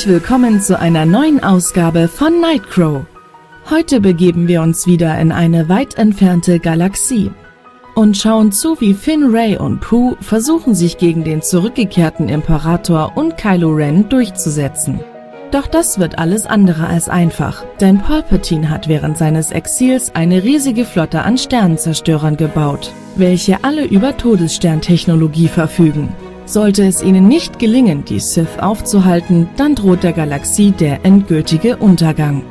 Herzlich willkommen zu einer neuen Ausgabe von Nightcrow. Heute begeben wir uns wieder in eine weit entfernte Galaxie und schauen zu, wie Finn, Ray und Pooh versuchen, sich gegen den zurückgekehrten Imperator und Kylo Ren durchzusetzen. Doch das wird alles andere als einfach, denn Palpatine hat während seines Exils eine riesige Flotte an Sternenzerstörern gebaut, welche alle über Todessterntechnologie verfügen. Sollte es ihnen nicht gelingen, die Sith aufzuhalten, dann droht der Galaxie der endgültige Untergang.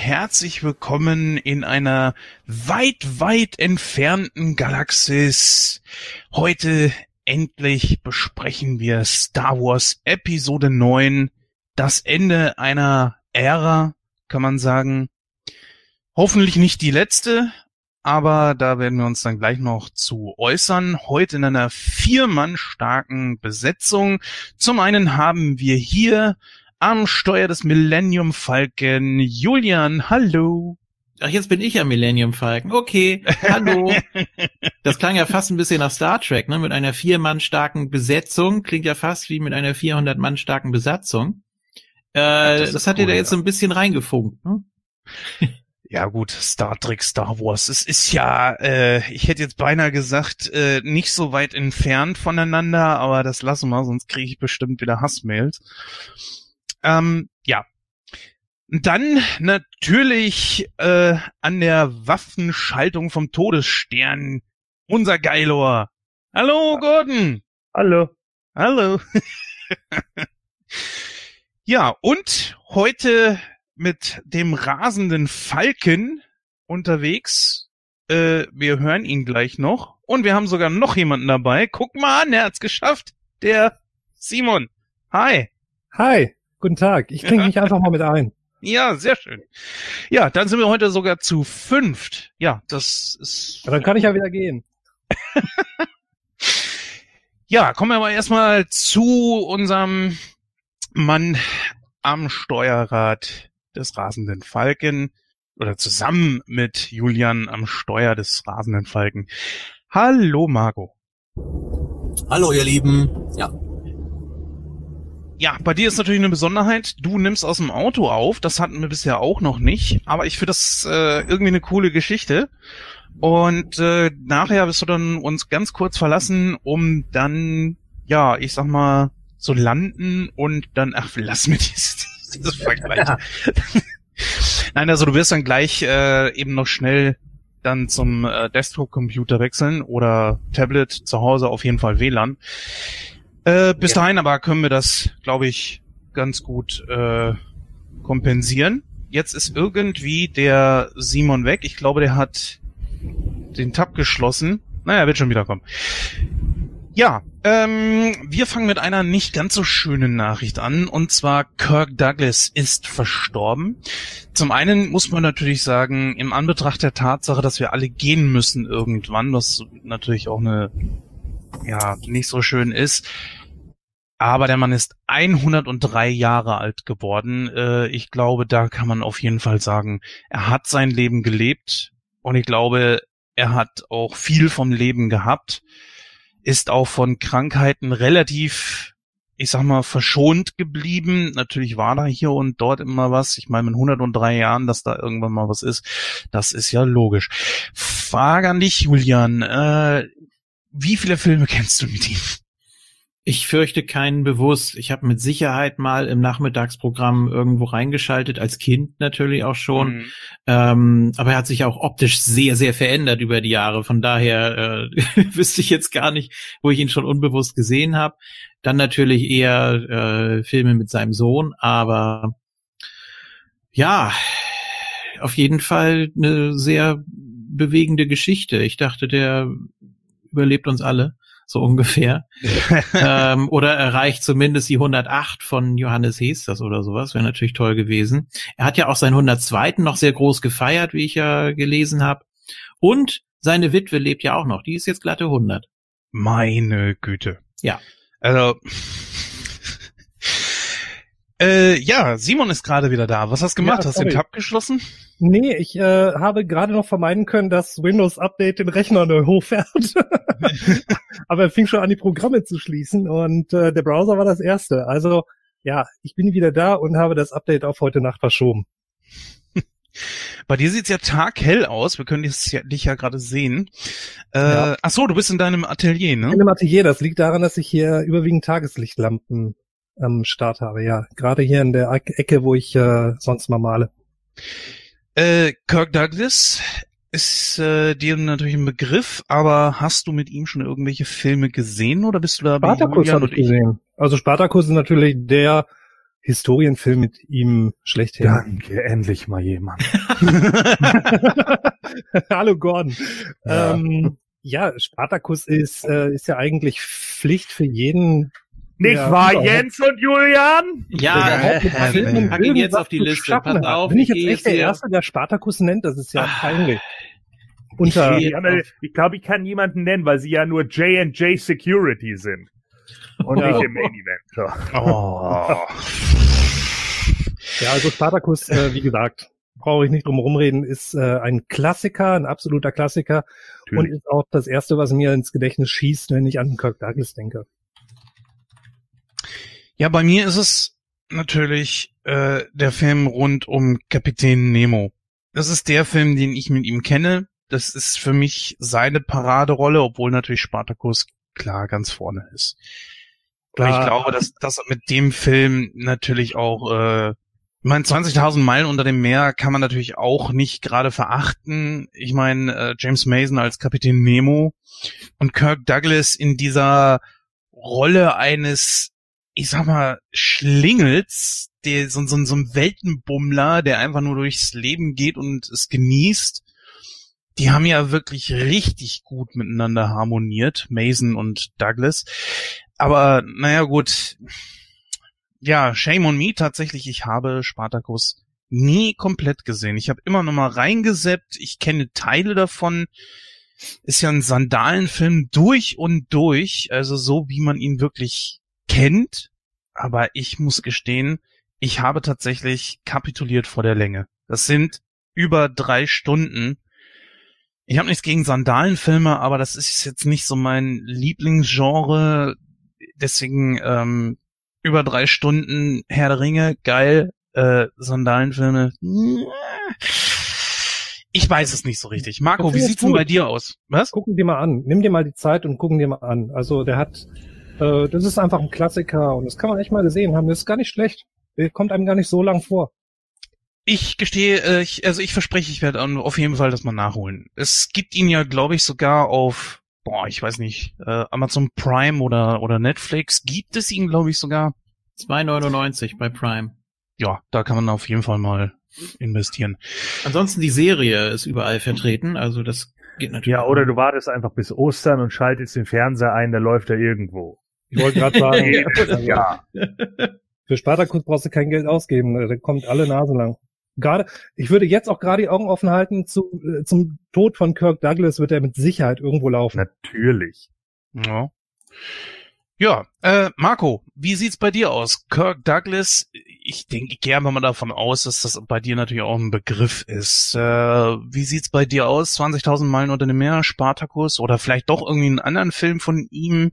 Herzlich willkommen in einer weit, weit entfernten Galaxis. Heute endlich besprechen wir Star Wars Episode 9, das Ende einer Ära, kann man sagen. Hoffentlich nicht die letzte, aber da werden wir uns dann gleich noch zu äußern. Heute in einer viermann starken Besetzung. Zum einen haben wir hier am Steuer des Millennium Falcon Julian. Hallo. Ach, jetzt bin ich ja Millennium Falcon. Okay, hallo. das klang ja fast ein bisschen nach Star Trek, ne? Mit einer vier Mann starken Besetzung. Klingt ja fast wie mit einer 400 Mann starken Besatzung. Äh, ja, das, das hat cool, ihr da jetzt ja. so ein bisschen reingefunkt, ne? Ja gut, Star Trek, Star Wars. Es ist ja, äh, ich hätte jetzt beinahe gesagt, äh, nicht so weit entfernt voneinander, aber das lassen wir, sonst kriege ich bestimmt wieder Hassmails. Ähm, ja. Dann natürlich äh, an der Waffenschaltung vom Todesstern unser Geilor. Hallo, Gordon. Hallo. Hallo. ja, und heute mit dem rasenden Falken unterwegs. Äh, wir hören ihn gleich noch. Und wir haben sogar noch jemanden dabei. Guck mal an, er hat's geschafft. Der Simon. Hi. Hi. Guten Tag. Ich klinge mich einfach mal mit ein. Ja, sehr schön. Ja, dann sind wir heute sogar zu fünft. Ja, das ist. Ja, dann kann ich ja wieder gehen. ja, kommen wir aber erstmal zu unserem Mann am Steuerrad des rasenden Falken oder zusammen mit Julian am Steuer des rasenden Falken. Hallo Marco. Hallo ihr Lieben. Ja, ja, bei dir ist natürlich eine Besonderheit. Du nimmst aus dem Auto auf. Das hatten wir bisher auch noch nicht. Aber ich finde das äh, irgendwie eine coole Geschichte. Und äh, nachher wirst du dann uns ganz kurz verlassen, um dann, ja, ich sag mal, zu landen und dann, ach, lass mir dieses, dieses Vergleich. Nein, also du wirst dann gleich äh, eben noch schnell dann zum äh, Desktop-Computer wechseln oder Tablet zu Hause auf jeden Fall WLAN. Äh, bis ja. dahin aber können wir das, glaube ich, ganz gut äh, kompensieren. Jetzt ist irgendwie der Simon weg. Ich glaube, der hat den Tab geschlossen. Naja, wird schon wieder kommen. Ja, ähm, wir fangen mit einer nicht ganz so schönen Nachricht an. Und zwar Kirk Douglas ist verstorben. Zum einen muss man natürlich sagen, im Anbetracht der Tatsache, dass wir alle gehen müssen irgendwann, was natürlich auch eine ja, nicht so schön ist. Aber der Mann ist 103 Jahre alt geworden. Äh, ich glaube, da kann man auf jeden Fall sagen, er hat sein Leben gelebt und ich glaube, er hat auch viel vom Leben gehabt, ist auch von Krankheiten relativ, ich sag mal, verschont geblieben. Natürlich war da hier und dort immer was. Ich meine, mit 103 Jahren, dass da irgendwann mal was ist, das ist ja logisch. Frage an dich, Julian. Äh, wie viele Filme kennst du mit ihm? Ich fürchte keinen bewusst. Ich habe mit Sicherheit mal im Nachmittagsprogramm irgendwo reingeschaltet, als Kind natürlich auch schon. Mhm. Ähm, aber er hat sich auch optisch sehr, sehr verändert über die Jahre. Von daher äh, wüsste ich jetzt gar nicht, wo ich ihn schon unbewusst gesehen habe. Dann natürlich eher äh, Filme mit seinem Sohn, aber ja, auf jeden Fall eine sehr bewegende Geschichte. Ich dachte, der überlebt uns alle so ungefähr. ähm, oder erreicht zumindest die 108 von Johannes Hesters oder sowas, wäre natürlich toll gewesen. Er hat ja auch seinen 102. noch sehr groß gefeiert, wie ich ja gelesen habe. Und seine Witwe lebt ja auch noch, die ist jetzt glatte 100. Meine Güte. Ja. Also, äh, ja, Simon ist gerade wieder da. Was hast du gemacht? Ja, hast du den Tab geschlossen? Nee, ich äh, habe gerade noch vermeiden können, dass Windows Update den Rechner neu hochfährt. Aber er fing schon an, die Programme zu schließen und äh, der Browser war das erste. Also ja, ich bin wieder da und habe das Update auf heute Nacht verschoben. Bei dir sieht's ja taghell aus. Wir können dich ja, dich ja gerade sehen. Äh, ja. Ach so, du bist in deinem Atelier, ne? In dem Atelier. Das liegt daran, dass ich hier überwiegend Tageslichtlampen am Start habe. Ja, gerade hier in der Ecke, wo ich äh, sonst mal male. Äh, Kirk Douglas ist äh, dir natürlich ein Begriff, aber hast du mit ihm schon irgendwelche Filme gesehen oder bist du da Spartacus habe ich gesehen. Also Spartacus ist natürlich der Historienfilm mit ihm schlechthin. Danke, endlich mal jemand. Hallo Gordon. Ja. Ähm, ja, Spartacus ist, äh, ist ja eigentlich Pflicht für jeden, nicht ja, wahr. Jens und Julian? Ja, äh, pack ihn jetzt auf die Liste. Pass auf. Bin ich jetzt echt der Erste, der Spartakus nennt? Das ist ja ah. peinlich. Unter, ich, ich glaube, ich kann niemanden nennen, weil sie ja nur J&J Security sind. Und ja. nicht im Main Event. Oh. ja, also Spartacus, äh, wie gesagt, brauche ich nicht drum rumreden, ist äh, ein Klassiker, ein absoluter Klassiker Natürlich. und ist auch das erste, was mir ins Gedächtnis schießt, wenn ich an Kirk Douglas denke. Ja, bei mir ist es natürlich äh, der Film rund um Kapitän Nemo. Das ist der Film, den ich mit ihm kenne. Das ist für mich seine Paraderolle, obwohl natürlich Spartacus klar ganz vorne ist. Aber ich glaube, dass das mit dem Film natürlich auch, äh, ich meine, 20.000 Meilen unter dem Meer kann man natürlich auch nicht gerade verachten. Ich meine, äh, James Mason als Kapitän Nemo und Kirk Douglas in dieser Rolle eines ich sag mal, Schlingels, der so, so, so ein Weltenbummler, der einfach nur durchs Leben geht und es genießt. Die haben ja wirklich richtig gut miteinander harmoniert, Mason und Douglas. Aber naja gut, ja, shame on me tatsächlich, ich habe Spartacus nie komplett gesehen. Ich habe immer noch mal reingeseppt, ich kenne Teile davon. Ist ja ein Sandalenfilm durch und durch, also so wie man ihn wirklich kennt, aber ich muss gestehen, ich habe tatsächlich kapituliert vor der Länge. Das sind über drei Stunden. Ich habe nichts gegen Sandalenfilme, aber das ist jetzt nicht so mein Lieblingsgenre. Deswegen ähm, über drei Stunden Herr der Ringe, geil. Äh, Sandalenfilme. Ich weiß es nicht so richtig. Marco, wie sieht's denn bei dir aus? Was? Gucken dir mal an. Nimm dir mal die Zeit und gucken dir mal an. Also der hat äh, das ist einfach ein Klassiker und das kann man echt mal gesehen haben. Das ist gar nicht schlecht. Der kommt einem gar nicht so lang vor. Ich gestehe, äh, ich, also ich verspreche, ich werde auf jeden Fall das mal nachholen. Es gibt ihn ja, glaube ich, sogar auf, boah, ich weiß nicht, äh, Amazon Prime oder oder Netflix. Gibt es ihn, glaube ich, sogar? 2,99 bei Prime. Ja, da kann man auf jeden Fall mal investieren. Ansonsten die Serie ist überall vertreten, also das geht natürlich. Ja, oder du wartest einfach bis Ostern und schaltest den Fernseher ein, da läuft er irgendwo. Ich wollte gerade sagen, ja. Für Spartakus brauchst du kein Geld ausgeben, der kommt alle Nase lang. Gerade, ich würde jetzt auch gerade die Augen offen halten, zu, äh, zum Tod von Kirk Douglas wird er mit Sicherheit irgendwo laufen. Natürlich. Ja. Ja, äh, Marco, wie sieht's bei dir aus? Kirk Douglas, ich denke, ich gehe einfach mal davon aus, dass das bei dir natürlich auch ein Begriff ist. Äh, wie sieht's bei dir aus? 20.000 Meilen unter dem Meer, Spartacus oder vielleicht doch irgendwie einen anderen Film von ihm?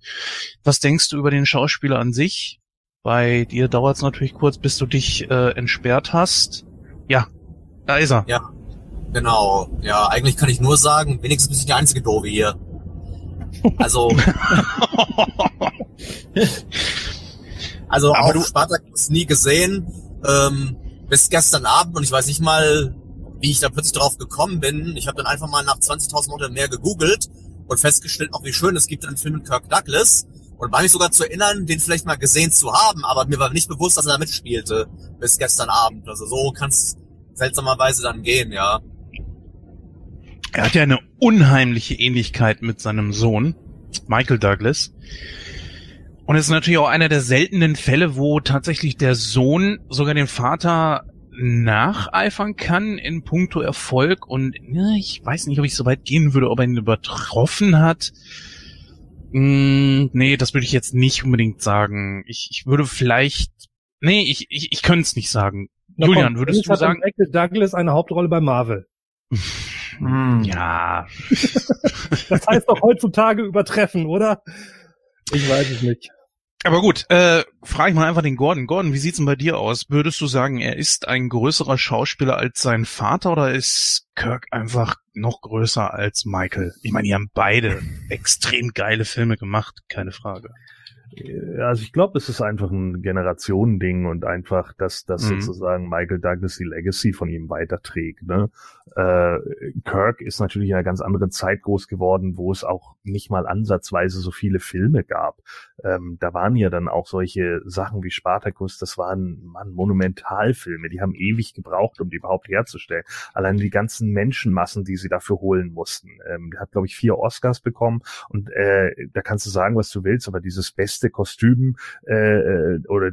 Was denkst du über den Schauspieler an sich? Bei dir dauert's natürlich kurz, bis du dich äh, entsperrt hast. Ja, da ist er. Ja, genau. Ja, eigentlich kann ich nur sagen, wenigstens bist du die einzige Doofe hier. Also, also Aber auch du- Spartacus nie gesehen, ähm, bis gestern Abend und ich weiß nicht mal, wie ich da plötzlich drauf gekommen bin. Ich habe dann einfach mal nach 20.000 oder mehr gegoogelt und festgestellt, auch wie schön es gibt einen Film mit Kirk Douglas und war mich sogar zu erinnern, den vielleicht mal gesehen zu haben, aber mir war nicht bewusst, dass er da mitspielte bis gestern Abend. Also so kann es seltsamerweise dann gehen, ja. Er hat ja eine unheimliche Ähnlichkeit mit seinem Sohn, Michael Douglas. Und es ist natürlich auch einer der seltenen Fälle, wo tatsächlich der Sohn sogar den Vater nacheifern kann in puncto Erfolg und ja, ich weiß nicht, ob ich so weit gehen würde, ob er ihn übertroffen hat. Hm, nee, das würde ich jetzt nicht unbedingt sagen. Ich, ich würde vielleicht, nee, ich, ich, ich könnte es nicht sagen. Na Julian, komm, würdest du hat sagen? Michael Douglas eine Hauptrolle bei Marvel. Hm. Ja, Das heißt doch heutzutage übertreffen, oder? Ich weiß es nicht. Aber gut, äh, frage ich mal einfach den Gordon. Gordon, wie sieht's denn bei dir aus? Würdest du sagen, er ist ein größerer Schauspieler als sein Vater oder ist Kirk einfach noch größer als Michael? Ich meine, die haben beide extrem geile Filme gemacht, keine Frage. Äh, Also ich glaube, es ist einfach ein Generationending und einfach, dass dass Mhm. sozusagen Michael Douglas die Legacy von ihm weiterträgt. Ne? Äh, Kirk ist natürlich in einer ganz anderen Zeit groß geworden, wo es auch nicht mal ansatzweise so viele Filme gab. Ähm, da waren ja dann auch solche Sachen wie Spartacus, das waren Mann, Monumentalfilme, die haben ewig gebraucht, um die überhaupt herzustellen. Allein die ganzen Menschenmassen, die sie dafür holen mussten. Ähm, der hat, glaube ich, vier Oscars bekommen und äh, da kannst du sagen, was du willst, aber dieses beste Kostüm äh, äh, oder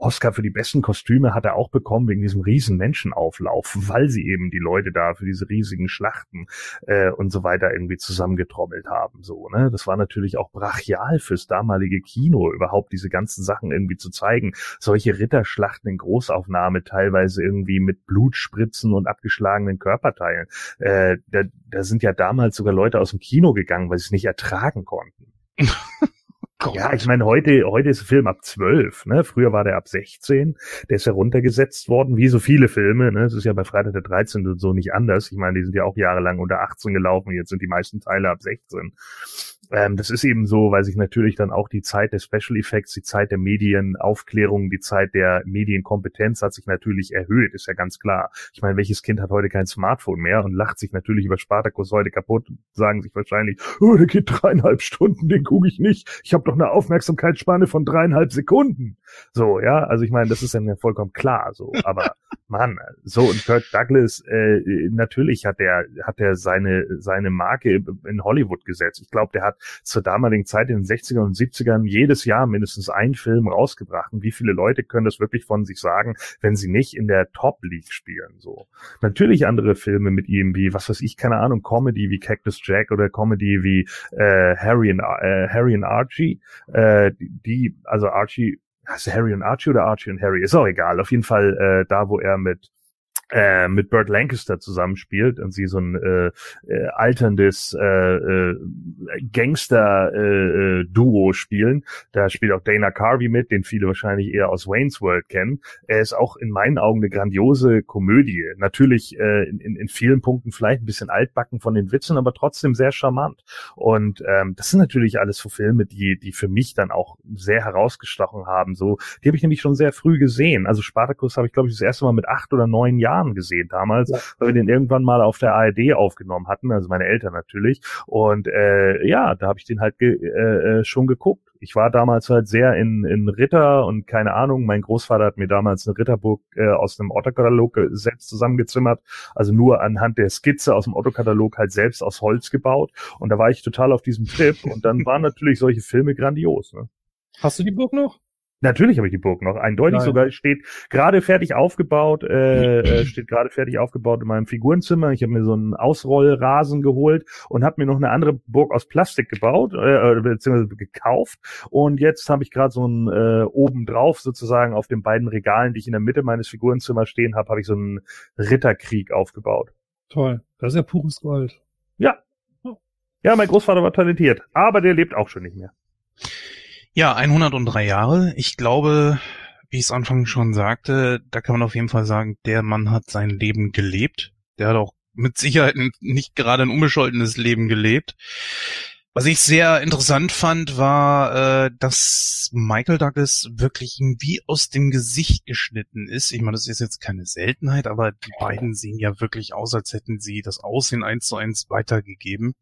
Oscar für die besten Kostüme hat er auch bekommen wegen diesem riesen Menschenauflauf, weil sie eben die Leute da für diese riesigen Schlachten äh, und so weiter irgendwie zusammengetrommelt haben. So, ne? Das war natürlich auch brachial fürs damalige Kino, überhaupt diese ganzen Sachen irgendwie zu zeigen. Solche Ritterschlachten in Großaufnahme, teilweise irgendwie mit Blutspritzen und abgeschlagenen Körperteilen. Äh, da, da sind ja damals sogar Leute aus dem Kino gegangen, weil sie es nicht ertragen konnten. Ja, ich meine, heute, heute ist der Film ab 12, ne? Früher war der ab 16. Der ist ja runtergesetzt worden, wie so viele Filme, ne? Es ist ja bei Freitag der 13. und so nicht anders. Ich meine, die sind ja auch jahrelang unter 18 gelaufen, jetzt sind die meisten Teile ab 16. Ähm, das ist eben so, weil sich natürlich dann auch die Zeit der Special Effects, die Zeit der Medienaufklärung, die Zeit der Medienkompetenz hat sich natürlich erhöht, ist ja ganz klar. Ich meine, welches Kind hat heute kein Smartphone mehr und lacht sich natürlich über Spartacus heute kaputt und sagen sich wahrscheinlich, oh, der geht dreieinhalb Stunden, den gucke ich nicht. Ich habe doch eine Aufmerksamkeitsspanne von dreieinhalb Sekunden. So, ja, also ich meine, das ist dann ja vollkommen klar so, aber Mann, so und Kirk Douglas, äh, natürlich hat der hat der seine seine Marke in Hollywood gesetzt. Ich glaube, der hat zur damaligen Zeit in den 60ern und 70ern jedes Jahr mindestens einen Film rausgebracht. Und wie viele Leute können das wirklich von sich sagen, wenn sie nicht in der Top League spielen? So natürlich andere Filme mit ihm wie was weiß ich, keine Ahnung, Comedy wie Cactus Jack oder Comedy wie äh, Harry und äh, Harry und Archie, äh, die also Archie Heißt Harry und Archie oder Archie und Harry? Ist auch egal. Auf jeden Fall äh, da, wo er mit äh, mit Burt Lancaster zusammenspielt und sie so ein äh, äh, alterndes äh, äh, Gangster-Duo spielen. Da spielt auch Dana Carvey mit, den viele wahrscheinlich eher aus Wayne's World kennen. Er ist auch in meinen Augen eine grandiose Komödie. Natürlich äh, in, in, in vielen Punkten vielleicht ein bisschen altbacken von den Witzen, aber trotzdem sehr charmant. Und ähm, das sind natürlich alles so Filme, die, die für mich dann auch sehr herausgestochen haben. So, die habe ich nämlich schon sehr früh gesehen. Also Spartacus habe ich, glaube ich, das erste Mal mit acht oder neun Jahren gesehen damals, Ja. weil wir den irgendwann mal auf der ARD aufgenommen hatten, also meine Eltern natürlich. Und äh, ja, da habe ich den halt ge äh, äh, schon geguckt. Ich war damals halt sehr in, in Ritter und keine Ahnung, mein Großvater hat mir damals eine Ritterburg äh, aus einem Otto-Katalog selbst zusammengezimmert, also nur anhand der Skizze aus dem Otto-Katalog halt selbst aus Holz gebaut. Und da war ich total auf diesem Trip und dann waren natürlich solche Filme grandios. Ne? Hast du die Burg noch? Natürlich habe ich die Burg noch. Eindeutig Nein. sogar steht gerade fertig aufgebaut, äh, äh, steht gerade fertig aufgebaut in meinem Figurenzimmer. Ich habe mir so einen Ausrollrasen geholt und habe mir noch eine andere Burg aus Plastik gebaut, äh, äh, beziehungsweise gekauft. Und jetzt habe ich gerade so einen äh, oben drauf sozusagen auf den beiden Regalen, die ich in der Mitte meines Figurenzimmers stehen habe, habe ich so einen Ritterkrieg aufgebaut. Toll. Das ist ja pures Gold. Ja. Ja, mein Großvater war talentiert, aber der lebt auch schon nicht mehr. Ja, 103 Jahre. Ich glaube, wie ich es anfangs schon sagte, da kann man auf jeden Fall sagen, der Mann hat sein Leben gelebt. Der hat auch mit Sicherheit nicht gerade ein unbescholtenes Leben gelebt. Was ich sehr interessant fand, war, äh, dass Michael Douglas wirklich wie aus dem Gesicht geschnitten ist. Ich meine, das ist jetzt keine Seltenheit, aber die beiden sehen ja wirklich aus, als hätten sie das Aussehen eins zu eins weitergegeben.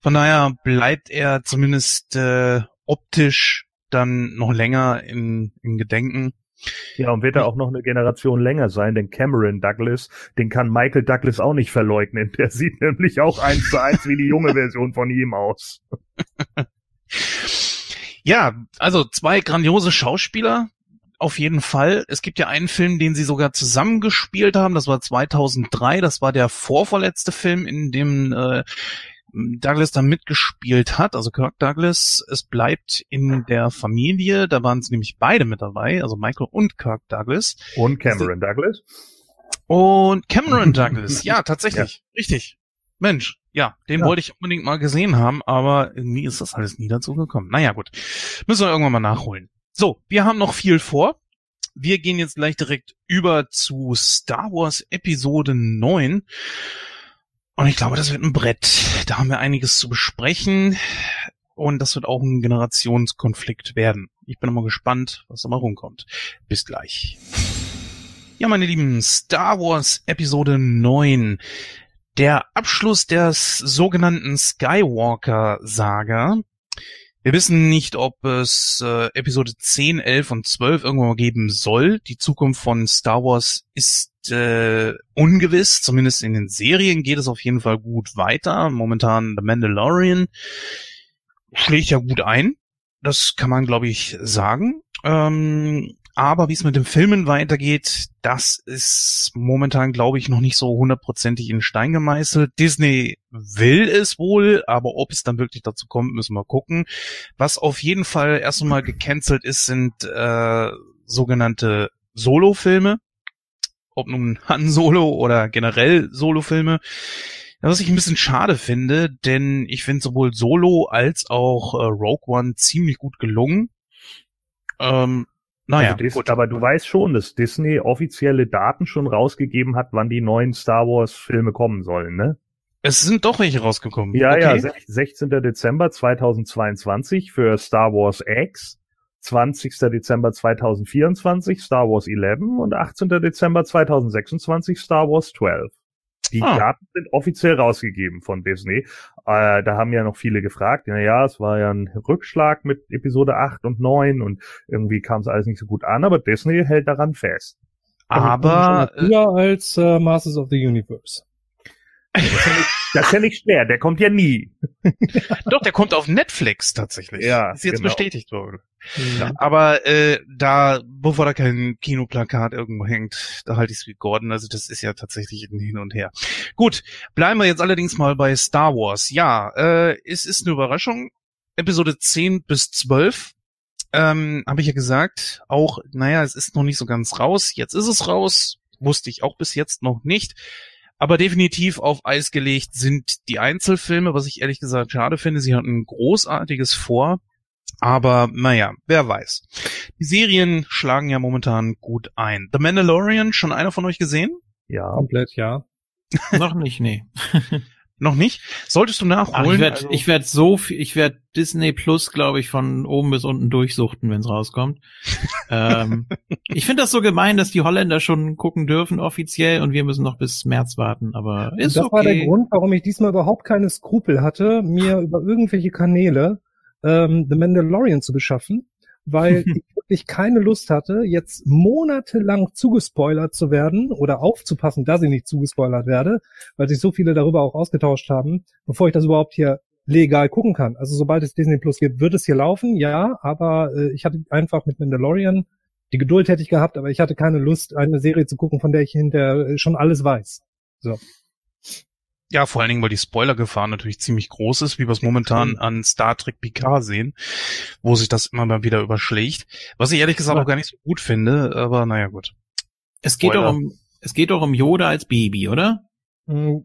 Von daher bleibt er zumindest äh, optisch dann noch länger in, in Gedenken. Ja, und wird er auch noch eine Generation länger sein, denn Cameron Douglas, den kann Michael Douglas auch nicht verleugnen. Der sieht nämlich auch eins zu eins wie die junge Version von ihm aus. ja, also zwei grandiose Schauspieler, auf jeden Fall. Es gibt ja einen Film, den sie sogar zusammengespielt haben. Das war 2003. Das war der vorvorletzte Film, in dem äh, Douglas da mitgespielt hat, also Kirk Douglas, es bleibt in der Familie, da waren es nämlich beide mit dabei, also Michael und Kirk Douglas. Und Cameron Douglas. Und Cameron Douglas, ja, tatsächlich, ja. richtig. Mensch, ja, den ja. wollte ich unbedingt mal gesehen haben, aber irgendwie ist das alles nie dazu gekommen. Naja, gut. Müssen wir irgendwann mal nachholen. So, wir haben noch viel vor. Wir gehen jetzt gleich direkt über zu Star Wars Episode 9. Und ich glaube, das wird ein Brett. Da haben wir einiges zu besprechen. Und das wird auch ein Generationskonflikt werden. Ich bin mal gespannt, was da mal rumkommt. Bis gleich. Ja, meine Lieben, Star Wars Episode 9. Der Abschluss der sogenannten Skywalker-Saga. Wir wissen nicht, ob es äh, Episode 10, 11 und 12 irgendwann mal geben soll. Die Zukunft von Star Wars ist äh, ungewiss. Zumindest in den Serien geht es auf jeden Fall gut weiter. Momentan The Mandalorian schlägt ja gut ein. Das kann man, glaube ich, sagen. Ähm, aber wie es mit den Filmen weitergeht, das ist momentan, glaube ich, noch nicht so hundertprozentig in Stein gemeißelt. Disney will es wohl, aber ob es dann wirklich dazu kommt, müssen wir gucken. Was auf jeden Fall erst einmal gecancelt ist, sind äh, sogenannte Solo-Filme ob nun Han Solo oder generell Solo-Filme. Was ich ein bisschen schade finde, denn ich finde sowohl Solo als auch äh, Rogue One ziemlich gut gelungen. Ähm, naja, also Dis, aber du weißt schon, dass Disney offizielle Daten schon rausgegeben hat, wann die neuen Star Wars Filme kommen sollen, ne? Es sind doch welche rausgekommen. Ja, okay. ja, 16. Dezember 2022 für Star Wars X, 20. Dezember 2024 Star Wars 11 und 18. Dezember 2026 Star Wars 12. Die ah. Daten sind offiziell rausgegeben von Disney. Äh, da haben ja noch viele gefragt. Ja, ja, es war ja ein Rückschlag mit Episode 8 und 9 und irgendwie kam es alles nicht so gut an, aber Disney hält daran fest. Aber früher als äh, Masters of the Universe. Das ist, ja nicht, das ist ja nicht schwer, der kommt ja nie. Doch, der kommt auf Netflix tatsächlich. Ja. Ist jetzt genau. bestätigt worden. Ja. Aber äh, da, bevor da kein Kinoplakat irgendwo hängt, da halte ich es wie Gordon. Also das ist ja tatsächlich ein Hin und Her. Gut, bleiben wir jetzt allerdings mal bei Star Wars. Ja, äh, es ist eine Überraschung. Episode 10 bis 12 ähm, habe ich ja gesagt. Auch, naja, es ist noch nicht so ganz raus. Jetzt ist es raus. Wusste ich auch bis jetzt noch nicht. Aber definitiv auf Eis gelegt sind die Einzelfilme, was ich ehrlich gesagt schade finde. Sie hatten ein großartiges vor. Aber naja, wer weiß. Die Serien schlagen ja momentan gut ein. The Mandalorian, schon einer von euch gesehen? Ja. Komplett, ja. Noch nicht, nee. Noch nicht? Solltest du nachholen? Ach, ich werde also, ich werd so viel, ich werde Disney Plus, glaube ich, von oben bis unten durchsuchten, wenn es rauskommt. ähm, ich finde das so gemein, dass die Holländer schon gucken dürfen offiziell und wir müssen noch bis März warten, aber ist das okay. Das war der Grund, warum ich diesmal überhaupt keine Skrupel hatte, mir über irgendwelche Kanäle ähm, The Mandalorian zu beschaffen, weil ich wirklich keine Lust hatte, jetzt monatelang zugespoilert zu werden oder aufzupassen, dass ich nicht zugespoilert werde, weil sich so viele darüber auch ausgetauscht haben, bevor ich das überhaupt hier legal gucken kann. Also sobald es Disney Plus gibt, wird es hier laufen, ja, aber äh, ich hatte einfach mit Mandalorian die Geduld hätte ich gehabt, aber ich hatte keine Lust, eine Serie zu gucken, von der ich hinterher schon alles weiß. So. Ja, vor allen Dingen, weil die Spoilergefahr natürlich ziemlich groß ist, wie wir es momentan an Star Trek Picard sehen, wo sich das immer mal wieder überschlägt. Was ich ehrlich gesagt auch gar nicht so gut finde, aber naja, gut. Es geht doch um, es geht doch um Yoda als Baby, oder? Nein.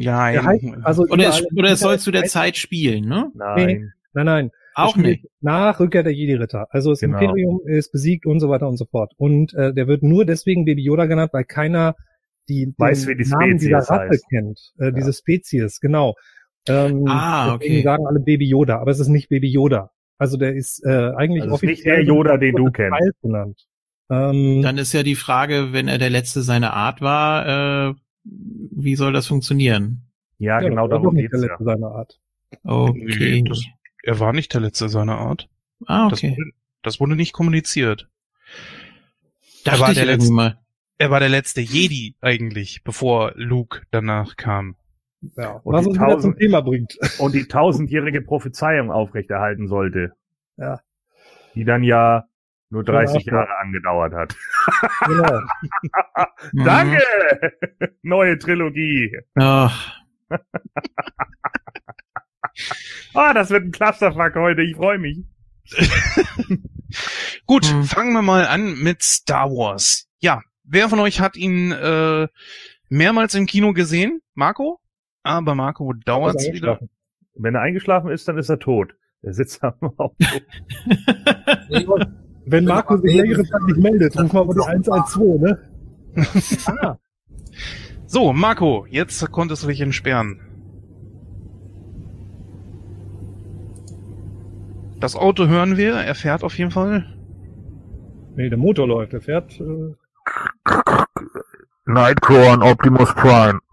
Ja, ja heißt, also oder, es, oder es soll zu der Zeit spielen, ne? Nein. Nein, nein. Auch nicht. Nach Rückkehr der Jedi-Ritter. Also das genau. Imperium ist besiegt und so weiter und so fort. Und äh, der wird nur deswegen Baby Yoda genannt, weil keiner die Weiß, den wie die Namen dieser Spezies Rasse heißt. kennt, äh, diese Spezies, genau. Ähm, Ah, okay. sagen alle Baby Yoda, aber es ist nicht Baby Yoda. Also der ist äh, eigentlich Also ist nicht offiziell der Yoda, den du kennst. Genannt. Ähm, Dann ist ja die Frage, wenn er der Letzte seiner Art war, äh, wie soll das funktionieren? Ja, ja, genau das darum geht's der ja. letzte seiner Art. Okay. Nee, das, er war nicht der Letzte seiner Art. ah, Das, okay. wurde, das wurde nicht kommuniziert. Dachte war der Letzte. mal. Er war der letzte Jedi eigentlich, bevor Luke danach kam. Ja, Und was die uns wieder zum Thema bringt. Und die tausendjährige Prophezeiung aufrechterhalten sollte. Ja. Die dann ja nur 30 Genau. Jahre angedauert hat. genau. Danke! Neue Trilogie. Ach, Ah, das wird ein Clusterfuck heute. Ich freue mich. Gut, Hm. fangen wir mal an mit Star Wars. Ja, wer von euch hat ihn äh, mehrmals im Kino gesehen? Marco? Aber Marco dauert's Ist wieder. Wenn er eingeschlafen ist, dann ist er tot. Er sitzt am Auto. Wenn Marco sich längere Zeit nicht meldet, ruf mal die 112, ne? ah, So, Marco, jetzt konntest du dich entsperren. Das Auto hören wir, er fährt auf jeden Fall. nee, der Motor läuft, der fährt. Äh, Nightcrawler an Optimus Prime.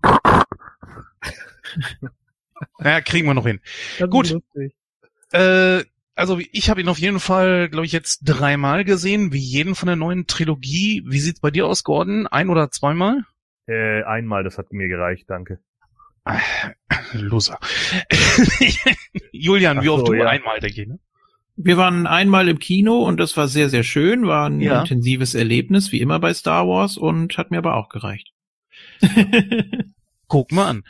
Naja, kriegen wir noch hin. das Gut. Äh, also ich habe ihn auf jeden Fall, glaube ich, jetzt dreimal gesehen, wie jeden von der neuen Trilogie. Wie sieht's bei dir aus, Gordon? Ein oder zweimal? Äh, einmal, das hat mir gereicht, danke. Loser. Julian, Ach wie oft so, du ja. einmal, denke ich, ne? Wir waren einmal im Kino und das war sehr, sehr schön, war ein Ja. intensives Erlebnis, wie immer bei Star Wars und hat mir aber auch gereicht. Guck mal an.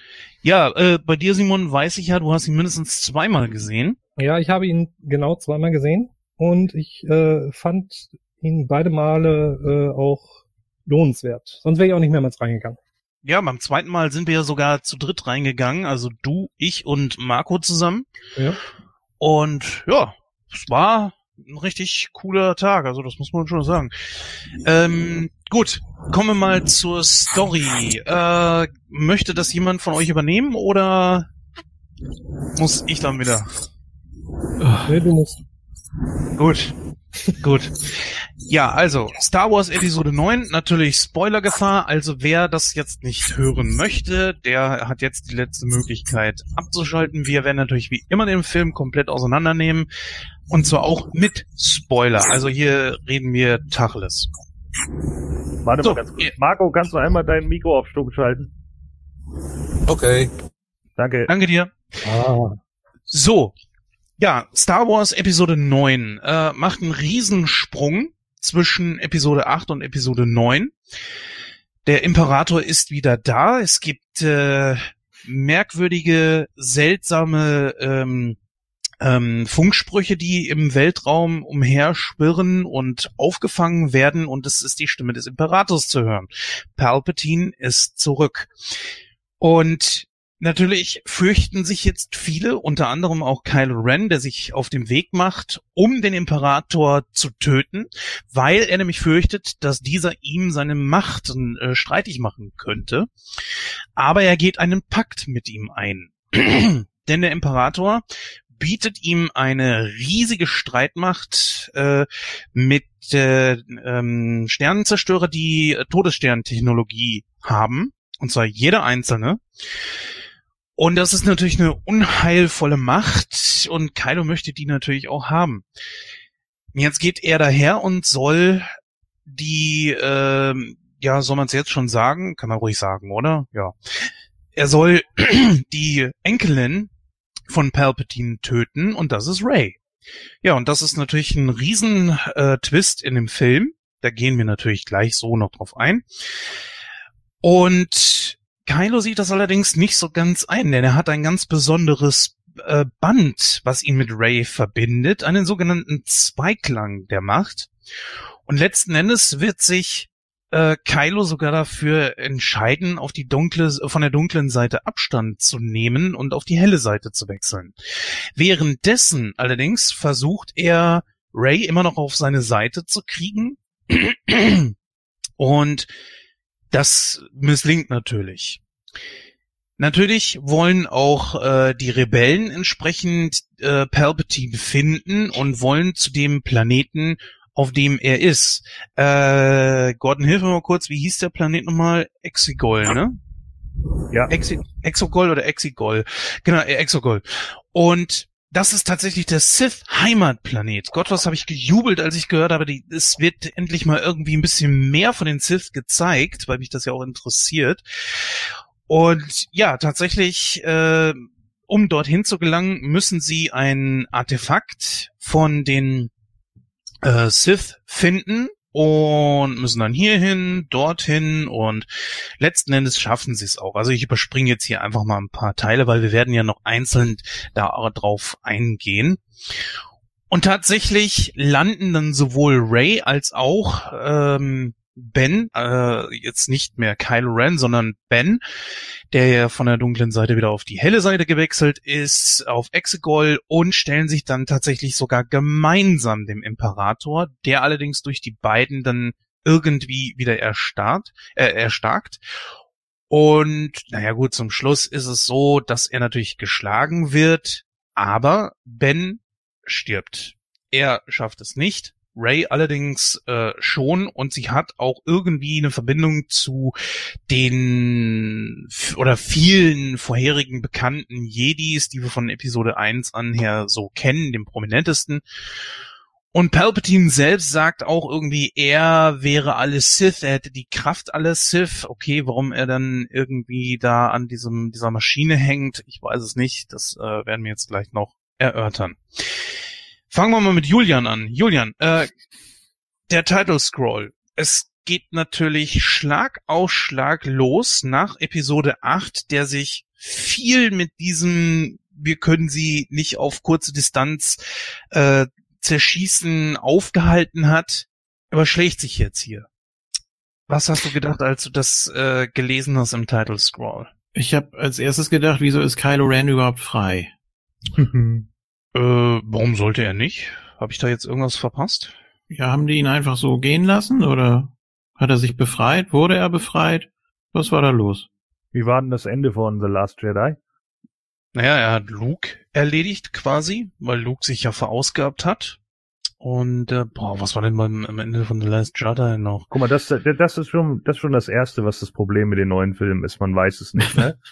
Ja, äh, bei dir, Simon, weiß ich ja, du hast ihn mindestens zweimal gesehen. Ja, ich habe ihn genau zweimal gesehen und ich äh, fand ihn beide Male äh, auch lohnenswert. Sonst wäre ich auch nicht mehrmals reingegangen. Ja, beim zweiten Mal sind wir ja sogar zu dritt reingegangen, also du, ich und Marco zusammen. Ja. Und ja, es war ein richtig cooler Tag, also das muss man schon sagen. Ähm, gut, kommen wir mal zur Story. Äh, möchte das jemand von euch übernehmen oder muss ich dann wieder? Nee, du musst. Gut. Gut. Ja, also Star Wars Episode 9, natürlich Spoilergefahr, also wer das jetzt nicht hören möchte, der hat jetzt die letzte Möglichkeit abzuschalten. Wir werden natürlich wie immer den Film komplett auseinandernehmen und zwar auch mit Spoiler. Also hier reden wir Tacheles. Warte So, mal ganz kurz. ja. Marco, kannst du einmal dein Mikro auf Stumm schalten? Okay. Danke. Danke dir. Ah, So, ja, Star Wars Episode 9 äh, macht einen Riesensprung zwischen Episode 8 und Episode 9. Der Imperator ist wieder da. Es gibt äh, merkwürdige, seltsame ähm, ähm, Funksprüche, die im Weltraum umherschwirren und aufgefangen werden und es ist die Stimme des Imperators zu hören. Palpatine ist zurück. Und Natürlich fürchten sich jetzt viele, unter anderem auch Kylo Ren, der sich auf den Weg macht, um den Imperator zu töten, weil er nämlich fürchtet, dass dieser ihm seine Macht äh, streitig machen könnte. Aber er geht einen Pakt mit ihm ein. Denn der Imperator bietet ihm eine riesige Streitmacht äh, mit äh, ähm, Sternenzerstörer, die äh, Todessterntechnologie haben. Und zwar jeder einzelne. Und das ist natürlich eine unheilvolle Macht und Kylo möchte die natürlich auch haben. Jetzt geht er daher und soll die, ähm, ja, soll man es jetzt schon sagen? Kann man ruhig sagen, oder? Ja. Er soll die Enkelin von Palpatine töten und das ist Ray. Ja, und das ist natürlich ein riesen äh, in dem Film. Da gehen wir natürlich gleich so noch drauf ein. Und Kylo sieht das allerdings nicht so ganz ein, denn er hat ein ganz besonderes äh, Band, was ihn mit Ray verbindet, einen sogenannten Zweiklang der Macht. Und letzten Endes wird sich äh, Kylo sogar dafür entscheiden, auf die dunkle, von der dunklen Seite Abstand zu nehmen und auf die helle Seite zu wechseln. Währenddessen allerdings versucht er, Ray immer noch auf seine Seite zu kriegen. und Das misslingt natürlich. Natürlich wollen auch äh, die Rebellen entsprechend äh, Palpatine finden und wollen zu dem Planeten, auf dem er ist. Äh, Gordon, hilf mir mal kurz, wie hieß der Planet nochmal? Exegol, ne? Ja. Exi Exogol oder Exigol. Genau, äh, Exogol. Und das ist tatsächlich der Sith Heimatplanet. Gott, was habe ich gejubelt, als ich gehört habe, die, es wird endlich mal irgendwie ein bisschen mehr von den Sith gezeigt, weil mich das ja auch interessiert. Und ja, tatsächlich, äh, um dorthin zu gelangen, müssen sie ein Artefakt von den äh, Sith finden und müssen dann hierhin, dorthin und letzten Endes schaffen sie es auch. Also ich überspringe jetzt hier einfach mal ein paar Teile, weil wir werden ja noch einzeln darauf eingehen. Und tatsächlich landen dann sowohl Ray als auch ähm, Ben, äh, jetzt nicht mehr Kylo Ren, sondern Ben, der ja von der dunklen Seite wieder auf die helle Seite gewechselt ist, auf Exegol und stellen sich dann tatsächlich sogar gemeinsam dem Imperator, der allerdings durch die beiden dann irgendwie wieder erstarrt, äh, erstarkt. Und naja gut, zum Schluss ist es so, dass er natürlich geschlagen wird, aber Ben stirbt. Er schafft es nicht. Ray allerdings äh, schon und sie hat auch irgendwie eine Verbindung zu den oder vielen vorherigen bekannten Jedis, die wir von Episode 1 an her so kennen, dem prominentesten. Und Palpatine selbst sagt auch irgendwie, er wäre alles Sith, er hätte die Kraft alles Sith. Okay, warum er dann irgendwie da an diesem dieser Maschine hängt, ich weiß es nicht. Das äh, werden wir jetzt gleich noch erörtern. Fangen wir mal mit Julian an. Julian, äh, der Title Scroll. Es geht natürlich Schlag auf Schlag los nach Episode 8, der sich viel mit diesem, wir können sie nicht auf kurze Distanz äh, zerschießen, aufgehalten hat, überschlägt sich jetzt hier. Was hast du gedacht, als du das äh, gelesen hast im Title Scroll? Ich habe als erstes gedacht, wieso ist Kylo Ren überhaupt frei? Äh, warum sollte er nicht? Habe ich da jetzt irgendwas verpasst? Ja, haben die ihn einfach so gehen lassen oder hat er sich befreit? Wurde er befreit? Was war da los? Wie war denn das Ende von The Last Jedi? Naja, er hat Luke erledigt quasi, weil Luke sich ja verausgabt hat. Und äh, boah, was war denn beim am Ende von The Last Jedi noch? Guck mal, das, das ist schon, das ist schon das erste, was das Problem mit den neuen Filmen ist. Man weiß es nicht, ne?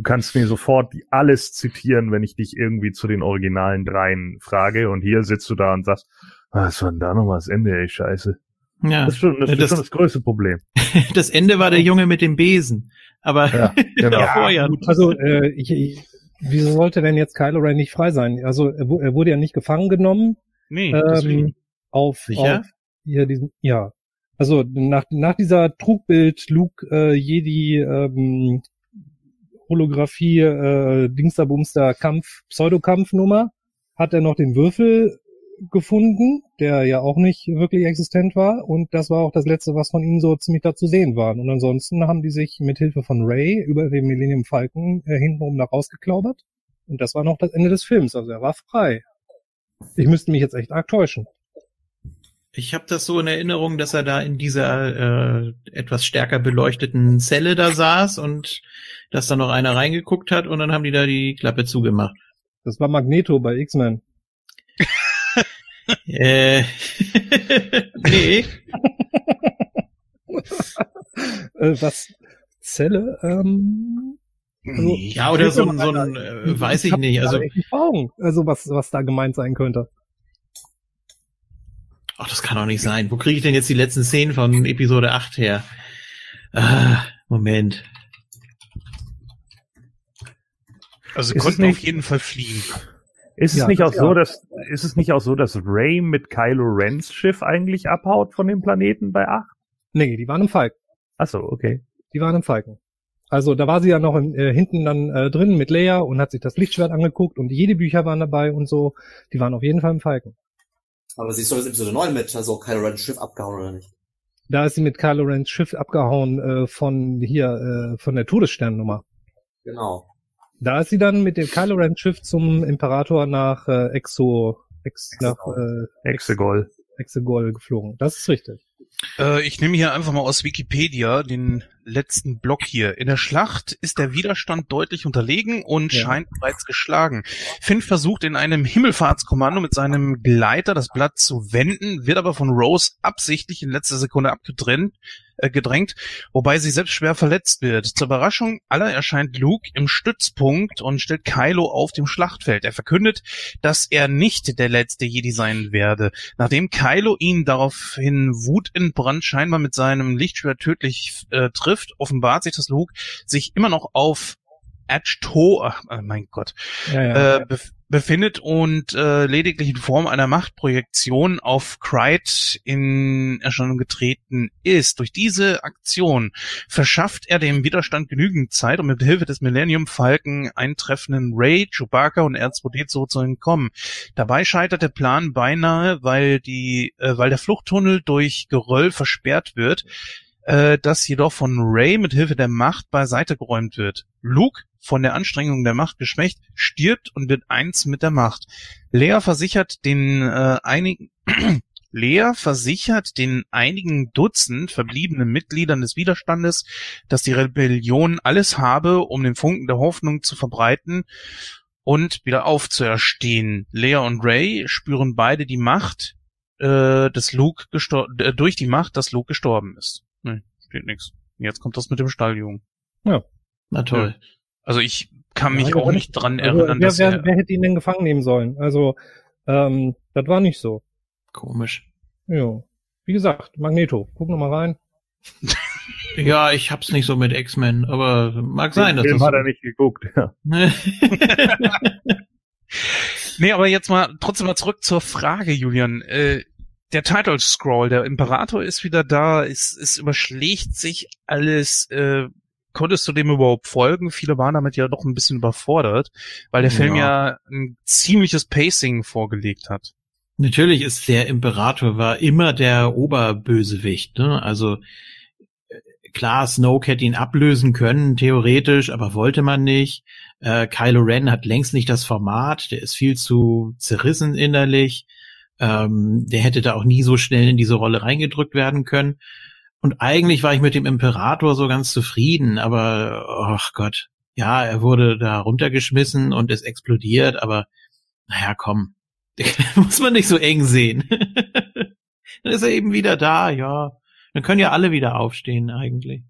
Du kannst mir sofort alles zitieren, wenn ich dich irgendwie zu den originalen dreien frage. Und hier sitzt du da und sagst, ah, was war denn da nochmal das Ende, ey, scheiße. Ja, Das ist schon das, das- ist schon das größte Problem. das Ende war der Junge mit dem Besen. Aber Ja, genau. davor ja. Gut, also äh, ich, ich, wieso sollte denn jetzt Kylo Ren nicht frei sein? Also er, er wurde ja nicht gefangen genommen Nee, deswegen. ähm, auf, Sicher? auf hier diesen, ja. Also nach, nach dieser Trugbild Luke äh, Jedi ähm, Holographie äh, Dingsterbumster Kampf Pseudokampfnummer hat er noch den Würfel gefunden, der ja auch nicht wirklich existent war und das war auch das letzte, was von ihm so ziemlich da zu sehen war. Und ansonsten haben die sich mit Hilfe von Ray über den Millennium Falcon äh, hintenrum da rausgeklaubert und das war noch das Ende des Films, also er war frei. Ich müsste mich jetzt echt arg täuschen. Ich habe das so in Erinnerung, dass er da in dieser äh, etwas stärker beleuchteten Zelle da saß und dass da noch einer reingeguckt hat und dann haben die da die Klappe zugemacht. Das war Magneto bei X-Men. Äh, nee, Äh, was? Zelle? Ähm, also, ja oder so ein, so ein äh, weiß ich nicht. Also nicht. Also was, was da gemeint sein könnte. Ach, das kann doch nicht sein. Wo kriege ich denn jetzt die letzten Szenen von Episode 8 her? Ah, Moment. Also sie Ist es konnten nicht- auf jeden Fall fliehen. Ist es Ja, nicht das auch so, ja. dass, ist es nicht auch so, dass Ray mit Kylo Rens Schiff eigentlich abhaut von dem Planeten bei 8? Nee, die waren im Falken. Ach so, okay. Die waren im Falken. Also da war sie ja noch in, äh, hinten dann äh, drin mit Leia und hat sich das Lichtschwert angeguckt und jede Bücher waren dabei und so. Die waren auf jeden Fall im Falken. Aber sie ist doch jetzt Episode 9 mit, also Kylo Ren Schiff abgehauen oder nicht? Da ist sie mit Kylo Rens Schiff abgehauen äh, von hier, äh, von der Todessternnummer. Genau. Da ist sie dann mit dem Kylo Ren Schiff zum Imperator nach äh, Exo, Ex, nach äh, Exegol. Exegol geflogen. Das ist richtig. Äh, ich nehme hier einfach mal aus Wikipedia den letzten Block hier. In der Schlacht ist der Widerstand deutlich unterlegen und Ja. scheint bereits geschlagen. Finn versucht in einem Himmelfahrtskommando mit seinem Gleiter das Blatt zu wenden, wird aber von Rose absichtlich in letzter Sekunde abgetrennt, äh, gedrängt, wobei sie selbst schwer verletzt wird. Zur Überraschung aller erscheint Luke im Stützpunkt und stellt Kylo auf dem Schlachtfeld. Er verkündet, dass er nicht der letzte Jedi sein werde. Nachdem Kylo ihn daraufhin wutentbrannt scheinbar mit seinem Lichtschwert tödlich äh, trifft, offenbart sich, dass Luke sich immer noch auf Achto, ach äh, mein Gott, Ja, ja. äh, befindet und äh, lediglich in Form einer Machtprojektion auf Kryt in Erscheinung getreten ist. Durch diese Aktion verschafft er dem Widerstand genügend Zeit, um mit Hilfe des Millennium Falken eintreffenden Ray, Chewbacca und R2D2 zu entkommen. Dabei scheitert der Plan beinahe, weil die, äh, weil der Fluchttunnel durch Geröll versperrt wird, äh, das jedoch von Ray mit Hilfe der Macht beiseite geräumt wird. Luke, von der Anstrengung der Macht geschwächt, stirbt und wird eins mit der Macht. Lea versichert den äh, einigen Lea versichert den einigen Dutzend verbliebenen Mitgliedern des Widerstandes, dass die Rebellion alles habe, um den Funken der Hoffnung zu verbreiten und wieder aufzuerstehen. Lea und Ray spüren beide die Macht äh, des Luke äh, durch die Macht, dass Luke gestorben ist. Nee, steht nix. Jetzt kommt das mit dem Stalljungen. Na toll. Also ich kann mich Ja, auch nicht dran Also, erinnern, wer, dass wer, er wer hätte ihn denn gefangen nehmen sollen? Also, ähm, das war nicht so. Komisch. Ja. Wie gesagt, Magneto, guck noch mal rein. Ja, ich hab's nicht so mit X-Men, aber mag sein, dass Den das hat er nicht geguckt, ja. Nee, aber jetzt mal trotzdem mal zurück zur Frage, Julian. Äh, der Title Scroll, der Imperator ist wieder da, es, es überschlägt sich alles. Äh, konntest du dem überhaupt folgen? Viele waren damit ja doch ein bisschen überfordert, weil der Film ja ein ziemliches Pacing vorgelegt hat. Natürlich ist der Imperator war immer der Oberbösewicht, ne? Also äh, klar, Snoke hätte ihn ablösen können, theoretisch, aber wollte man nicht. Äh, Kylo Ren hat längst nicht das Format, der ist viel zu zerrissen innerlich. Ähm, der hätte da auch nie so schnell in diese Rolle reingedrückt werden können. Und eigentlich war ich mit dem Imperator so ganz zufrieden, aber ach Gott, ja, er wurde da runtergeschmissen und ist explodiert, aber naja, komm, muss man nicht so eng sehen. Dann ist er eben wieder da, ja. Dann können ja alle wieder aufstehen eigentlich.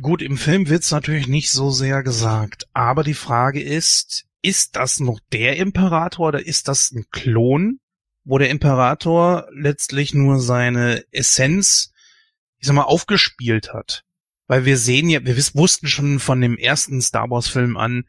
Gut, im Film wird's natürlich nicht so sehr gesagt, aber die Frage ist, ist das noch der Imperator oder ist das ein Klon, wo der Imperator letztlich nur seine Essenz, ich sag mal, aufgespielt hat? Weil wir sehen ja, wir wussten schon von dem ersten Star Wars Film an,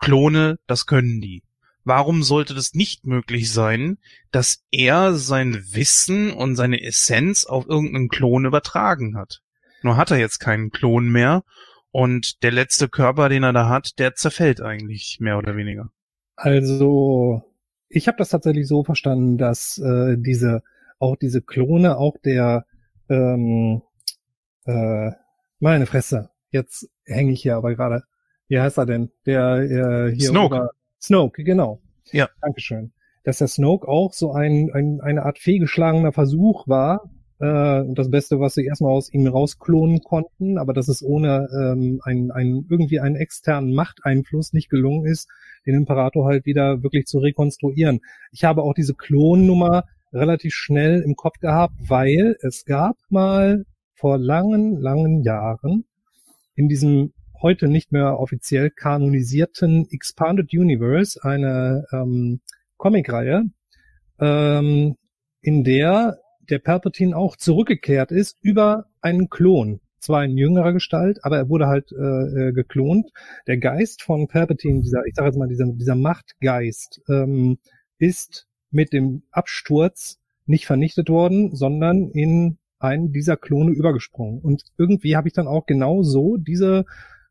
Klone, das können die. Warum sollte das nicht möglich sein, dass er sein Wissen und seine Essenz auf irgendeinen Klon übertragen hat? Nur hat er jetzt keinen Klon mehr und der letzte Körper, den er da hat, der zerfällt eigentlich mehr oder weniger. Also, ich habe das tatsächlich so verstanden, dass äh, diese auch diese Klone, auch der ähm, äh, meine Fresse, jetzt hänge ich hier aber gerade. Wie heißt er denn? Der äh, hier Snoke. Über, Snoke, genau. Ja. Dankeschön. Dass der Snoke auch so ein, ein eine Art fehlgeschlagener Versuch war, äh, und das Beste, was sie erstmal aus ihm rausklonen konnten, aber dass es ohne ähm, einen, einen, irgendwie einen externen Machteinfluss nicht gelungen ist, den Imperator halt wieder wirklich zu rekonstruieren. Ich habe auch diese Klonnummer relativ schnell im Kopf gehabt, weil es gab mal vor langen, langen Jahren in diesem heute nicht mehr offiziell kanonisierten Expanded Universe eine ähm, Comicreihe, ähm, in der der Palpatine auch zurückgekehrt ist über einen Klon. Zwar in jüngerer Gestalt, aber er wurde halt äh, äh, geklont. Der Geist von Palpatine, dieser, ich sage jetzt mal, dieser, dieser Machtgeist, ähm, ist mit dem Absturz nicht vernichtet worden, sondern in einen dieser Klone übergesprungen. Und irgendwie habe ich dann auch genau so diese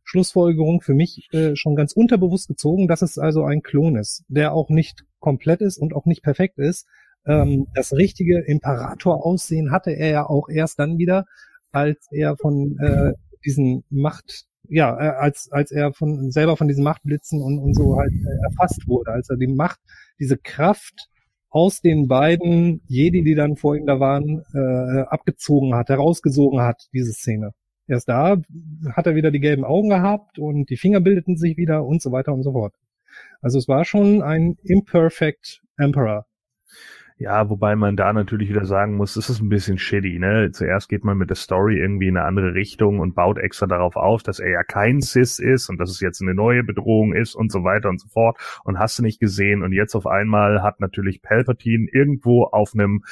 Schlussfolgerung für mich äh, schon ganz unterbewusst gezogen, dass es also ein Klon ist, der auch nicht komplett ist und auch nicht perfekt ist. Ähm, das richtige Imperator-Aussehen hatte er ja auch erst dann wieder, als er von äh, diesen Macht, ja, äh, als als er von selber von diesen Machtblitzen und, und so halt äh, erfasst wurde, als er die Macht, diese Kraft aus den beiden Jedi, die dann vor ihm da waren, äh, abgezogen hat, herausgesogen hat, diese Szene. Erst da hat er wieder die gelben Augen gehabt und die Finger bildeten sich wieder und so weiter und so fort. Also es war schon ein imperfect Emperor. Ja, wobei man da natürlich wieder sagen muss, das ist ein bisschen shitty, ne? Zuerst geht man mit der Story irgendwie in eine andere Richtung und baut extra darauf auf, dass er ja kein Cis ist und dass es jetzt eine neue Bedrohung ist und so weiter und so fort und hast du nicht gesehen und jetzt auf einmal hat natürlich Palpatine irgendwo auf einem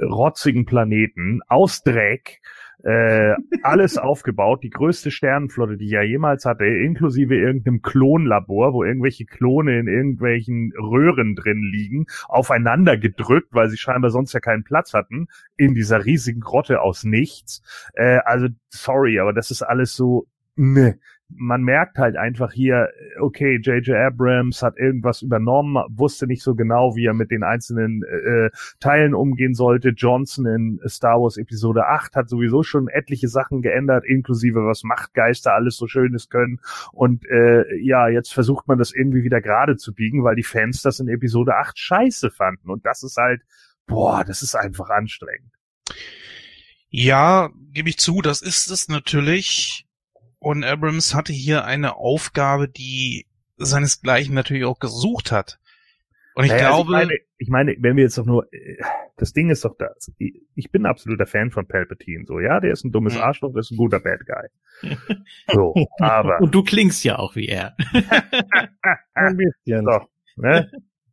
rotzigen Planeten aus Dreck äh, alles aufgebaut, die größte Sternenflotte, die ja jemals hatte, inklusive irgendeinem Klonlabor, wo irgendwelche Klone in irgendwelchen Röhren drin liegen, aufeinander gedrückt, weil sie scheinbar sonst ja keinen Platz hatten, in dieser riesigen Grotte aus nichts. Äh, also sorry, aber das ist alles so, ne man merkt halt einfach hier, okay, J.J. Abrams hat irgendwas übernommen, wusste nicht so genau, wie er mit den einzelnen äh, Teilen umgehen sollte. Johnson in Star Wars Episode 8 hat sowieso schon etliche Sachen geändert, inklusive was Machtgeister alles so Schönes können. Und äh, ja, jetzt versucht man das irgendwie wieder gerade zu biegen, weil die Fans das in Episode 8 scheiße fanden. Und das ist halt, boah, das ist einfach anstrengend. Ja, gebe ich zu, das ist es natürlich. Und Abrams hatte hier eine Aufgabe, die seinesgleichen natürlich auch gesucht hat. Und ich naja, glaube. Also ich, meine, ich meine, wenn wir jetzt doch nur, das Ding ist doch das. Ich bin ein absoluter Fan von Palpatine, so, ja, der ist ein dummes hm. Arschloch, der ist ein guter Bad Guy. So, aber. Und du klingst ja auch wie er. ein bisschen. So, ne?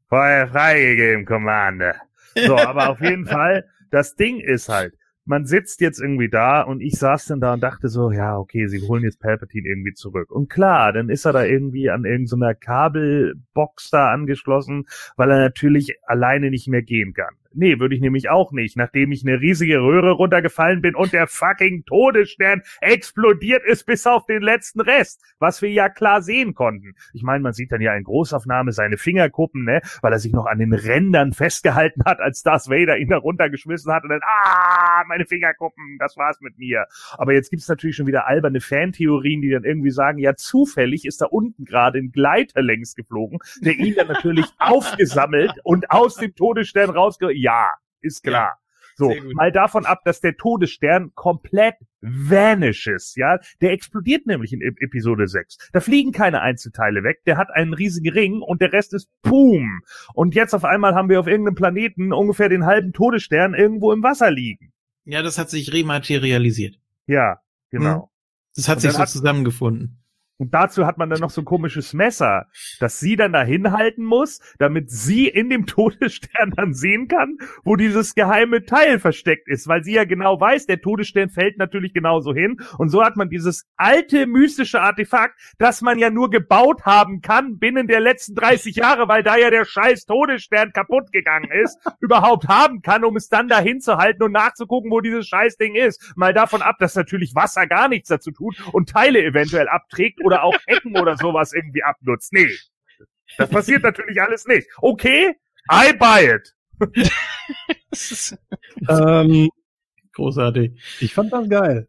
Vorher freigegeben, Commander. So, aber auf jeden Fall, das Ding ist halt, man sitzt jetzt irgendwie da und ich saß dann da und dachte so, ja, okay, sie holen jetzt Palpatine irgendwie zurück. Und klar, dann ist er da irgendwie an irgendeiner Kabelbox da angeschlossen, weil er natürlich alleine nicht mehr gehen kann. Nee, würde ich nämlich auch nicht, nachdem ich eine riesige Röhre runtergefallen bin und der fucking Todesstern explodiert ist bis auf den letzten Rest, was wir ja klar sehen konnten. Ich meine, man sieht dann ja in Großaufnahme seine Fingerkuppen, ne, weil er sich noch an den Rändern festgehalten hat, als Darth Vader ihn da runtergeschmissen hat und dann, ah, meine Fingerkuppen, das war's mit mir. Aber jetzt gibt's natürlich schon wieder alberne Fantheorien, die dann irgendwie sagen, ja, zufällig ist da unten gerade ein Gleiter längs geflogen, der ihn dann natürlich aufgesammelt und aus dem Todesstern rausge ja, ist klar. Ja. So, mal davon ab, dass der Todesstern komplett vanishes, ja. Der explodiert nämlich in Episode 6. Da fliegen keine Einzelteile weg, der hat einen riesigen Ring und der Rest ist Boom. Und jetzt auf einmal haben wir auf irgendeinem Planeten ungefähr den halben Todesstern irgendwo im Wasser liegen. Ja, das hat sich rematerialisiert. Ja, genau. Hm. Das hat sich so hat, zusammengefunden. Und dazu hat man dann noch so ein komisches Messer, das sie dann da hinhalten muss, damit sie in dem Todesstern dann sehen kann, wo dieses geheime Teil versteckt ist, weil sie ja genau weiß, der Todesstern fällt natürlich genauso hin. Und so hat man dieses alte mystische Artefakt, das man ja nur gebaut haben kann binnen der letzten 30 Jahre, weil da ja der scheiß Todesstern kaputt gegangen ist, überhaupt haben kann, um es dann da hinzuhalten und nachzugucken, wo dieses Scheißding ist. Mal davon ab, dass natürlich Wasser gar nichts dazu tut und Teile eventuell abträgt oder auch Ecken oder sowas irgendwie abnutzt. Nee. Das passiert natürlich alles nicht. Okay, I buy it. ähm, Großartig. Ich fand das geil.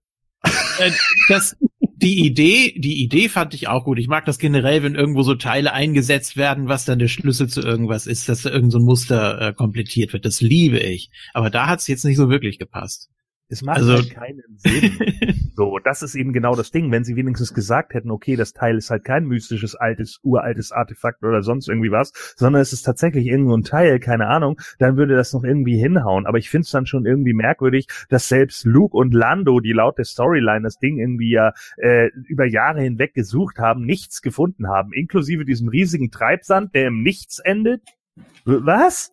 Äh, das, die Idee, die Idee fand ich auch gut. Ich mag das generell, wenn irgendwo so Teile eingesetzt werden, was dann der Schlüssel zu irgendwas ist, dass da irgend so ein Muster äh, komplettiert wird. Das liebe ich. Aber da hat es jetzt nicht so wirklich gepasst. Es macht also, halt keinen Sinn. so, das ist eben genau das Ding. Wenn sie wenigstens gesagt hätten, okay, das Teil ist halt kein mystisches, altes, uraltes Artefakt oder sonst irgendwie was, sondern es ist tatsächlich irgendwo ein Teil, keine Ahnung, dann würde das noch irgendwie hinhauen. Aber ich finde es dann schon irgendwie merkwürdig, dass selbst Luke und Lando, die laut der Storyline das Ding irgendwie ja äh, über Jahre hinweg gesucht haben, nichts gefunden haben, inklusive diesem riesigen Treibsand, der im Nichts endet. Was?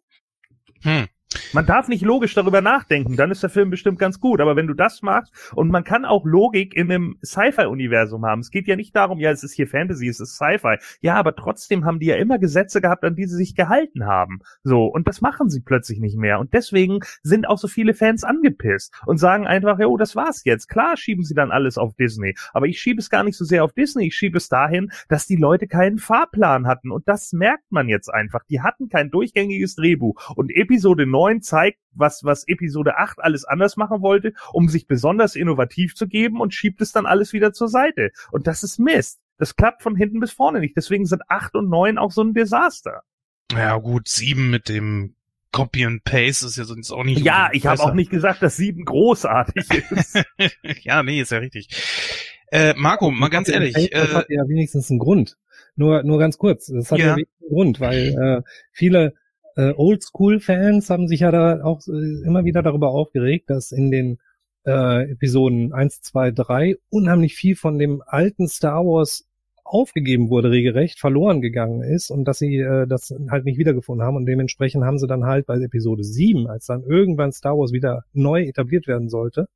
Hm. Man darf nicht logisch darüber nachdenken, dann ist der Film bestimmt ganz gut. Aber wenn du das machst und man kann auch Logik in einem Sci-Fi-Universum haben. Es geht ja nicht darum, ja, es ist hier Fantasy, es ist Sci-Fi. Ja, aber trotzdem haben die ja immer Gesetze gehabt, an die sie sich gehalten haben. So, und das machen sie plötzlich nicht mehr. Und deswegen sind auch so viele Fans angepisst und sagen einfach, ja, oh, das war's jetzt. Klar schieben sie dann alles auf Disney. Aber ich schiebe es gar nicht so sehr auf Disney. Ich schiebe es dahin, dass die Leute keinen Fahrplan hatten. Und das merkt man jetzt einfach. Die hatten kein durchgängiges Drehbuch. Und Episode 9 9 zeigt, was, was Episode 8 alles anders machen wollte, um sich besonders innovativ zu geben und schiebt es dann alles wieder zur Seite. Und das ist Mist. Das klappt von hinten bis vorne nicht. Deswegen sind 8 und 9 auch so ein Desaster. Ja, gut, 7 mit dem Copy and Paste ist ja sonst auch nicht. Ja, ich habe auch nicht gesagt, dass sieben großartig ist. ja, nee, ist ja richtig. Äh, Marco, mal ganz ehrlich. Das äh, hat ja wenigstens einen Grund. Nur, nur ganz kurz. Das hat ja, Ja. ja wenigstens einen Grund, weil äh, viele äh, Oldschool-Fans haben sich ja da auch äh, immer wieder darüber aufgeregt, dass in den äh, Episoden 1, 2, 3 unheimlich viel von dem alten Star Wars aufgegeben wurde, regelrecht verloren gegangen ist und dass sie äh, das halt nicht wiedergefunden haben. Und dementsprechend haben sie dann halt bei Episode 7, als dann irgendwann Star Wars wieder neu etabliert werden sollte,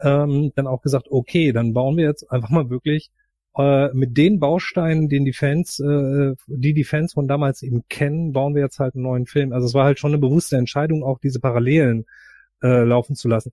ähm, dann auch gesagt, okay, dann bauen wir jetzt einfach mal wirklich äh, mit den Bausteinen, den die Fans, äh, die die Fans von damals eben kennen, bauen wir jetzt halt einen neuen Film. Also es war halt schon eine bewusste Entscheidung, auch diese Parallelen äh, laufen zu lassen.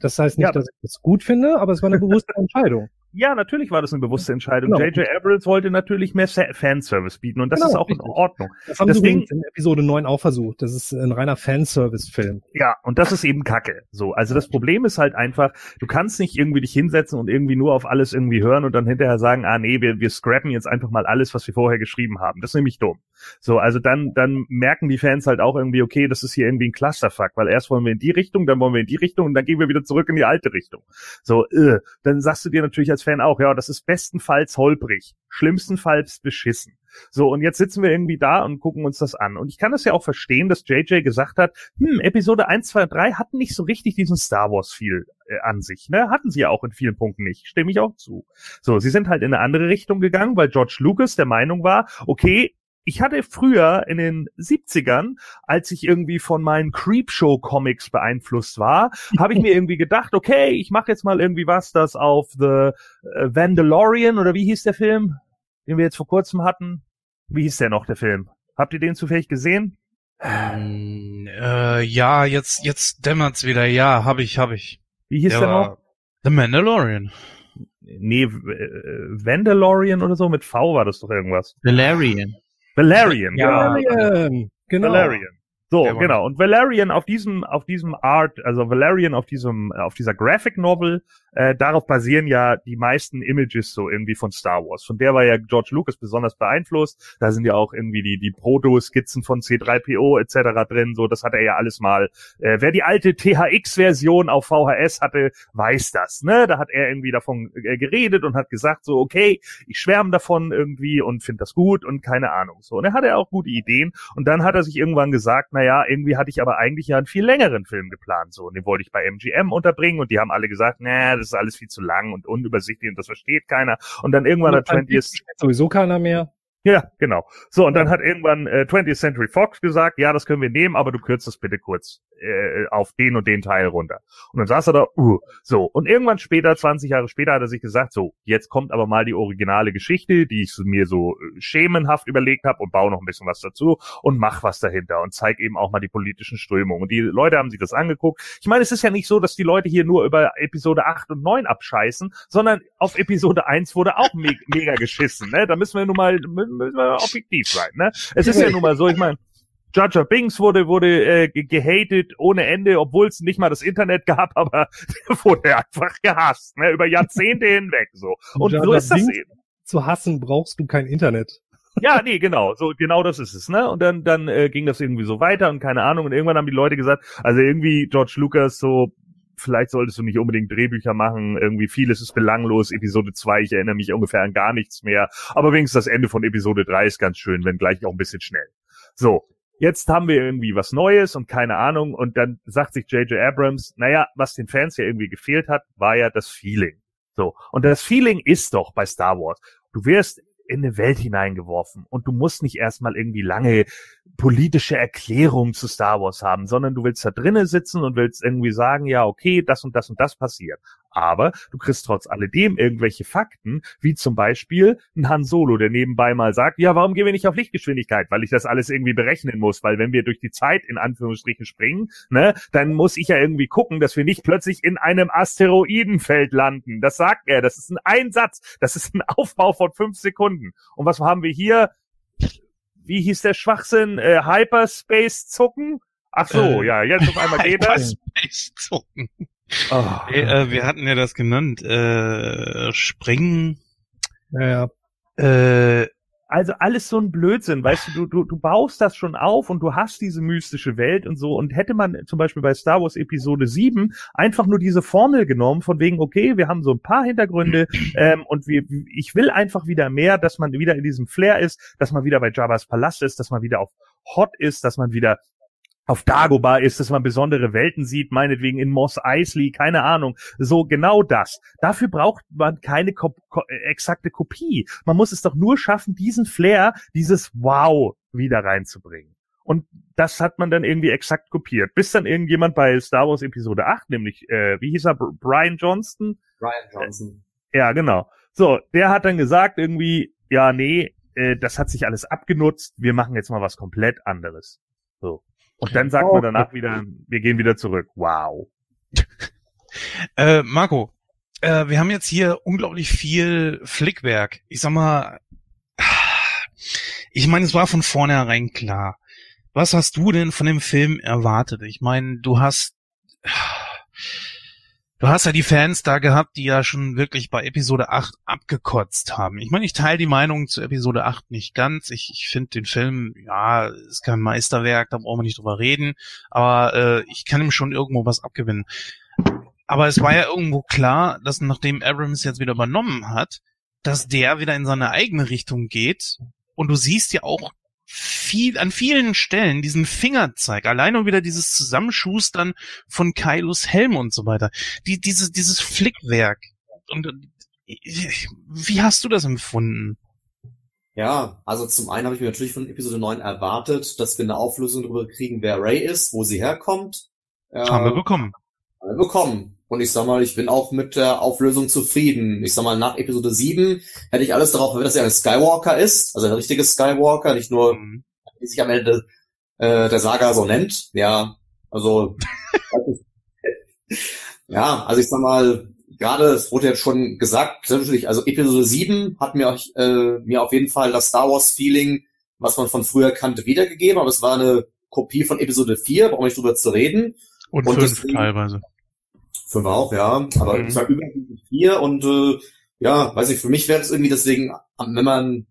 Das heißt nicht, Ja, dass ich das gut finde, aber es war eine bewusste Entscheidung. Ja, natürlich war das eine bewusste Entscheidung. Genau. J.J. Abrams wollte natürlich mehr Fanservice bieten und das Genau, ist auch richtig. in Ordnung. Das haben Das sie Ding- in Episode 9 auch versucht. Das ist ein reiner Fanservice-Film. Ja, und das ist eben Kacke. So, also das Problem ist halt einfach, du kannst nicht irgendwie dich hinsetzen und irgendwie nur auf alles irgendwie hören und dann hinterher sagen, ah nee, wir, wir scrappen jetzt einfach mal alles, was wir vorher geschrieben haben. Das ist nämlich dumm. So, also dann, dann merken die Fans halt auch irgendwie, okay, das ist hier irgendwie ein Clusterfuck, weil erst wollen wir in die Richtung, dann wollen wir in die Richtung und dann gehen wir wieder zurück in die alte Richtung. So, äh, dann sagst du dir natürlich als Fan auch, ja, das ist bestenfalls holprig, schlimmstenfalls beschissen. So, und jetzt sitzen wir irgendwie da und gucken uns das an. Und ich kann das ja auch verstehen, dass JJ gesagt hat, hm, Episode 1, 2, 3 hatten nicht so richtig diesen Star Wars-Feel äh, an sich, ne? Hatten sie ja auch in vielen Punkten nicht. Stimme ich auch zu. So, sie sind halt in eine andere Richtung gegangen, weil George Lucas der Meinung war, okay, ich hatte früher in den 70ern, als ich irgendwie von meinen Creepshow-Comics beeinflusst war, habe ich mir irgendwie gedacht, okay, ich mache jetzt mal irgendwie was, das auf The äh, Vandalorian oder wie hieß der Film, den wir jetzt vor kurzem hatten? Wie hieß der noch, der Film? Habt ihr den zufällig gesehen? ähm, äh, ja, jetzt, jetzt dämmert's wieder. Ja, hab ich, hab ich. Wie hieß der, noch? war The Mandalorian. Nee, w- äh, Vandalorian oder so, mit V war das doch irgendwas. Valerian. Valerian, Ja. Valerian, genau. Valerian. So, war- genau. Und Valerian auf diesem, auf diesem Art, also Valerian auf diesem, auf dieser Graphic Novel, äh, darauf basieren ja die meisten Images so irgendwie von Star Wars. Von der war ja George Lucas besonders beeinflusst. Da sind ja auch irgendwie die, die Proto-Skizzen von C3PO etc. drin. So, das hat er ja alles mal. Äh, wer die alte THX-Version auf VHS hatte, weiß das, ne? Da hat er irgendwie davon äh, geredet und hat gesagt so, okay, ich schwärme davon irgendwie und finde das gut und keine Ahnung. So, und er hatte auch gute Ideen. Und dann hat er sich irgendwann gesagt, na ja, irgendwie hatte ich aber eigentlich ja einen viel längeren Film geplant, so. Und den wollte ich bei MGM unterbringen und die haben alle gesagt, na, das ist alles viel zu lang und unübersichtlich und das versteht keiner. Und dann irgendwann hat 20th, Sowieso keiner mehr. ja, genau. So, und dann hat irgendwann äh, 20th Century Fox gesagt, ja, das können wir nehmen, aber du kürzt das bitte kurz äh, auf den und den Teil runter. Und dann saß er da, uh, so. Und irgendwann später, 20 Jahre später, hat er sich gesagt, so, jetzt kommt aber mal die originale Geschichte, die ich mir so äh, schemenhaft überlegt habe und baue noch ein bisschen was dazu und mach was dahinter und zeig eben auch mal die politischen Strömungen. Und die Leute haben sich das angeguckt. Ich meine, es ist ja nicht so, dass die Leute hier nur über Episode 8 und 9 abscheißen, sondern auf Episode 1 wurde auch me mega geschissen. Ne? Da müssen wir nun mal müssen wir objektiv sein. Ne? Es ist ja nun mal so, ich meine, Jar Binks wurde wurde äh, ge- gehatet ohne Ende, obwohl es nicht mal das Internet gab, aber der wurde einfach gehasst, ne? über Jahrzehnte hinweg so. Und Jar so ist das Binks? eben. Zu hassen brauchst du kein Internet. Ja, nee, genau, so genau das ist es, ne? Und dann dann äh, ging das irgendwie so weiter und keine Ahnung und irgendwann haben die Leute gesagt, also irgendwie George Lucas so vielleicht solltest du nicht unbedingt Drehbücher machen, irgendwie vieles ist belanglos, Episode 2, ich erinnere mich ungefähr an gar nichts mehr, aber wenigstens das Ende von Episode 3 ist ganz schön, wenn gleich auch ein bisschen schnell. So, jetzt haben wir irgendwie was Neues und keine Ahnung und dann sagt sich J.J. Abrams, naja, was den Fans ja irgendwie gefehlt hat, war ja das Feeling. So, und das Feeling ist doch bei Star Wars. Du wirst in eine Welt hineingeworfen und du musst nicht erstmal irgendwie lange politische Erklärungen zu Star Wars haben, sondern du willst da drinnen sitzen und willst irgendwie sagen, ja, okay, das und das und das passiert. Aber du kriegst trotz alledem irgendwelche Fakten, wie zum Beispiel ein Han Solo, der nebenbei mal sagt, ja, warum gehen wir nicht auf Lichtgeschwindigkeit? Weil ich das alles irgendwie berechnen muss, weil wenn wir durch die Zeit in Anführungsstrichen springen, ne, dann muss ich ja irgendwie gucken, dass wir nicht plötzlich in einem Asteroidenfeld landen. Das sagt er, das ist ein Einsatz, das ist ein Aufbau von fünf Sekunden. Und was haben wir hier? Wie hieß der Schwachsinn? Äh, Hyperspace zucken? Ach so, Äh, ja, jetzt auf einmal geht das. Hyperspace-Zucken. Oh. Hey, äh, wir hatten ja das genannt. Äh, Springen. Ja, ja. Äh, Also alles so ein Blödsinn, weißt du, du, du, du baust das schon auf und du hast diese mystische Welt und so. Und hätte man zum Beispiel bei Star Wars Episode 7 einfach nur diese Formel genommen, von wegen, okay, wir haben so ein paar Hintergründe ähm, und wir, ich will einfach wieder mehr, dass man wieder in diesem Flair ist, dass man wieder bei Jabba's Palast ist, dass man wieder auf Hot ist, dass man wieder auf Dagobah ist, dass man besondere Welten sieht, meinetwegen in Moss Eisley, keine Ahnung. So genau das. Dafür braucht man keine ko ko exakte Kopie. Man muss es doch nur schaffen, diesen Flair, dieses Wow wieder reinzubringen. Und das hat man dann irgendwie exakt kopiert. Bis dann irgendjemand bei Star Wars Episode 8, nämlich, äh, wie hieß er, Brian Johnston? Brian Johnson. Äh, ja, genau. So, der hat dann gesagt irgendwie, ja, nee, äh, das hat sich alles abgenutzt, wir machen jetzt mal was komplett anderes. So. Und dann sagt man danach wieder, wir gehen wieder zurück. Wow. Äh, Marco, äh, wir haben jetzt hier unglaublich viel Flickwerk. Ich sag mal, ich meine, es war von vornherein klar. Was hast du denn von dem Film erwartet? Ich meine, du hast, du hast ja die Fans da gehabt, die ja schon wirklich bei Episode 8 abgekotzt haben. Ich meine, ich teile die Meinung zu Episode 8 nicht ganz. Ich, ich finde den Film, ja, ist kein Meisterwerk, da brauchen wir nicht drüber reden, aber äh, ich kann ihm schon irgendwo was abgewinnen. Aber es war ja irgendwo klar, dass nachdem Abrams jetzt wieder übernommen hat, dass der wieder in seine eigene Richtung geht. Und du siehst ja auch viel, an vielen Stellen diesen Fingerzeig, allein und wieder dieses Zusammenschustern von Kylos Helm und so weiter. Die, diese, dieses Flickwerk. Und äh, wie hast du das empfunden? Ja, also zum einen habe ich mir natürlich von Episode 9 erwartet, dass wir eine Auflösung darüber kriegen, wer Ray ist, wo sie herkommt. Haben wir bekommen. Haben wir bekommen. Und ich sag mal, ich bin auch mit der Auflösung zufrieden. Ich sag mal, nach Episode 7 hätte ich alles darauf verwendet, dass er ein Skywalker ist, also ein richtiges Skywalker, nicht nur, Mhm. wie sich am Ende äh, der Saga so nennt. Ja, also ja, also ich sag mal, gerade, es wurde jetzt schon gesagt, natürlich, also Episode 7 hat mir, äh, mir auf jeden Fall das Star Wars Feeling, was man von früher kannte, wiedergegeben, aber es war eine Kopie von Episode 4, brauchen wir nicht drüber zu reden. Und, Und fünf deswegen- teilweise. Fünf auch, ja. Aber Mhm. es war überwiegend vier und äh, ja, weiß ich, für mich wäre es irgendwie deswegen, wenn man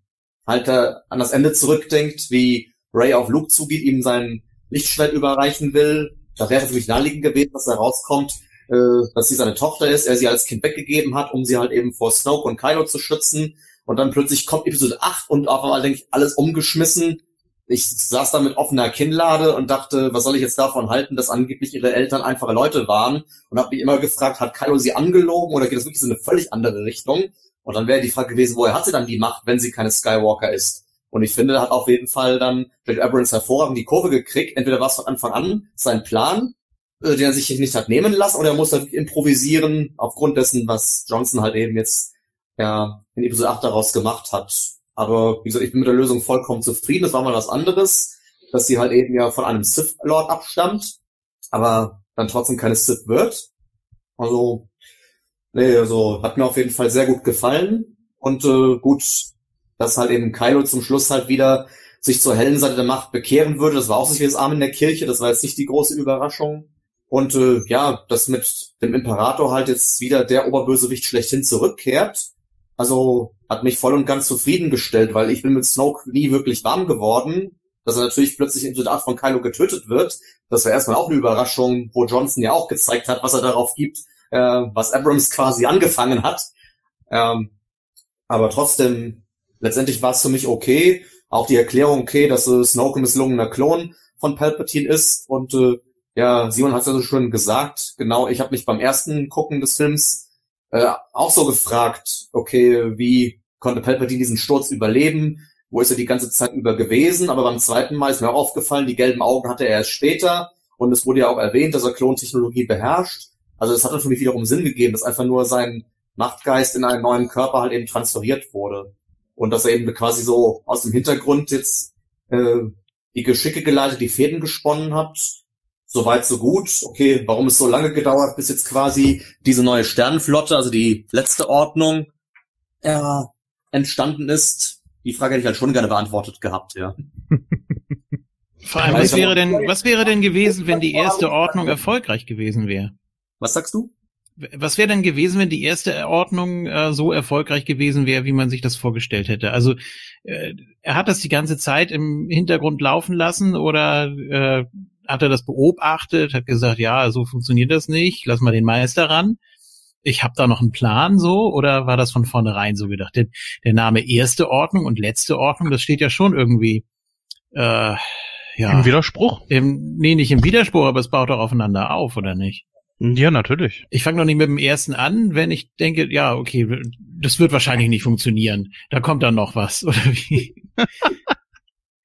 halt äh, an das Ende zurückdenkt, wie Ray auf Luke zugeht, ihm sein Lichtschwert überreichen will, da wäre es für mich naheliegend gewesen, dass da rauskommt, äh, dass sie seine Tochter ist, er sie als Kind weggegeben hat, um sie halt eben vor Snoke und Kylo zu schützen. Und dann plötzlich kommt Episode 8 und auf einmal denke ich, alles umgeschmissen. Ich saß da mit offener Kinnlade und dachte, was soll ich jetzt davon halten, dass angeblich ihre Eltern einfache Leute waren und habe mich immer gefragt, hat Kylo sie angelogen oder geht das wirklich so eine völlig andere Richtung? Und dann wäre die Frage gewesen, woher hat sie dann die Macht, wenn sie keine Skywalker ist? Und ich finde, da hat auf jeden Fall dann J.J. Abrams hervorragend die Kurve gekriegt. Entweder war es von Anfang an sein Plan, äh, den er sich nicht hat nehmen lassen, oder er muss halt improvisieren aufgrund dessen, was Johnson halt eben jetzt ja in Episode 8 daraus gemacht hat. Aber wie gesagt, ich bin mit der Lösung vollkommen zufrieden. Das war mal was anderes, dass sie halt eben ja von einem Sith Lord abstammt, aber dann trotzdem keine Sith wird. Also, nee, also hat mir auf jeden Fall sehr gut gefallen. Und äh, gut, dass halt eben Kylo zum Schluss halt wieder sich zur hellen Seite der Macht bekehren würde. Das war auch so wie das Arm in der Kirche, das war jetzt nicht die große Überraschung. Und äh, ja, dass mit dem Imperator halt jetzt wieder der Oberbösewicht schlechthin zurückkehrt. Also hat mich voll und ganz zufriedengestellt, weil ich bin mit Snoke nie wirklich warm geworden. Dass er natürlich plötzlich in 8 von Kylo getötet wird. Das war erstmal auch eine Überraschung, wo Johnson ja auch gezeigt hat, was er darauf gibt, äh, was Abrams quasi angefangen hat. Ähm, aber trotzdem, letztendlich war es für mich okay. Auch die Erklärung okay, dass äh, Snoke ein misslungener Klon von Palpatine ist. Und äh, ja, Simon hat es ja so schön gesagt. Genau, ich habe mich beim ersten Gucken des Films äh, auch so gefragt, okay, wie konnte Palpatine diesen Sturz überleben? Wo ist er die ganze Zeit über gewesen? Aber beim zweiten Mal ist mir auch aufgefallen, die gelben Augen hatte er erst später. Und es wurde ja auch erwähnt, dass er Klontechnologie beherrscht. Also es hat dann für mich wiederum Sinn gegeben, dass einfach nur sein Machtgeist in einen neuen Körper halt eben transferiert wurde. Und dass er eben quasi so aus dem Hintergrund jetzt äh, die Geschicke geleitet, die Fäden gesponnen hat. Soweit so gut. Okay, warum es so lange gedauert, bis jetzt quasi diese neue Sternenflotte, also die letzte Ordnung, ja, entstanden ist. Die Frage hätte ich halt schon gerne beantwortet gehabt, ja. Vor allem, was wäre denn, was wäre denn gewesen, wenn die erste Ordnung erfolgreich gewesen wäre? Was sagst du? was wäre denn gewesen, wenn die erste Ordnung äh, so erfolgreich gewesen wäre, wie man sich das vorgestellt hätte? Also äh, er hat das die ganze Zeit im Hintergrund laufen lassen oder äh, hat er das beobachtet, hat gesagt, ja, so funktioniert das nicht, lass mal den Meister ran. Ich habe da noch einen Plan so oder war das von vornherein so gedacht? Denn der Name erste Ordnung und letzte Ordnung, das steht ja schon irgendwie äh, ja. Im Widerspruch? Im, nee, nicht im Widerspruch, aber es baut doch aufeinander auf, oder nicht? Ja, natürlich. Ich fange doch nicht mit dem ersten an, wenn ich denke, ja, okay, das wird wahrscheinlich nicht funktionieren. Da kommt dann noch was, oder wie?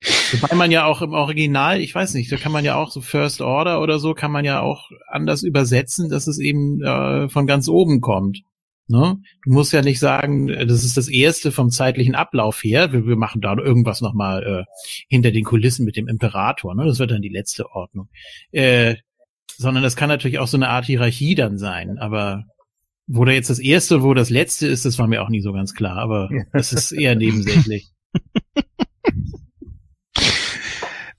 Wobei man ja auch im Original, ich weiß nicht, da kann man ja auch so First Order oder so, kann man ja auch anders übersetzen, dass es eben äh, von ganz oben kommt. Ne? Du musst ja nicht sagen, das ist das erste vom zeitlichen Ablauf her. Wir, wir machen da irgendwas nochmal äh, hinter den Kulissen mit dem Imperator. Ne? Das wird dann die letzte Ordnung. Äh, sondern das kann natürlich auch so eine Art Hierarchie dann sein. Aber wo da jetzt das erste, wo das letzte ist, das war mir auch nie so ganz klar. Aber das ist eher nebensächlich.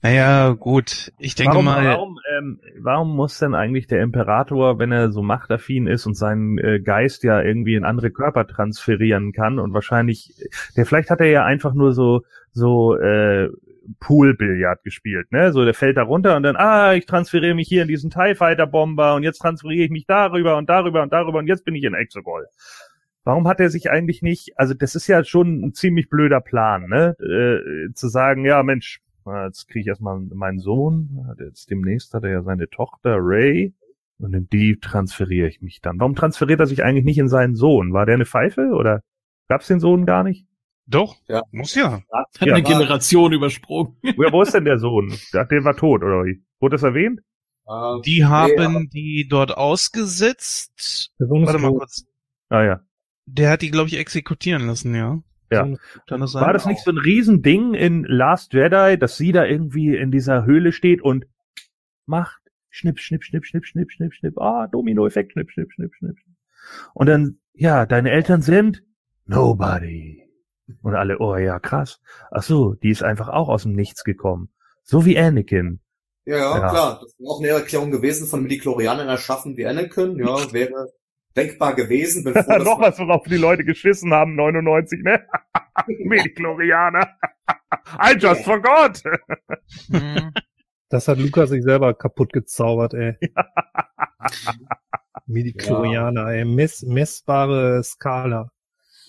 Naja, gut. Ich denke warum, mal. Warum, ähm, warum muss denn eigentlich der Imperator, wenn er so machtaffin ist und seinen äh, Geist ja irgendwie in andere Körper transferieren kann und wahrscheinlich, der vielleicht hat er ja einfach nur so so äh, Poolbillard gespielt, ne? So der fällt da runter und dann, ah, ich transferiere mich hier in diesen TIE Fighter Bomber und jetzt transferiere ich mich darüber und darüber und darüber und jetzt bin ich in Exegol. Warum hat er sich eigentlich nicht, also das ist ja schon ein ziemlich blöder Plan, ne? Äh, zu sagen, ja Mensch, Jetzt kriege ich erstmal meinen Sohn. Jetzt demnächst hat er ja seine Tochter Ray. Und in die transferiere ich mich dann. Warum transferiert er sich eigentlich nicht in seinen Sohn? War der eine Pfeife oder gab's den Sohn gar nicht? Doch, ja. muss ja. Hat ja, eine Generation übersprungen. Ja, wo ist denn der Sohn? Der, der war tot, oder wie? Wurde das erwähnt? Uh, die haben nee, die dort ausgesetzt. Warte mal kurz. Ah ja. Der hat die, glaube ich, exekutieren lassen, ja. Ja. Das War das nicht so ein Riesending in Last Jedi, dass sie da irgendwie in dieser Höhle steht und macht schnipp, schnipp, schnipp, schnipp, schnipp, schnipp, schnipp, ah, Domino-Effekt, schnipp, schnipp, schnipp, schnipp. Und dann, ja, deine Eltern sind Nobody. Und alle, oh ja, krass. Ach so, die ist einfach auch aus dem Nichts gekommen. So wie Anakin. Ja, ja, ja. klar. Das wäre auch eine Erklärung gewesen von Midichlorianern erschaffen wie Anakin. Ja, wäre denkbar gewesen, bevor das Noch was, worauf die Leute geschissen haben, 99, ne? Mediklorianer. I just forgot. das hat Lukas sich selber kaputt gezaubert, ey. Mediklorianer, ey. Mess, messbare Skala.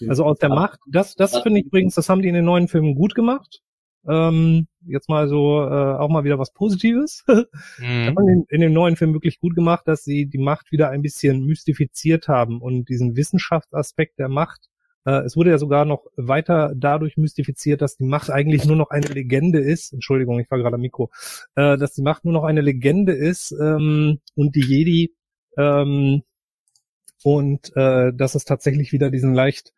Also aus der Macht, das, das finde ich übrigens, das haben die in den neuen Filmen gut gemacht. Ähm, jetzt mal so äh, auch mal wieder was Positives. mhm. In, in dem neuen Film wirklich gut gemacht, dass sie die Macht wieder ein bisschen mystifiziert haben und diesen Wissenschaftsaspekt der Macht. Äh, es wurde ja sogar noch weiter dadurch mystifiziert, dass die Macht eigentlich nur noch eine Legende ist. Entschuldigung, ich war gerade am Mikro. Äh, dass die Macht nur noch eine Legende ist ähm, und die Jedi ähm, und äh, dass es tatsächlich wieder diesen leicht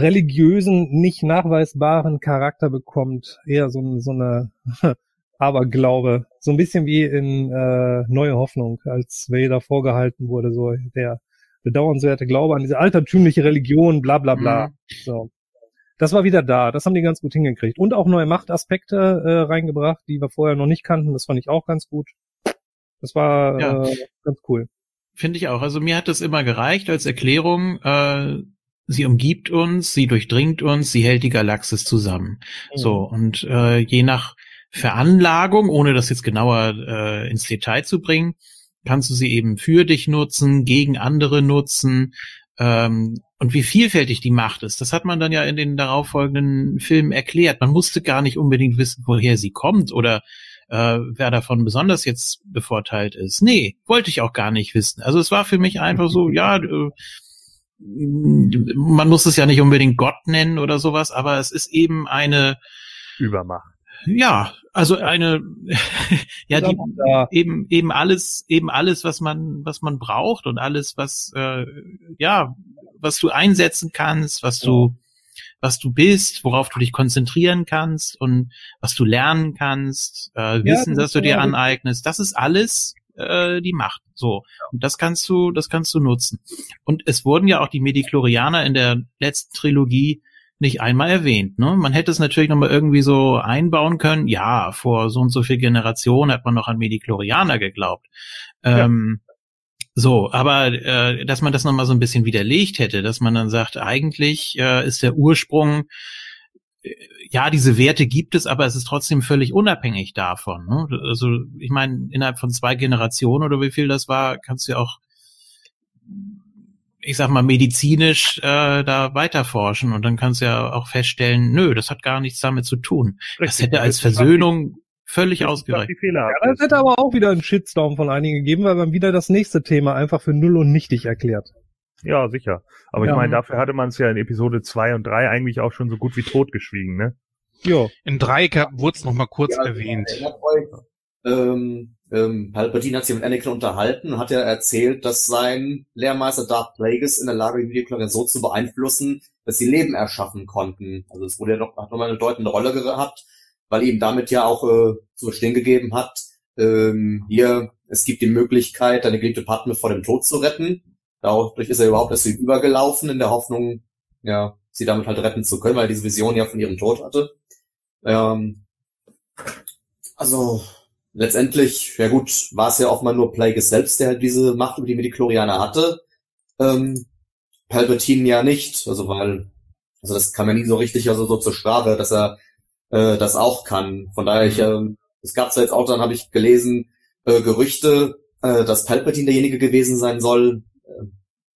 religiösen, nicht nachweisbaren Charakter bekommt. Eher so, so eine Aberglaube. So ein bisschen wie in äh, Neue Hoffnung, als Vader vorgehalten wurde, so der bedauernswerte Glaube an diese altertümliche Religion, bla bla bla. Mhm. So. Das war wieder da. Das haben die ganz gut hingekriegt. Und auch neue Machtaspekte äh, reingebracht, die wir vorher noch nicht kannten. Das fand ich auch ganz gut. Das war ja. äh, ganz cool. Finde ich auch. Also mir hat das immer gereicht als Erklärung. Äh, sie umgibt uns, sie durchdringt uns, sie hält die Galaxis zusammen. Mhm. So, und äh, je nach Veranlagung, ohne das jetzt genauer äh, ins Detail zu bringen, kannst du sie eben für dich nutzen, gegen andere nutzen. Ähm, und wie vielfältig die Macht ist, das hat man dann ja in den darauffolgenden Filmen erklärt. Man musste gar nicht unbedingt wissen, woher sie kommt oder äh, wer davon besonders jetzt bevorteilt ist. Nee, wollte ich auch gar nicht wissen. Also es war für mich einfach so, ja, äh, man muss es ja nicht unbedingt Gott nennen oder sowas, aber es ist eben eine Übermacht. Ja, also eine, ja, die, eben, eben alles, eben alles, was man, was man braucht und alles, was, äh, ja, was du einsetzen kannst, was du, was du bist, worauf du dich konzentrieren kannst und was du lernen kannst, äh, Wissen, ja, das, das du dir aneignest, das ist alles äh, die Macht. So. Und das kannst du, das kannst du nutzen. Und es wurden ja auch die Mediklorianer in der letzten Trilogie nicht einmal erwähnt. Ne? Man hätte es natürlich nochmal irgendwie so einbauen können. Ja, vor so und so viel Generationen hat man noch an Mediklorianer geglaubt. Ja. Ähm, So, aber äh, dass man das nochmal so ein bisschen widerlegt hätte, dass man dann sagt, eigentlich äh, ist der Ursprung, ja, diese Werte gibt es, aber es ist trotzdem völlig unabhängig davon. Ne? Also ich meine, innerhalb von zwei Generationen oder wie viel das war, kannst du ja auch, ich sag mal, medizinisch äh, da weiterforschen und dann kannst du ja auch feststellen, nö, das hat gar nichts damit zu tun. Richtig, das hätte als Versöhnung völlig ausgereicht. Ja, das hätte aber auch wieder einen Shitstorm von einigen gegeben, weil man wieder das nächste Thema einfach für null und nichtig erklärt. Ja, sicher. Aber Ja. ich meine, dafür hatte man es ja in Episode 2 und 3 eigentlich auch schon so gut wie totgeschwiegen, ne? Jo. In drei wurde es nochmal kurz Ja, erwähnt. Euch, ähm, ähm, Palpatine hat sich mit Anakin unterhalten und hat ja erzählt, dass sein Lehrmeister Darth Plagueis in der Lage, die Videoklone so zu beeinflussen, dass sie Leben erschaffen konnten. Also es wurde ja noch, hat nochmal eine deutende Rolle gehabt, weil ihm damit ja auch äh, zu verstehen gegeben hat, ähm, hier, es gibt die Möglichkeit, deine geliebte Partner vor dem Tod zu retten. Dadurch ist er überhaupt erst übergelaufen, in der Hoffnung, ja, sie damit halt retten zu können, weil er diese Vision ja von ihrem Tod hatte. Ähm, also letztendlich, ja gut, war es ja auch mal nur Plagueis selbst, der halt diese Macht über die Midichlorianer hatte. Ähm, Palpatine ja nicht, also weil, also das kam ja nie so richtig also so zur Sprache, dass er äh, das auch kann. Von daher, ich, ähm, es gab zwar jetzt auch, dann habe ich gelesen, äh, Gerüchte, äh, dass Palpatine derjenige gewesen sein soll, äh,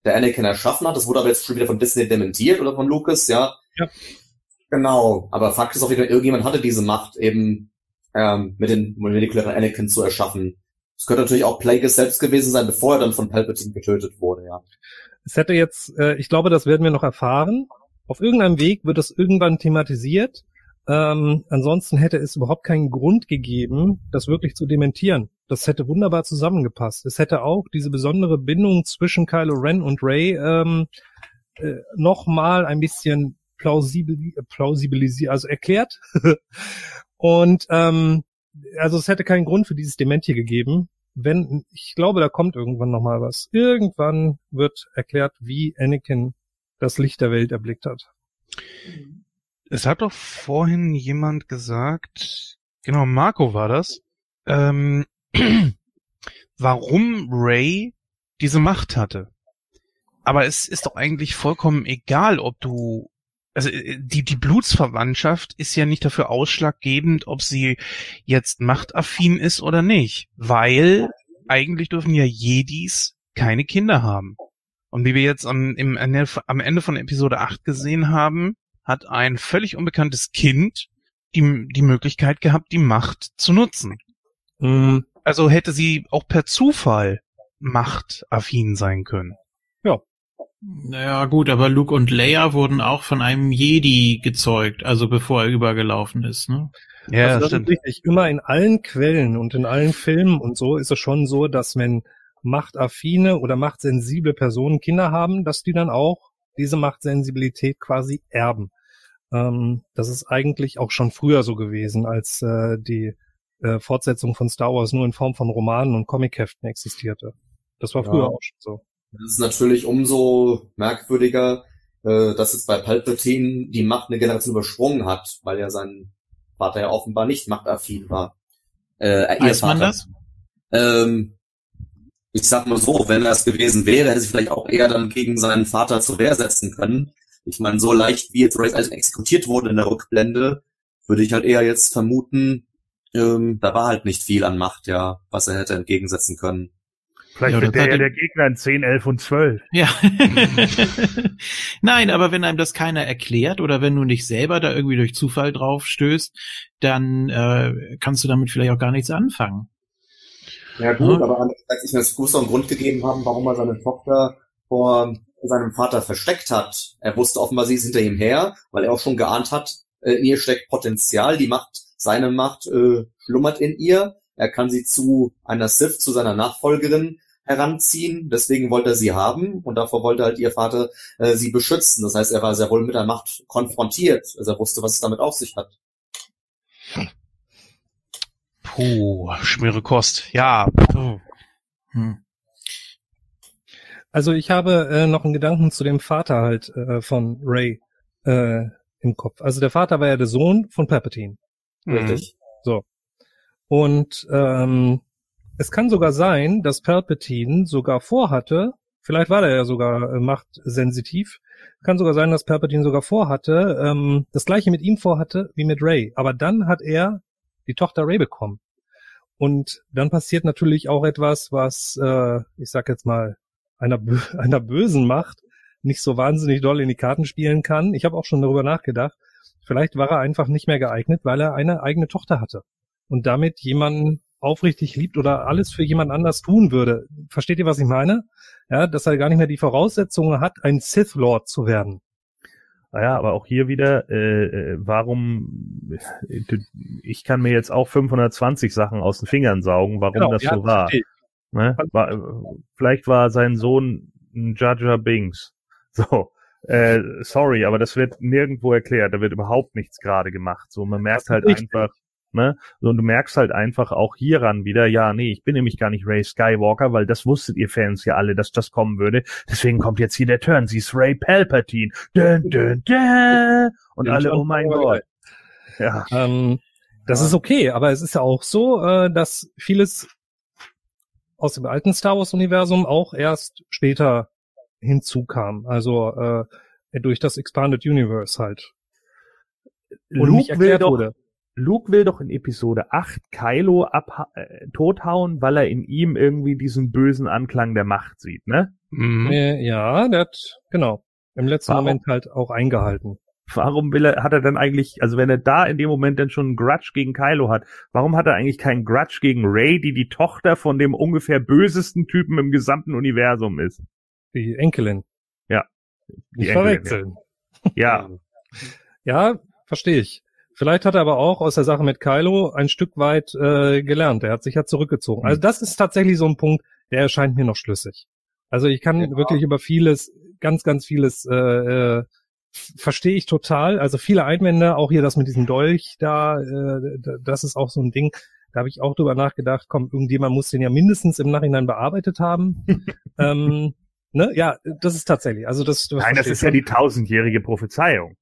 der Anakin erschaffen hat. Das wurde aber jetzt schon wieder von Disney dementiert oder von Lucas, ja. Ja. Genau. Aber Fakt ist auch wieder, irgendjemand hatte diese Macht eben ähm, mit den molekulären Anakin zu erschaffen. Es könnte natürlich auch Plagueis selbst gewesen sein, bevor er dann von Palpatine getötet wurde, ja. Es hätte jetzt, äh, ich glaube, das werden wir noch erfahren. Auf irgendeinem Weg wird es irgendwann thematisiert. Ähm, ansonsten hätte es überhaupt keinen Grund gegeben, das wirklich zu dementieren. Das hätte wunderbar zusammengepasst. Es hätte auch diese besondere Bindung zwischen Kylo Ren und Rey ähm, äh, nochmal ein bisschen plausibel, plausibilisiert, also erklärt. und ähm, also es hätte keinen Grund für dieses Dementi gegeben. Wenn, ich glaube, da kommt irgendwann nochmal was. Irgendwann wird erklärt, wie Anakin das Licht der Welt erblickt hat. Es hat doch vorhin jemand gesagt, genau, Marco war das, ähm, warum Ray diese Macht hatte. Aber es ist doch eigentlich vollkommen egal, ob du, also äh, die, die Blutsverwandtschaft ist ja nicht dafür ausschlaggebend, ob sie jetzt machtaffin ist oder nicht, weil eigentlich dürfen ja Jedis keine Kinder haben. Und wie wir jetzt am, im, am Ende von Episode 8 gesehen haben, hat ein völlig unbekanntes Kind die, die Möglichkeit gehabt, die Macht zu nutzen. Mm, Also hätte sie auch per Zufall machtaffin sein können. Naja, gut, aber Luke und Leia wurden auch von einem Jedi gezeugt, also bevor er übergelaufen ist, ne? Ja, also das ist richtig. Immer in allen Quellen und in allen Filmen und so ist es schon so, dass wenn machtaffine oder machtsensible Personen Kinder haben, dass die dann auch diese Machtsensibilität quasi erben. Ähm, das ist eigentlich auch schon früher so gewesen, als äh, die äh, Fortsetzung von Star Wars nur in Form von Romanen und Comicheften existierte. Das war früher Ja. auch schon so. Das ist natürlich umso merkwürdiger, äh, dass jetzt bei Palpatine die Macht eine Generation übersprungen hat, weil ja sein Vater ja offenbar nicht machtaffin war. Äh, Weiß man das? Ähm, ich sag mal so, wenn er es gewesen wäre, hätte sie vielleicht auch eher dann gegen seinen Vater zur Wehr setzen können. Ich meine, so leicht wie jetzt Ray also exekutiert wurde in der Rückblende, würde ich halt eher jetzt vermuten, ähm, da war halt nicht viel an Macht, ja, was er hätte entgegensetzen können. Vielleicht Ja, wird das der ja hatte- der Gegner in 10, 11 und 12. Ja. Nein, aber wenn einem das keiner erklärt oder wenn du nicht selber da irgendwie durch Zufall drauf stößt, dann äh, kannst du damit vielleicht auch gar nichts anfangen. Ja gut, aber andererseits, ich es muss doch einen Grund gegeben haben, warum er seine Tochter vor seinem Vater versteckt hat. Er wusste offenbar, sie ist hinter ihm her, weil er auch schon geahnt hat, äh, in ihr steckt Potenzial, die Macht, seine Macht äh, schlummert in ihr. Er kann sie zu einer Sith, zu seiner Nachfolgerin heranziehen. Deswegen wollte er sie haben und davor wollte halt ihr Vater äh, sie beschützen. Das heißt, er war sehr wohl mit der Macht konfrontiert. Also er wusste, was es damit auf sich hat. Puh, schwere Kost. Ja. Puh. Hm. Also ich habe äh, noch einen Gedanken zu dem Vater halt äh, von Ray äh, im Kopf. Also der Vater war ja der Sohn von Palpatine. Mhm. Richtig. Und ähm, es kann sogar sein, dass Palpatine sogar vorhatte, vielleicht war er ja sogar äh, machtsensitiv, kann sogar sein, dass Palpatine sogar vorhatte, ähm, das gleiche mit ihm vorhatte wie mit Ray. Aber dann hat er die Tochter Ray bekommen. Und dann passiert natürlich auch etwas, was, äh, ich sag jetzt mal, einer, bö einer bösen Macht nicht so wahnsinnig doll in die Karten spielen kann. Ich habe auch schon darüber nachgedacht. Vielleicht war er einfach nicht mehr geeignet, weil er eine eigene Tochter hatte und damit jemanden aufrichtig liebt oder alles für jemand anders tun würde. Versteht ihr, was ich meine? Ja, dass er gar nicht mehr die Voraussetzungen hat, ein Sith Lord zu werden. Naja, aber auch hier wieder, äh, äh warum, äh, ich kann mir jetzt auch 520 Sachen aus den Fingern saugen, warum genau, das so war. Ne? war. Vielleicht war sein Sohn ein Jaja Bings. So, äh, sorry, aber das wird nirgendwo erklärt, da wird überhaupt nichts gerade gemacht. So, man merkt halt einfach, Ne? So, und du merkst halt einfach auch hieran wieder, ja, nee, ich bin nämlich gar nicht Ray Skywalker, weil das wusstet ihr Fans ja alle, dass das kommen würde. Deswegen kommt jetzt hier der Turn. Sie ist Ray Palpatine. Dun, dun, dun. Und alle, oh mein Gott. Ja. Ähm, das ja. ist okay, aber es ist ja auch so, äh, dass vieles aus dem alten Star Wars Universum auch erst später hinzukam. Also äh, durch das Expanded Universe halt. Und Luke will doch, wurde. Luke will doch in Episode 8 Kylo ab, äh, tothauen, weil er in ihm irgendwie diesen bösen Anklang der Macht sieht, ne? Mhm. Äh, ja, der hat, genau, im letzten warum, Moment halt auch eingehalten. Warum will er, hat er dann eigentlich, also wenn er da in dem Moment dann schon einen Grudge gegen Kylo hat, warum hat er eigentlich keinen Grudge gegen Ray, die die Tochter von dem ungefähr bösesten Typen im gesamten Universum ist? Die Enkelin. Ja. Die Nicht Enkelin, verwechseln. Ja. ja, verstehe ich. Vielleicht hat er aber auch aus der Sache mit Kylo ein Stück weit äh, gelernt. Er hat sich ja zurückgezogen. Mhm. Also das ist tatsächlich so ein Punkt, der erscheint mir noch schlüssig. Also ich kann ja. wirklich über vieles, ganz, ganz vieles äh, äh, verstehe ich total. Also viele Einwände, auch hier das mit diesem Dolch da, äh, das ist auch so ein Ding. Da habe ich auch drüber nachgedacht, komm, irgendjemand muss den ja mindestens im Nachhinein bearbeitet haben. ähm, ne? Ja, das ist tatsächlich. Also das. Nein, das ist ja die tausendjährige Prophezeiung.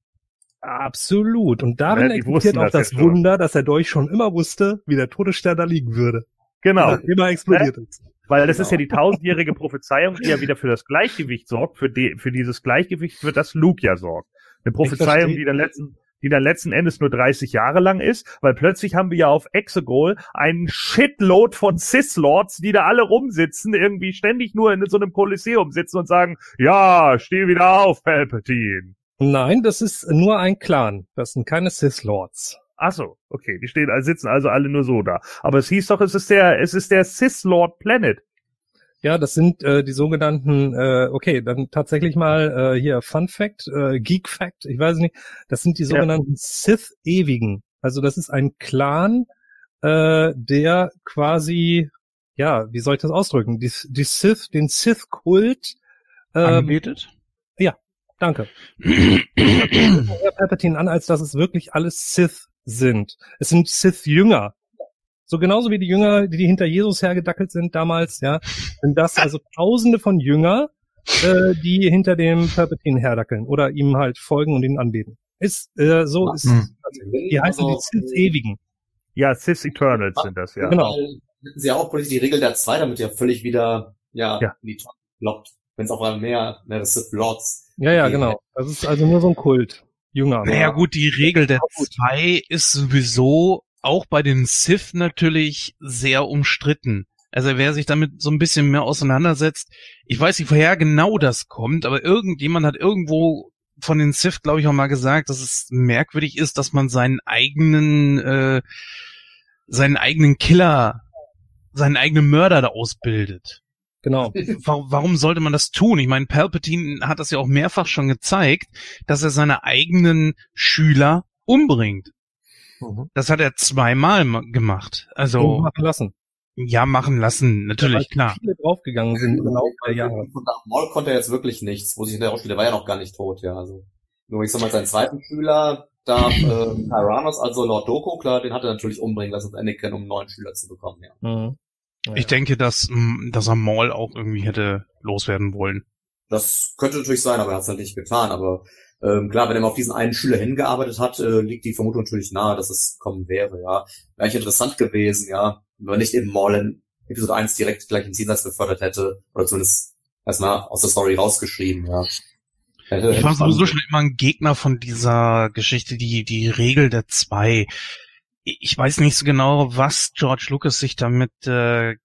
Absolut. Und darin ja, existiert auch das, das Wunder, dass er Dolch schon immer wusste, wie der Todesstern da liegen würde. Genau. Immer explodiert ist. Weil das genau. ist ja die tausendjährige Prophezeiung, die ja wieder für das Gleichgewicht sorgt, für, die, für dieses Gleichgewicht, für das Luke ja sorgt. Eine Prophezeiung, die dann letzten, die dann letzten Endes nur 30 Jahre lang ist, weil plötzlich haben wir ja auf Exegol einen Shitload von Cis-Lords, die da alle rumsitzen, irgendwie ständig nur in so einem Kolosseum sitzen und sagen, ja, steh wieder auf, Palpatine. Nein, das ist nur ein Clan. Das sind keine Sith Lords. Ach so, okay, die stehen, sitzen also alle nur so da. Aber es hieß doch, es ist der, es ist der Sith Lord Planet. Ja, das sind äh, die sogenannten, äh, okay, dann tatsächlich mal äh, hier Fun Fact, äh, Geek Fact, ich weiß nicht, das sind die sogenannten ja. Sith-Ewigen. Also das ist ein Clan, äh, der quasi, ja, wie soll ich das ausdrücken, die, die Sith, den Sith-Kult ähm, anbetet? Danke. Palpatine an, als dass es wirklich alles Sith sind. Es sind Sith-Jünger. So genauso wie die Jünger, die hinter Jesus hergedackelt sind damals, ja, sind das also Tausende von Jünger, äh, die hinter dem Palpatine herdackeln oder ihm halt folgen und ihn anbeten. Ist äh, so ist hm. die heißen die Sith-Ewigen. Ja, Sith Eternals sind das, ja. Genau. Sie ja auch politisch die Regel der zwei damit ja völlig wieder ja, ja. in die Tonne blockt, wenn es auf einmal mehr, mehr Sith Lords ja, ja, genau. Das ist also nur so ein Kult. Junger. Naja gut, die Regel der zwei ist sowieso auch bei den Sith natürlich sehr umstritten. Also wer sich damit so ein bisschen mehr auseinandersetzt, ich weiß nicht, woher genau das kommt, aber irgendjemand hat irgendwo von den Sith, glaube ich, auch mal gesagt, dass es merkwürdig ist, dass man seinen eigenen, äh, seinen eigenen Killer, seinen eigenen Mörder da ausbildet. Genau. Warum sollte man das tun? Ich meine, Palpatine hat das ja auch mehrfach schon gezeigt, dass er seine eigenen Schüler umbringt. Mhm. Das hat er zweimal gemacht. Also Und machen lassen. Ja, machen lassen, natürlich, ja, klar. Viele draufgegangen sind im Laufe der Jahre. Von Maul konnte er jetzt wirklich nichts, wo sich hinterher ausspielt, der war ja noch gar nicht tot, ja. Also nur ich sag mal, seinen zweiten Schüler da äh, Tyrannos, also Lord Doku, klar, den hat er natürlich umbringen lassen, Anakin, um einen neuen Schüler zu bekommen, ja. Mhm. Ich denke, dass, mm, dass er Maul auch irgendwie hätte loswerden wollen. Das könnte natürlich sein, aber er hat es halt nicht getan. Aber ähm, klar, wenn er mal auf diesen einen Schüler hingearbeitet hat, äh, liegt die Vermutung natürlich nahe, dass es kommen wäre, ja. Wäre eigentlich interessant gewesen, ja. Wenn nicht eben Maul Episode 1 direkt gleich ins Jenseits befördert hätte, oder zumindest erstmal aus der Story rausgeschrieben, ja. Hätte, ich war sowieso schon immer ein Gegner von dieser Geschichte, die, die Regel der zwei. Ich weiß nicht so genau, was George Lucas sich damit äh,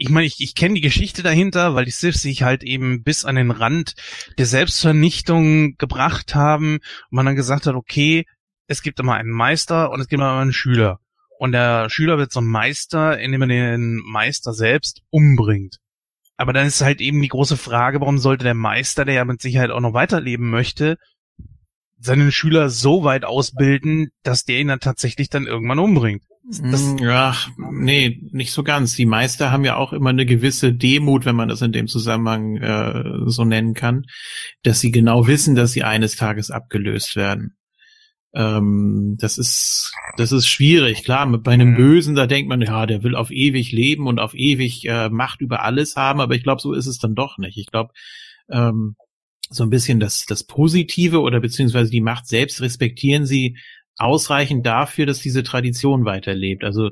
ich meine, ich, ich kenne die Geschichte dahinter, weil die Siths sich halt eben bis an den Rand der Selbstvernichtung gebracht haben und man dann gesagt hat, okay, es gibt immer einen Meister und es gibt immer einen Schüler. Und der Schüler wird zum Meister, indem er den Meister selbst umbringt. Aber dann ist halt eben die große Frage, warum sollte der Meister, der ja mit Sicherheit auch noch weiterleben möchte, seinen Schüler so weit ausbilden, dass der ihn dann tatsächlich dann irgendwann umbringt. Das mm, ja, nee, nicht so ganz. Die Meister haben ja auch immer eine gewisse Demut, wenn man das in dem Zusammenhang äh, so nennen kann, dass sie genau wissen, dass sie eines Tages abgelöst werden. Ähm, das ist, das ist schwierig. Klar, bei einem. Bösen, da denkt man, ja, der will auf ewig leben und auf ewig äh, Macht über alles haben, aber ich glaube, so ist es dann doch nicht. Ich glaube, ähm, so ein bisschen das, das Positive oder beziehungsweise die Macht selbst respektieren sie ausreichend dafür, dass diese Tradition weiterlebt. Also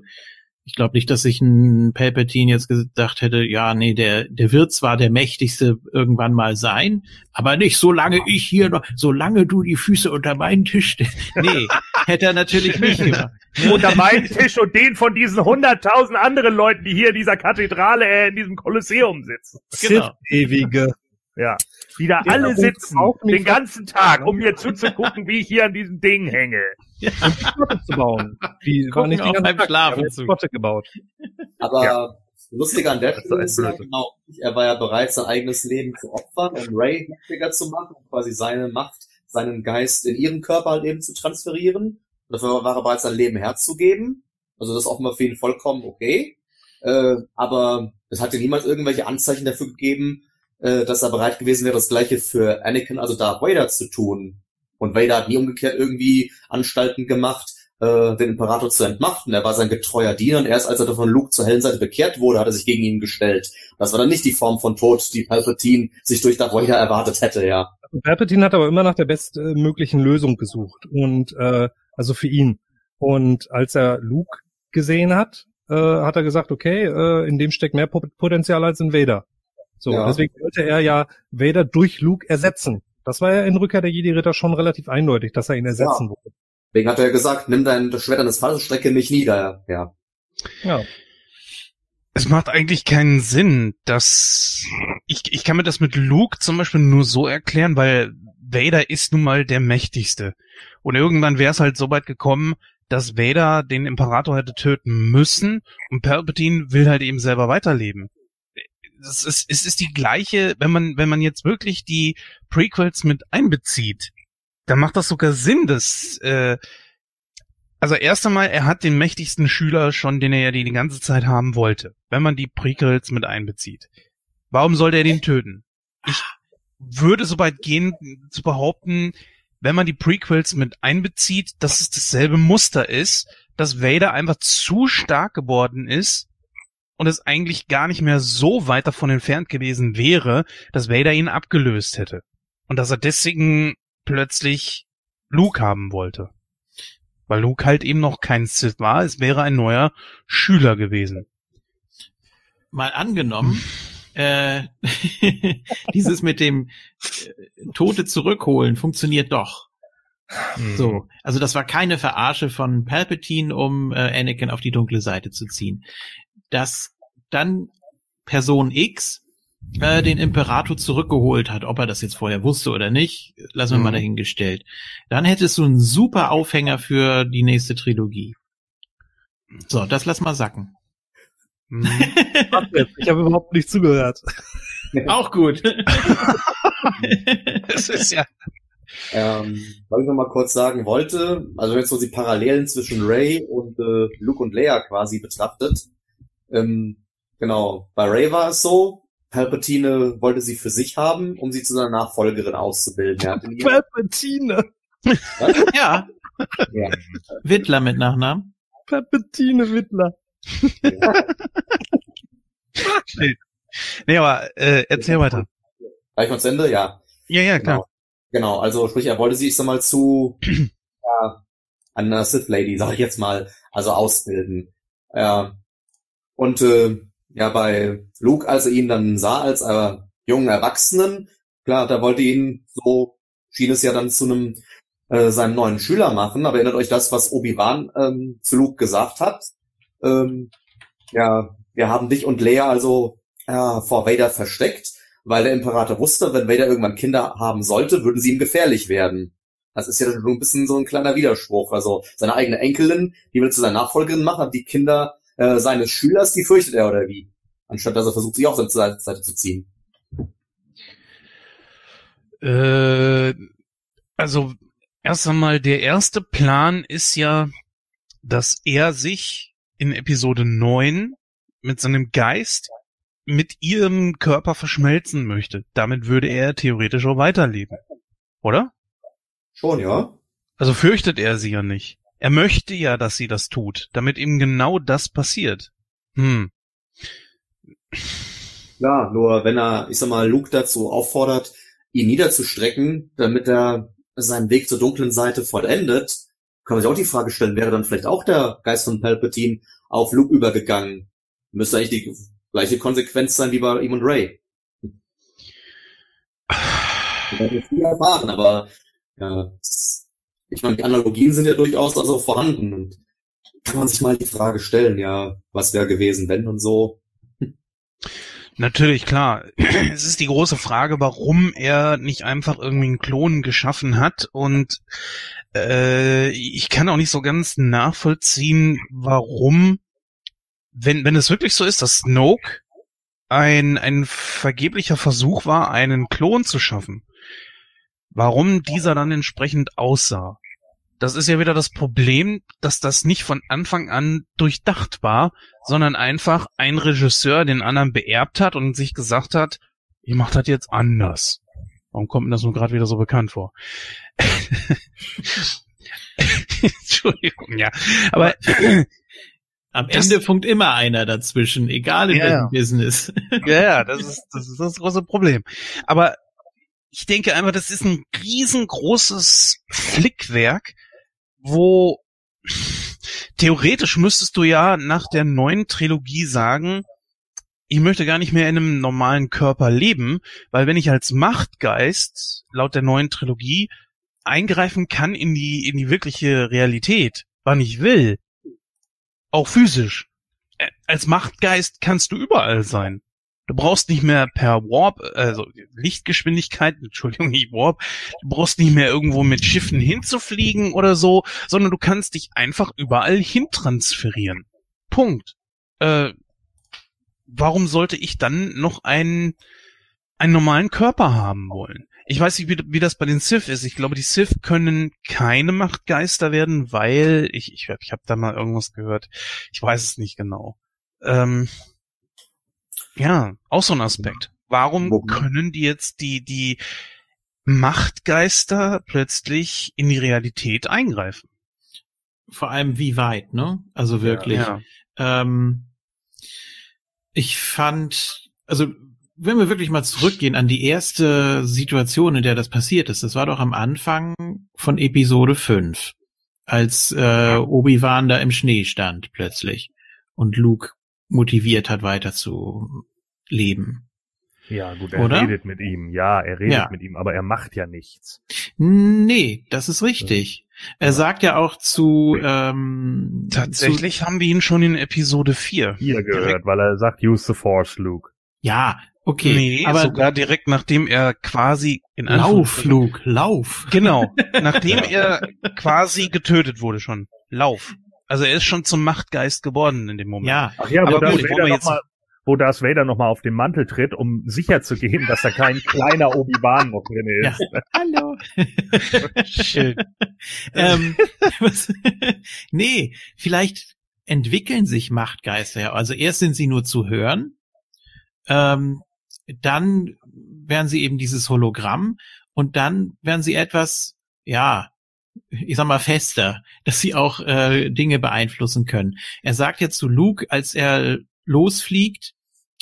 ich glaube nicht, dass sich ein Palpatine jetzt gedacht hätte, ja, nee, der, der wird zwar der mächtigste irgendwann mal sein, aber nicht solange ich hier noch, solange du die Füße unter meinen Tisch Nee, hätte er natürlich nicht gemacht. unter meinen Tisch und den von diesen hunderttausend anderen Leuten, die hier in dieser Kathedrale, äh, in diesem Kolosseum sitzen. Genau. Ewige. Ja. Die da ja, alle sitzen, den ganzen Tag, um mir zuzugucken, wie ich hier an diesem Ding hänge. Ja. Und Spotte zu bauen. Die war nicht die ganze beim Schlafen zu. Spotte gebaut. Aber ja. lustig an der Stelle ist ja genau, er war ja bereit, sein eigenes Leben zu opfern, um Ray mächtiger zu machen, um quasi seine Macht, seinen Geist in ihren Körper halt eben zu transferieren. Und dafür war er bereit, sein Leben herzugeben. Also das ist offenbar für ihn vollkommen okay. Äh, aber es hat ja niemals irgendwelche Anzeichen dafür gegeben, äh, dass er bereit gewesen wäre, das gleiche für Anakin, also Darth Vader zu tun. Und Vader hat nie umgekehrt irgendwie Anstalten gemacht, äh, den Imperator zu entmachten. Er war sein getreuer Diener und erst als er von Luke zur hellen Seite bekehrt wurde, hat er sich gegen ihn gestellt. Das war dann nicht die Form von Tod, die Palpatine sich durch Darth Vader erwartet hätte, ja. Palpatine hat aber immer nach der bestmöglichen Lösung gesucht und äh, also für ihn. Und als er Luke gesehen hat, äh, hat er gesagt, okay, äh, in dem steckt mehr Potenzial als in Vader. So, ja. deswegen wollte er ja Vader durch Luke ersetzen. Das war ja in Rückkehr der Jedi-Ritter schon relativ eindeutig, dass er ihn ersetzen ja. wollte. Deswegen hat er gesagt, nimm dein Schwert an das Fall, strecke mich nieder. Ja. Ja. Es macht eigentlich keinen Sinn, dass ich, ich kann mir das mit Luke zum Beispiel nur so erklären, weil Vader ist nun mal der mächtigste. Und irgendwann wäre es halt so weit gekommen, dass Vader den Imperator hätte töten müssen und Palpatine will halt eben selber weiterleben es ist, es ist die gleiche, wenn man, wenn man jetzt wirklich die Prequels mit einbezieht, dann macht das sogar Sinn, dass, äh, also erst einmal, er hat den mächtigsten Schüler schon, den er ja die, die ganze Zeit haben wollte, wenn man die Prequels mit einbezieht. Warum sollte er den töten? Ich würde so weit gehen, zu behaupten, wenn man die Prequels mit einbezieht, dass es dasselbe Muster ist, dass Vader einfach zu stark geworden ist, und es eigentlich gar nicht mehr so weit davon entfernt gewesen wäre, dass Vader ihn abgelöst hätte. Und dass er deswegen plötzlich Luke haben wollte. Weil Luke halt eben noch kein Sith war, es wäre ein neuer Schüler gewesen. Mal angenommen, äh, dieses mit dem äh, Tote zurückholen funktioniert doch. Mhm. So, also das war keine Verarsche von Palpatine, um äh, Anakin auf die dunkle Seite zu ziehen dass dann Person X äh, den Imperator zurückgeholt hat, ob er das jetzt vorher wusste oder nicht, lassen wir mhm. mal dahingestellt. Dann hättest du einen super Aufhänger für die nächste Trilogie. So, das lass mal sacken. Mhm. ich habe überhaupt nicht zugehört. Auch gut. das ist ja. Ähm, was ich noch mal kurz sagen wollte, also wenn jetzt so die Parallelen zwischen Ray und äh, Luke und Leia quasi betrachtet, ähm, genau, bei Ray war es so, Palpatine wollte sie für sich haben, um sie zu seiner Nachfolgerin auszubilden. Palpatine! ja. ja. Wittler mit Nachnamen. Palpatine Wittler. Ja. nee, aber äh, erzähl weiter. Gleich mal zu Ende? Ja. Ja, ja, klar. Genau, genau also sprich, er wollte sie, ich sag mal, zu ja, einer Sith Lady, sag ich jetzt mal, also ausbilden. Ja, und äh, ja bei Luke, als er ihn dann sah als äh, jungen Erwachsenen, klar, da wollte ihn so schien es ja dann zu einem äh, seinem neuen Schüler machen. Aber erinnert euch das, was Obi-Wan ähm, zu Luke gesagt hat? Ähm, ja, wir haben dich und Leia also äh, vor Vader versteckt, weil der Imperator wusste, wenn Vader irgendwann Kinder haben sollte, würden sie ihm gefährlich werden. Das ist ja schon ein bisschen so ein kleiner Widerspruch. Also seine eigene Enkelin, die will zu seiner Nachfolgerin machen, die Kinder äh, seines Schülers, die fürchtet er oder wie? Anstatt dass er versucht, sich auch seine Seite zu ziehen. Äh, also erst einmal der erste Plan ist ja, dass er sich in Episode 9 mit seinem Geist mit ihrem Körper verschmelzen möchte. Damit würde er theoretisch auch weiterleben. Oder? Schon, ja. Also fürchtet er sie ja nicht. Er möchte ja, dass sie das tut, damit ihm genau das passiert. Hm. Ja, nur wenn er, ich sag mal, Luke dazu auffordert, ihn niederzustrecken, damit er seinen Weg zur dunklen Seite vollendet, kann man sich auch die Frage stellen, wäre dann vielleicht auch der Geist von Palpatine auf Luke übergegangen? Müsste eigentlich die gleiche Konsequenz sein wie bei ihm und Ray. Wir werden viel erfahren, aber ja, ich meine, die Analogien sind ja durchaus also vorhanden und kann man sich mal die Frage stellen, ja, was wäre gewesen, wenn und so. Natürlich, klar. Es ist die große Frage, warum er nicht einfach irgendwie einen Klon geschaffen hat. Und äh, ich kann auch nicht so ganz nachvollziehen, warum, wenn, wenn es wirklich so ist, dass Snoke ein, ein vergeblicher Versuch war, einen Klon zu schaffen, warum dieser dann entsprechend aussah. Das ist ja wieder das Problem, dass das nicht von Anfang an durchdacht war, sondern einfach ein Regisseur den anderen beerbt hat und sich gesagt hat, ich mach das jetzt anders. Warum kommt mir das nun gerade wieder so bekannt vor? Entschuldigung, ja. Aber am Ende funkt immer einer dazwischen, egal in ja, welchem Business. ja, das ist, das ist das große Problem. Aber ich denke einfach, das ist ein riesengroßes Flickwerk, wo theoretisch müsstest du ja nach der neuen Trilogie sagen, ich möchte gar nicht mehr in einem normalen Körper leben, weil wenn ich als Machtgeist laut der neuen Trilogie eingreifen kann in die in die wirkliche Realität, wann ich will, auch physisch. Äh, als Machtgeist kannst du überall sein. Du brauchst nicht mehr per Warp, also Lichtgeschwindigkeit, Entschuldigung, nicht Warp, du brauchst nicht mehr irgendwo mit Schiffen hinzufliegen oder so, sondern du kannst dich einfach überall hintransferieren. Punkt. Äh, warum sollte ich dann noch einen, einen normalen Körper haben wollen? Ich weiß nicht, wie, wie das bei den Sith ist. Ich glaube, die Sith können keine Machtgeister werden, weil ich, ich, ich habe da mal irgendwas gehört. Ich weiß es nicht genau. Ähm, ja, auch so ein Aspekt. Warum Wo, können die jetzt die, die Machtgeister plötzlich in die Realität eingreifen? Vor allem wie weit, ne? Also wirklich. Ja. Ähm, ich fand, also wenn wir wirklich mal zurückgehen an die erste Situation, in der das passiert ist, das war doch am Anfang von Episode 5, als äh, Obi-Wan da im Schnee stand plötzlich und Luke motiviert hat, weiter zu leben. Ja, gut, er Oder? redet mit ihm. Ja, er redet ja. mit ihm, aber er macht ja nichts. Nee, das ist richtig. Er sagt ja auch zu ähm, Tatsächlich zu, haben wir ihn schon in Episode 4 hier gehört, direkt. weil er sagt Use the Force, Luke. Ja, okay. Nee, aber sogar direkt nachdem er quasi in Lauf, Luke, lauf. Genau, nachdem er quasi getötet wurde schon. Lauf. Also er ist schon zum Machtgeist geworden in dem Moment. Ja, Ach ja, aber gut, wir jetzt mal, wo Darth Vader nochmal auf den Mantel tritt, um sicher zu gehen, dass da kein kleiner Obi-Wan noch drin ist. Ja. Hallo. Schön. ähm, nee, vielleicht entwickeln sich Machtgeister ja. Also erst sind sie nur zu hören, ähm, dann werden sie eben dieses Hologramm und dann werden sie etwas, ja, ich sag mal, fester, dass sie auch äh, Dinge beeinflussen können. Er sagt jetzt zu Luke, als er losfliegt,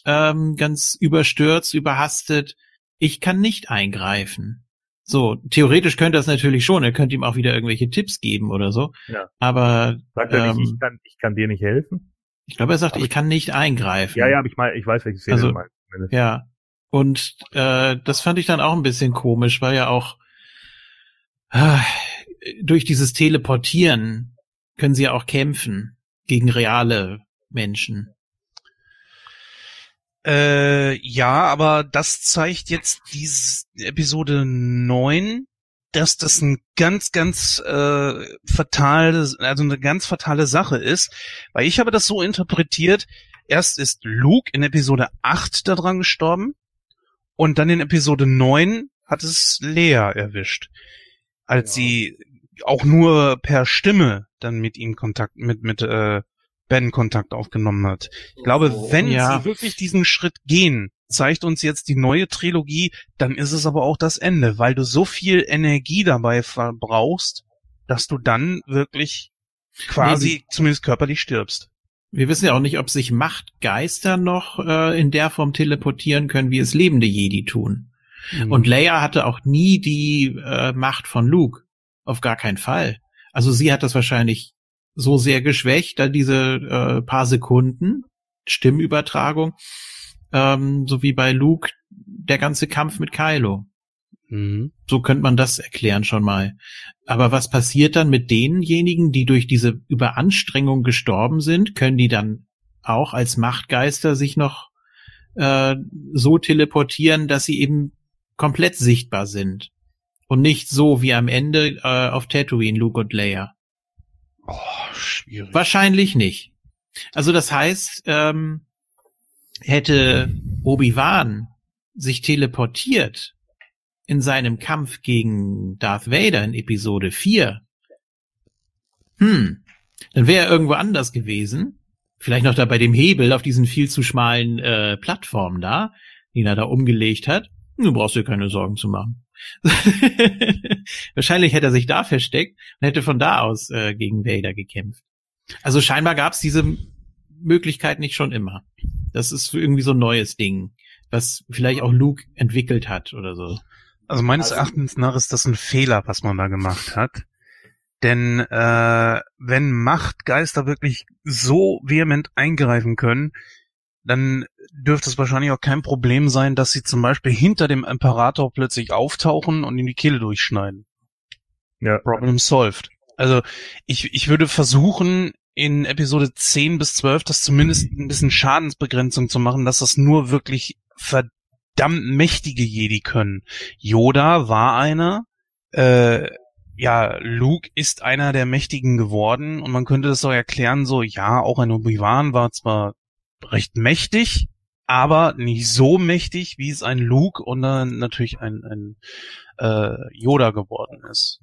ähm, ganz überstürzt, überhastet, ich kann nicht eingreifen. So, theoretisch könnte das natürlich schon, er könnte ihm auch wieder irgendwelche Tipps geben oder so. Ja. Aber sagt er nicht, ähm, ich kann, ich kann dir nicht helfen? Ich glaube, er sagt, ich kann nicht eingreifen. Ja, ja, aber ich meine, ich weiß, welche Szene Also, du meinst. Ja. Und äh, das fand ich dann auch ein bisschen komisch, weil ja auch äh, durch dieses Teleportieren können sie ja auch kämpfen gegen reale Menschen. Äh, ja, aber das zeigt jetzt diese Episode 9, dass das ein ganz, ganz äh, fatale, also eine ganz fatale Sache ist, weil ich habe das so interpretiert, erst ist Luke in Episode 8 daran gestorben und dann in Episode 9 hat es Lea erwischt, als Ja. sie auch nur per Stimme dann mit ihm Kontakt, mit, mit äh, Ben Kontakt aufgenommen hat. Ich glaube, wenn Ja. sie wirklich diesen Schritt gehen, zeigt uns jetzt die neue Trilogie, dann ist es aber auch das Ende, weil du so viel Energie dabei verbrauchst, dass du dann wirklich quasi zumindest körperlich stirbst. Wir wissen ja auch nicht, ob sich Machtgeister noch äh, in der Form teleportieren können, wie es lebende Jedi tun. Mhm. Und Leia hatte auch nie die äh, Macht von Luke. Auf gar keinen Fall. Also sie hat das wahrscheinlich so sehr geschwächt, da diese äh, paar Sekunden Stimmübertragung, ähm, so wie bei Luke der ganze Kampf mit Kylo. Mhm. So könnte man das erklären schon mal. Aber was passiert dann mit denjenigen, die durch diese Überanstrengung gestorben sind? Können die dann auch als Machtgeister sich noch äh, so teleportieren, dass sie eben komplett sichtbar sind? Und nicht so wie am Ende äh, auf Tatooine, Luke und Leia. Oh, schwierig. Wahrscheinlich nicht. Also das heißt, ähm, hätte Obi-Wan sich teleportiert in seinem Kampf gegen Darth Vader in Episode 4, hm, dann wäre er irgendwo anders gewesen. Vielleicht noch da bei dem Hebel auf diesen viel zu schmalen äh, Plattformen da, den er da umgelegt hat. Du brauchst dir keine Sorgen zu machen. Wahrscheinlich hätte er sich da versteckt und hätte von da aus äh, gegen Vader gekämpft. Also scheinbar gab es diese Möglichkeit nicht schon immer. Das ist irgendwie so ein neues Ding, was vielleicht auch Luke entwickelt hat oder so. Also meines Also- Erachtens nach ist das ein Fehler, was man da gemacht hat. Denn äh, wenn Machtgeister wirklich so vehement eingreifen können, dann dürfte es wahrscheinlich auch kein Problem sein, dass sie zum Beispiel hinter dem Imperator plötzlich auftauchen und ihm die Kehle durchschneiden. Ja. Problem solved. Also ich, ich würde versuchen, in Episode 10 bis 12 das zumindest ein bisschen Schadensbegrenzung zu machen, dass das nur wirklich verdammt mächtige Jedi können. Yoda war einer, äh, ja, Luke ist einer der Mächtigen geworden und man könnte das so erklären, so, ja, auch ein Obi-Wan war zwar recht mächtig, aber nicht so mächtig, wie es ein Luke und dann natürlich ein, ein äh, Yoda geworden ist.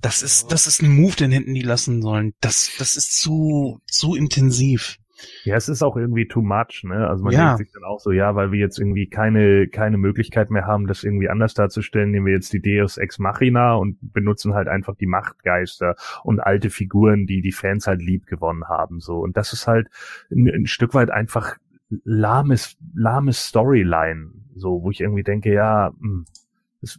Das ist, das ist ein Move, den hätten die lassen sollen. Das, das ist zu, zu intensiv. Ja, es ist auch irgendwie too much, ne? Also man Ja. denkt sich dann auch so, ja, weil wir jetzt irgendwie keine, keine Möglichkeit mehr haben, das irgendwie anders darzustellen, nehmen wir jetzt die Deus Ex Machina und benutzen halt einfach die Machtgeister und alte Figuren, die die Fans halt lieb gewonnen haben, so. Und das ist halt ein, ein Stück weit einfach lahmes, lahmes Storyline, so, wo ich irgendwie denke, ja, hm, es,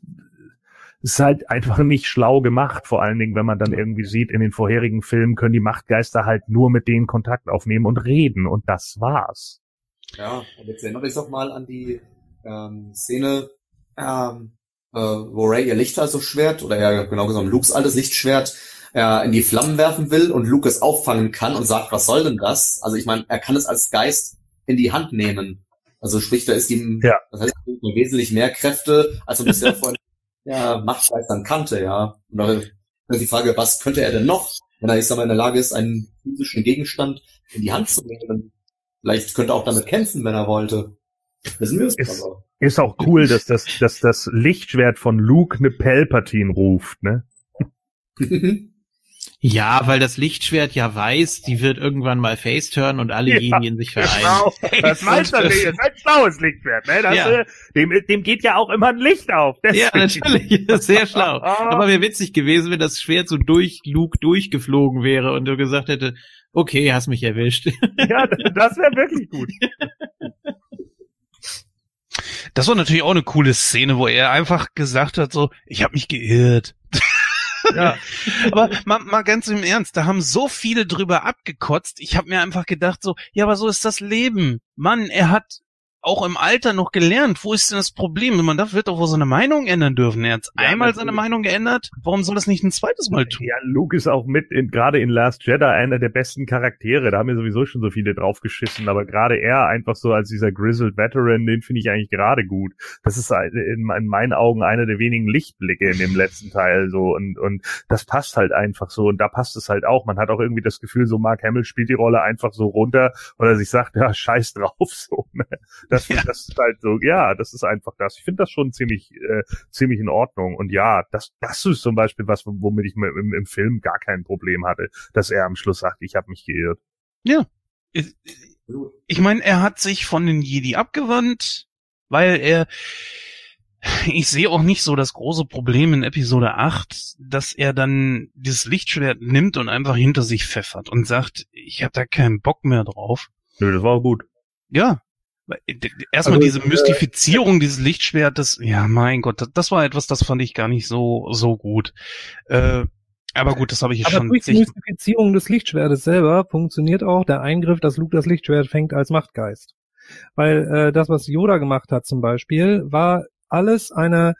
ist halt einfach nicht schlau gemacht, vor allen Dingen, wenn man dann irgendwie sieht, in den vorherigen Filmen können die Machtgeister halt nur mit denen Kontakt aufnehmen und reden und das war's. Ja, und jetzt erinnert euch doch mal an die ähm, Szene, ähm, äh, wo Ray ihr Lichtschwert oder ja genau gesagt Lukes altes Lichtschwert äh, in die Flammen werfen will und Luke es auffangen kann und sagt, was soll denn das? Also ich meine, er kann es als Geist in die Hand nehmen. Also sprich, da ist ihm, Ja. das heißt, wesentlich mehr Kräfte, als er bisher von ja, Machtgeistern kannte, ja. Und da ist die Frage, was könnte er denn noch, wenn er, ich sag mal, in der Lage ist, einen physischen Gegenstand in die Hand zu nehmen? Vielleicht könnte er auch damit kämpfen, wenn er wollte. Wissen wir es Ist- aber. Ist auch cool, dass das, dass das Lichtschwert von Luke eine Palpatine ruft, ne? Ja, weil das Lichtschwert ja weiß, die wird irgendwann mal faceturn und alle Ja, in sich vereinen. Genau. Das weiß er nicht. Das ist ein schlaues Lichtschwert, ne? Das, Ja. äh, dem, dem geht ja auch immer ein Licht auf. Ja, Deswegen. natürlich. Sehr schlau. Aber wäre witzig gewesen, wenn das Schwert so durch Luke durchgeflogen wäre und du gesagt hätte, okay, hast mich erwischt. Ja, das wäre wirklich gut. Das war natürlich auch eine coole Szene, wo er einfach gesagt hat, so, ich habe mich geirrt. Ja. Aber mal, mal ganz im Ernst, da haben so viele drüber abgekotzt. Ich habe mir einfach gedacht so, ja, aber so ist das Leben. Mann, er hat auch im Alter noch gelernt. Wo ist denn das Problem? Man darf wird doch wohl seine Meinung ändern dürfen. Er hat ja, einmal natürlich. seine Meinung geändert. Warum soll das nicht ein zweites Mal tun? Ja, Luke ist auch mit, in, gerade in Last Jedi, einer der besten Charaktere. Da haben wir sowieso schon so viele draufgeschissen. Aber gerade er einfach so als dieser Grizzled Veteran, den finde ich eigentlich gerade gut. Das ist in, in, meinen Augen einer der wenigen Lichtblicke in dem letzten Teil. So und, und das passt halt einfach so. Und da passt es halt auch. Man hat auch irgendwie das Gefühl, so Mark Hamill spielt die Rolle einfach so runter, weil er sich sagt, ja, scheiß drauf. So, ne? Das, ja. das ist halt so, ja, das ist einfach das. Ich finde das schon ziemlich, äh, ziemlich in Ordnung. Und ja, das, das ist zum Beispiel was, womit ich im, im Film gar kein Problem hatte, dass er am Schluss sagt, ich habe mich geirrt. Ja. Ich, meine, er hat sich von den Jedi abgewandt, weil er, ich sehe auch nicht so das große Problem in Episode 8, dass er dann dieses Lichtschwert nimmt und einfach hinter sich pfeffert und sagt, ich habe da keinen Bock mehr drauf. Nö, das war gut. Ja, erstmal also, diese äh, Mystifizierung äh, dieses Lichtschwertes, ja, mein Gott, das, das, war etwas, das fand ich gar nicht so, so gut. Äh, aber gut, das habe ich jetzt aber schon. Durch die Mystifizierung des Lichtschwertes selber funktioniert auch der Eingriff, dass Luke das Lichtschwert fängt als Machtgeist. Weil äh, das, was Yoda gemacht hat zum Beispiel, war alles eine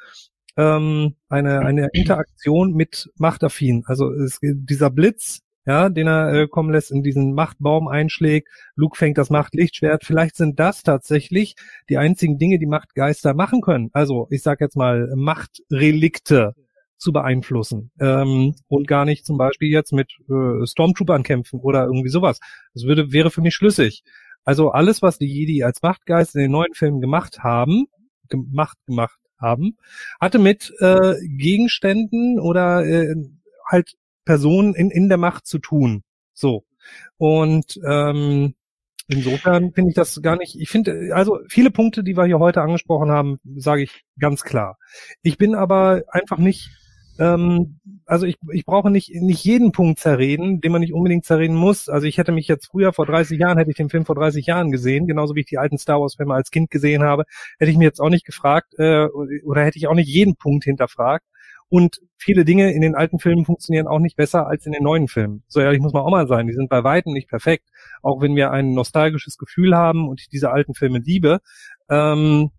ähm, eine eine Interaktion mit Machtaffin. Also es, dieser Blitz ja, den er äh, kommen lässt, in diesen Machtbaum einschlägt. Luke fängt das Machtlichtschwert. Vielleicht sind das tatsächlich die einzigen Dinge, die Machtgeister machen können. Also, ich sag jetzt mal, Machtrelikte zu beeinflussen ähm, und gar nicht zum Beispiel jetzt mit äh, Stormtroopern kämpfen oder irgendwie sowas. Das würde wäre für mich schlüssig. Also alles, was die Jedi als Machtgeist in den neuen Filmen gemacht haben, gemacht gemacht haben, hatte mit äh, Gegenständen oder äh, halt Personen in, in der Macht zu tun. So. Und ähm, insofern finde ich das gar nicht, ich finde, also viele Punkte, die wir hier heute angesprochen haben, sage ich ganz klar. Ich bin aber einfach nicht, ähm, also ich, ich brauche nicht, nicht jeden Punkt zerreden, den man nicht unbedingt zerreden muss. Also ich hätte mich jetzt früher, vor 30 Jahren, hätte ich den Film vor 30 Jahren gesehen, genauso wie ich die alten Star Wars-Filme als Kind gesehen habe, hätte ich mir jetzt auch nicht gefragt, äh, oder hätte ich auch nicht jeden Punkt hinterfragt. Und viele Dinge in den alten Filmen funktionieren auch nicht besser als in den neuen Filmen. So ehrlich muss man auch mal sein. Die sind bei weitem nicht perfekt. Auch wenn wir ein nostalgisches Gefühl haben und ich diese alten Filme liebe. Ähm,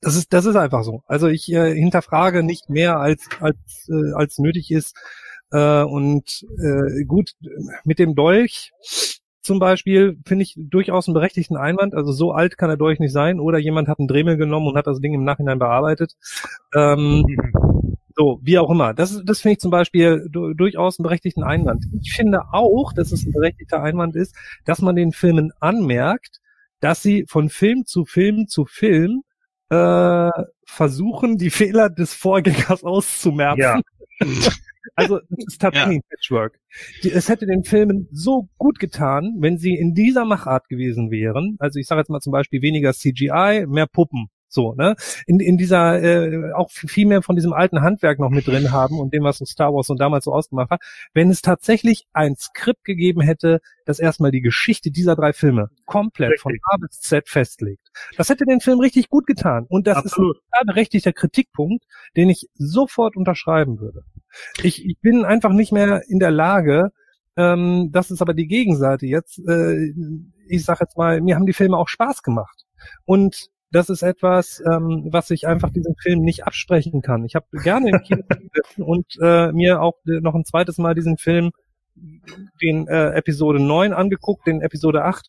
das ist, das ist einfach so. Also ich äh, hinterfrage nicht mehr als, als, äh, als nötig ist. Äh, und äh, gut, mit dem Dolch zum Beispiel finde ich durchaus einen berechtigten Einwand. Also so alt kann er Dolch nicht sein. Oder jemand hat einen Dremel genommen und hat das Ding im Nachhinein bearbeitet. Ähm, So, wie auch immer. Das, das finde ich zum Beispiel du, durchaus einen berechtigten Einwand. Ich finde auch, dass es ein berechtigter Einwand ist, dass man den Filmen anmerkt, dass sie von Film zu Film zu Film äh, versuchen, die Fehler des Vorgängers auszumerzen. Ja. Also das ist tatsächlich ja. Patchwork. es hätte den Filmen so gut getan, wenn sie in dieser Machart gewesen wären. Also ich sage jetzt mal zum Beispiel weniger CGI, mehr Puppen. So, ne? In, in dieser, äh, auch viel mehr von diesem alten Handwerk noch mit drin haben und dem, was so Star Wars und damals so ausgemacht hat, wenn es tatsächlich ein Skript gegeben hätte, das erstmal die Geschichte dieser drei Filme komplett richtig. von A bis Z festlegt. Das hätte den Film richtig gut getan. Und das Absolut. ist ein berechtigter Kritikpunkt, den ich sofort unterschreiben würde. Ich, ich bin einfach nicht mehr in der Lage, ähm, das ist aber die Gegenseite jetzt, äh, ich sag jetzt mal, mir haben die Filme auch Spaß gemacht. Und das ist etwas, ähm, was ich einfach diesem Film nicht absprechen kann. Ich habe gerne im Kino und äh, mir auch noch ein zweites Mal diesen Film den äh, Episode 9 angeguckt, den Episode 8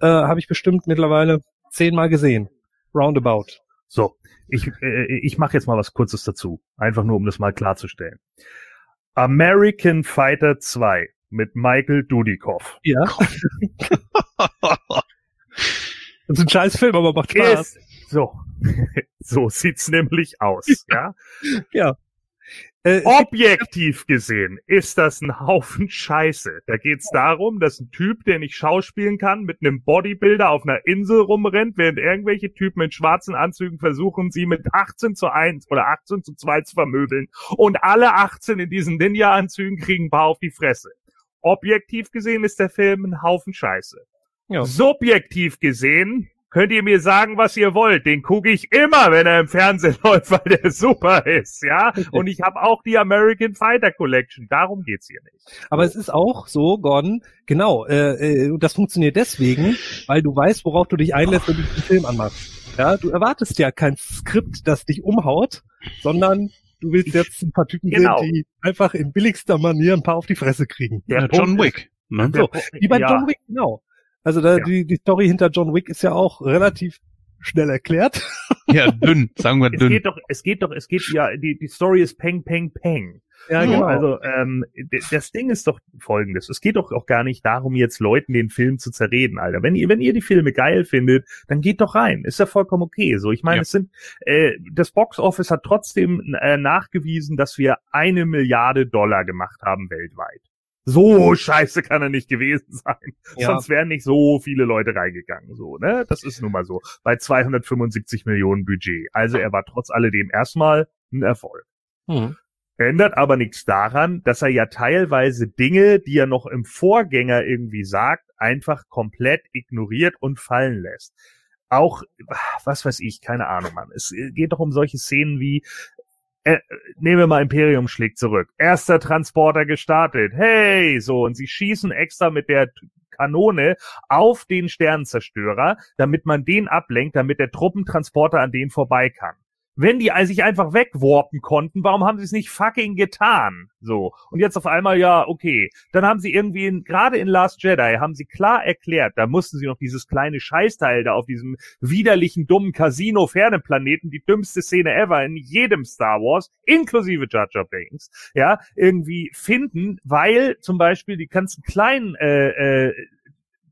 äh, habe ich bestimmt mittlerweile zehnmal gesehen. Roundabout. So, ich, äh, ich mache jetzt mal was Kurzes dazu. Einfach nur, um das mal klarzustellen. American Fighter 2 mit Michael Dudikoff. Ja. Das ist ein scheiß Film, aber macht Spaß. Ist, so. so sieht's nämlich aus, ja? ja. Äh, Objektiv gesehen ist das ein Haufen Scheiße. Da geht's darum, dass ein Typ, der nicht schauspielen kann, mit einem Bodybuilder auf einer Insel rumrennt, während irgendwelche Typen in schwarzen Anzügen versuchen, sie mit 18 zu 1 oder 18 zu 2 zu vermöbeln. Und alle 18 in diesen Ninja-Anzügen kriegen ein paar auf die Fresse. Objektiv gesehen ist der Film ein Haufen Scheiße. Ja. Subjektiv gesehen könnt ihr mir sagen, was ihr wollt. Den gucke ich immer, wenn er im Fernsehen läuft, weil der super ist, ja. Und ich habe auch die American Fighter Collection. Darum geht's hier nicht. Aber es ist auch so, Gordon, genau, äh, äh, das funktioniert deswegen, weil du weißt, worauf du dich einlässt, wenn du den Film anmachst. Ja, du erwartest ja kein Skript, das dich umhaut, sondern du willst jetzt ein paar Typen Genau. sehen, die einfach in billigster Manier ein paar auf die Fresse kriegen. Der Ja, John Wick. Ne? So, wie bei ja. John Wick, genau. Also da, Ja. die, die Story hinter John Wick ist ja auch relativ schnell erklärt. Ja, dünn, sagen wir Es dünn. geht doch, es geht doch, es geht ja, die, die Story ist Peng, Peng, Peng. Ja, genau. Also ähm, das Ding ist doch folgendes. Es geht doch auch gar nicht darum, jetzt Leuten den Film zu zerreden, Alter. Wenn ihr, wenn ihr die Filme geil findet, dann geht doch rein. Ist ja vollkommen okay. So, ich meine, Ja. es sind äh, das Box Office hat trotzdem äh, nachgewiesen, dass wir eine Milliarde Dollar gemacht haben weltweit. So scheiße kann er nicht gewesen sein. Ja. Sonst wären nicht so viele Leute reingegangen. So, ne? Das ist nun mal so. Bei 275 Millionen Budget. Also er war trotz alledem erstmal ein Erfolg. Hm. Ändert aber nichts daran, dass er ja teilweise Dinge, die er noch im Vorgänger irgendwie sagt, einfach komplett ignoriert und fallen lässt. Auch, was weiß ich, keine Ahnung, Mann. Es geht doch um solche Szenen wie, äh, nehmen wir mal Imperium schlägt zurück. Erster Transporter gestartet. Hey, so, und sie schießen extra mit der Kanone auf den Sternenzerstörer, damit man den ablenkt, damit der Truppentransporter an den vorbei kann. Wenn die sich einfach wegwarpen konnten, warum haben sie es nicht fucking getan? So. Und jetzt auf einmal, ja, okay. Dann haben sie irgendwie, in, gerade in Last Jedi, haben sie klar erklärt, da mussten sie noch dieses kleine Scheißteil da auf diesem widerlichen, dummen Casino-Ferne-Planeten, die dümmste Szene ever in jedem Star Wars, inklusive Jar Jar Binks, ja, irgendwie finden, weil zum Beispiel die ganzen kleinen, äh, äh,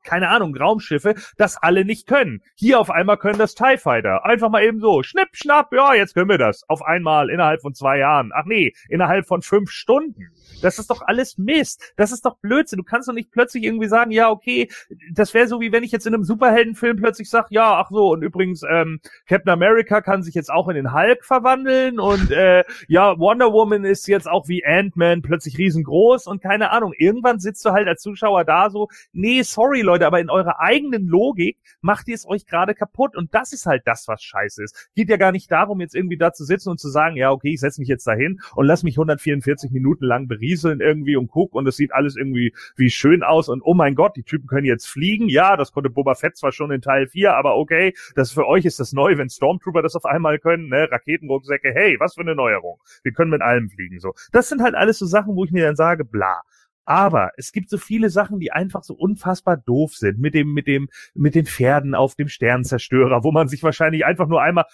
keine Ahnung, Raumschiffe, das alle nicht können. Hier auf einmal können das TIE Fighter. Einfach mal eben so. Schnipp, schnapp, ja, jetzt können wir das. Auf einmal innerhalb von zwei Jahren. Ach nee, innerhalb von fünf Stunden. Das ist doch alles Mist. Das ist doch Blödsinn. Du kannst doch nicht plötzlich irgendwie sagen, ja, okay, das wäre so wie wenn ich jetzt in einem Superheldenfilm plötzlich sage, ja, ach so, und übrigens, ähm, Captain America kann sich jetzt auch in den Hulk verwandeln und äh, ja, Wonder Woman ist jetzt auch wie Ant-Man plötzlich riesengroß und keine Ahnung. Irgendwann sitzt du halt als Zuschauer da so, nee, sorry Leute, aber in eurer eigenen Logik macht ihr es euch gerade kaputt und das ist halt das, was scheiße ist. Geht ja gar nicht darum, jetzt irgendwie da zu sitzen und zu sagen, ja, okay, ich setze mich jetzt dahin und lass mich 144 Minuten lang berieseln irgendwie und guck und es sieht alles irgendwie wie schön aus und oh mein Gott, die Typen können jetzt fliegen. Ja, das konnte Boba Fett zwar schon in Teil 4, aber okay, das für euch ist das neu, wenn Stormtrooper das auf einmal können, ne? Raketenrucksäcke, hey, was für eine Neuerung. Wir können mit allem fliegen, so. Das sind halt alles so Sachen, wo ich mir dann sage, bla. Aber es gibt so viele Sachen, die einfach so unfassbar doof sind. Mit dem, mit dem, mit den Pferden auf dem Sternzerstörer, wo man sich wahrscheinlich einfach nur einmal,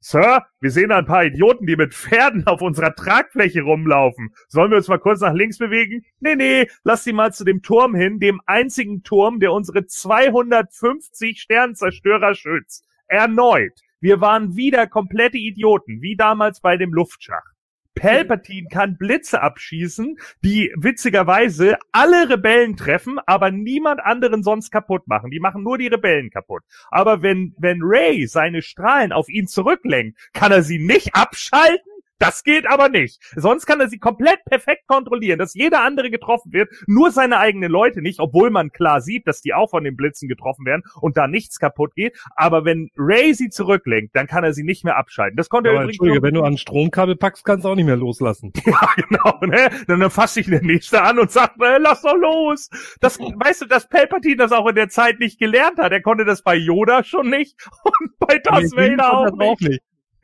Sir, wir sehen da ein paar Idioten, die mit Pferden auf unserer Tragfläche rumlaufen. Sollen wir uns mal kurz nach links bewegen? Nee, nee, lass sie mal zu dem Turm hin, dem einzigen Turm, der unsere 250 Sternzerstörer schützt. Erneut. Wir waren wieder komplette Idioten, wie damals bei dem Luftschacht. Palpatine kann Blitze abschießen, die witzigerweise alle Rebellen treffen, aber niemand anderen sonst kaputt machen. Die machen nur die Rebellen kaputt. Aber wenn, wenn Ray seine Strahlen auf ihn zurücklenkt, kann er sie nicht abschalten? Das geht aber nicht. Sonst kann er sie komplett perfekt kontrollieren, dass jeder andere getroffen wird, nur seine eigenen Leute nicht, obwohl man klar sieht, dass die auch von den Blitzen getroffen werden und da nichts kaputt geht. Aber wenn Ray sie zurücklenkt, dann kann er sie nicht mehr abschalten. Das konnte er Aber übrigens Entschuldige, wenn du an Stromkabel packst, kannst du auch nicht mehr loslassen. ja, genau, ne? Dann, fasst sich der Nächste an und sagt, äh, lass doch los. Das, weißt du, dass Palpatine das auch in der Zeit nicht gelernt hat. Er konnte das bei Yoda schon nicht und bei Darth Vader auch das auch nicht. nicht.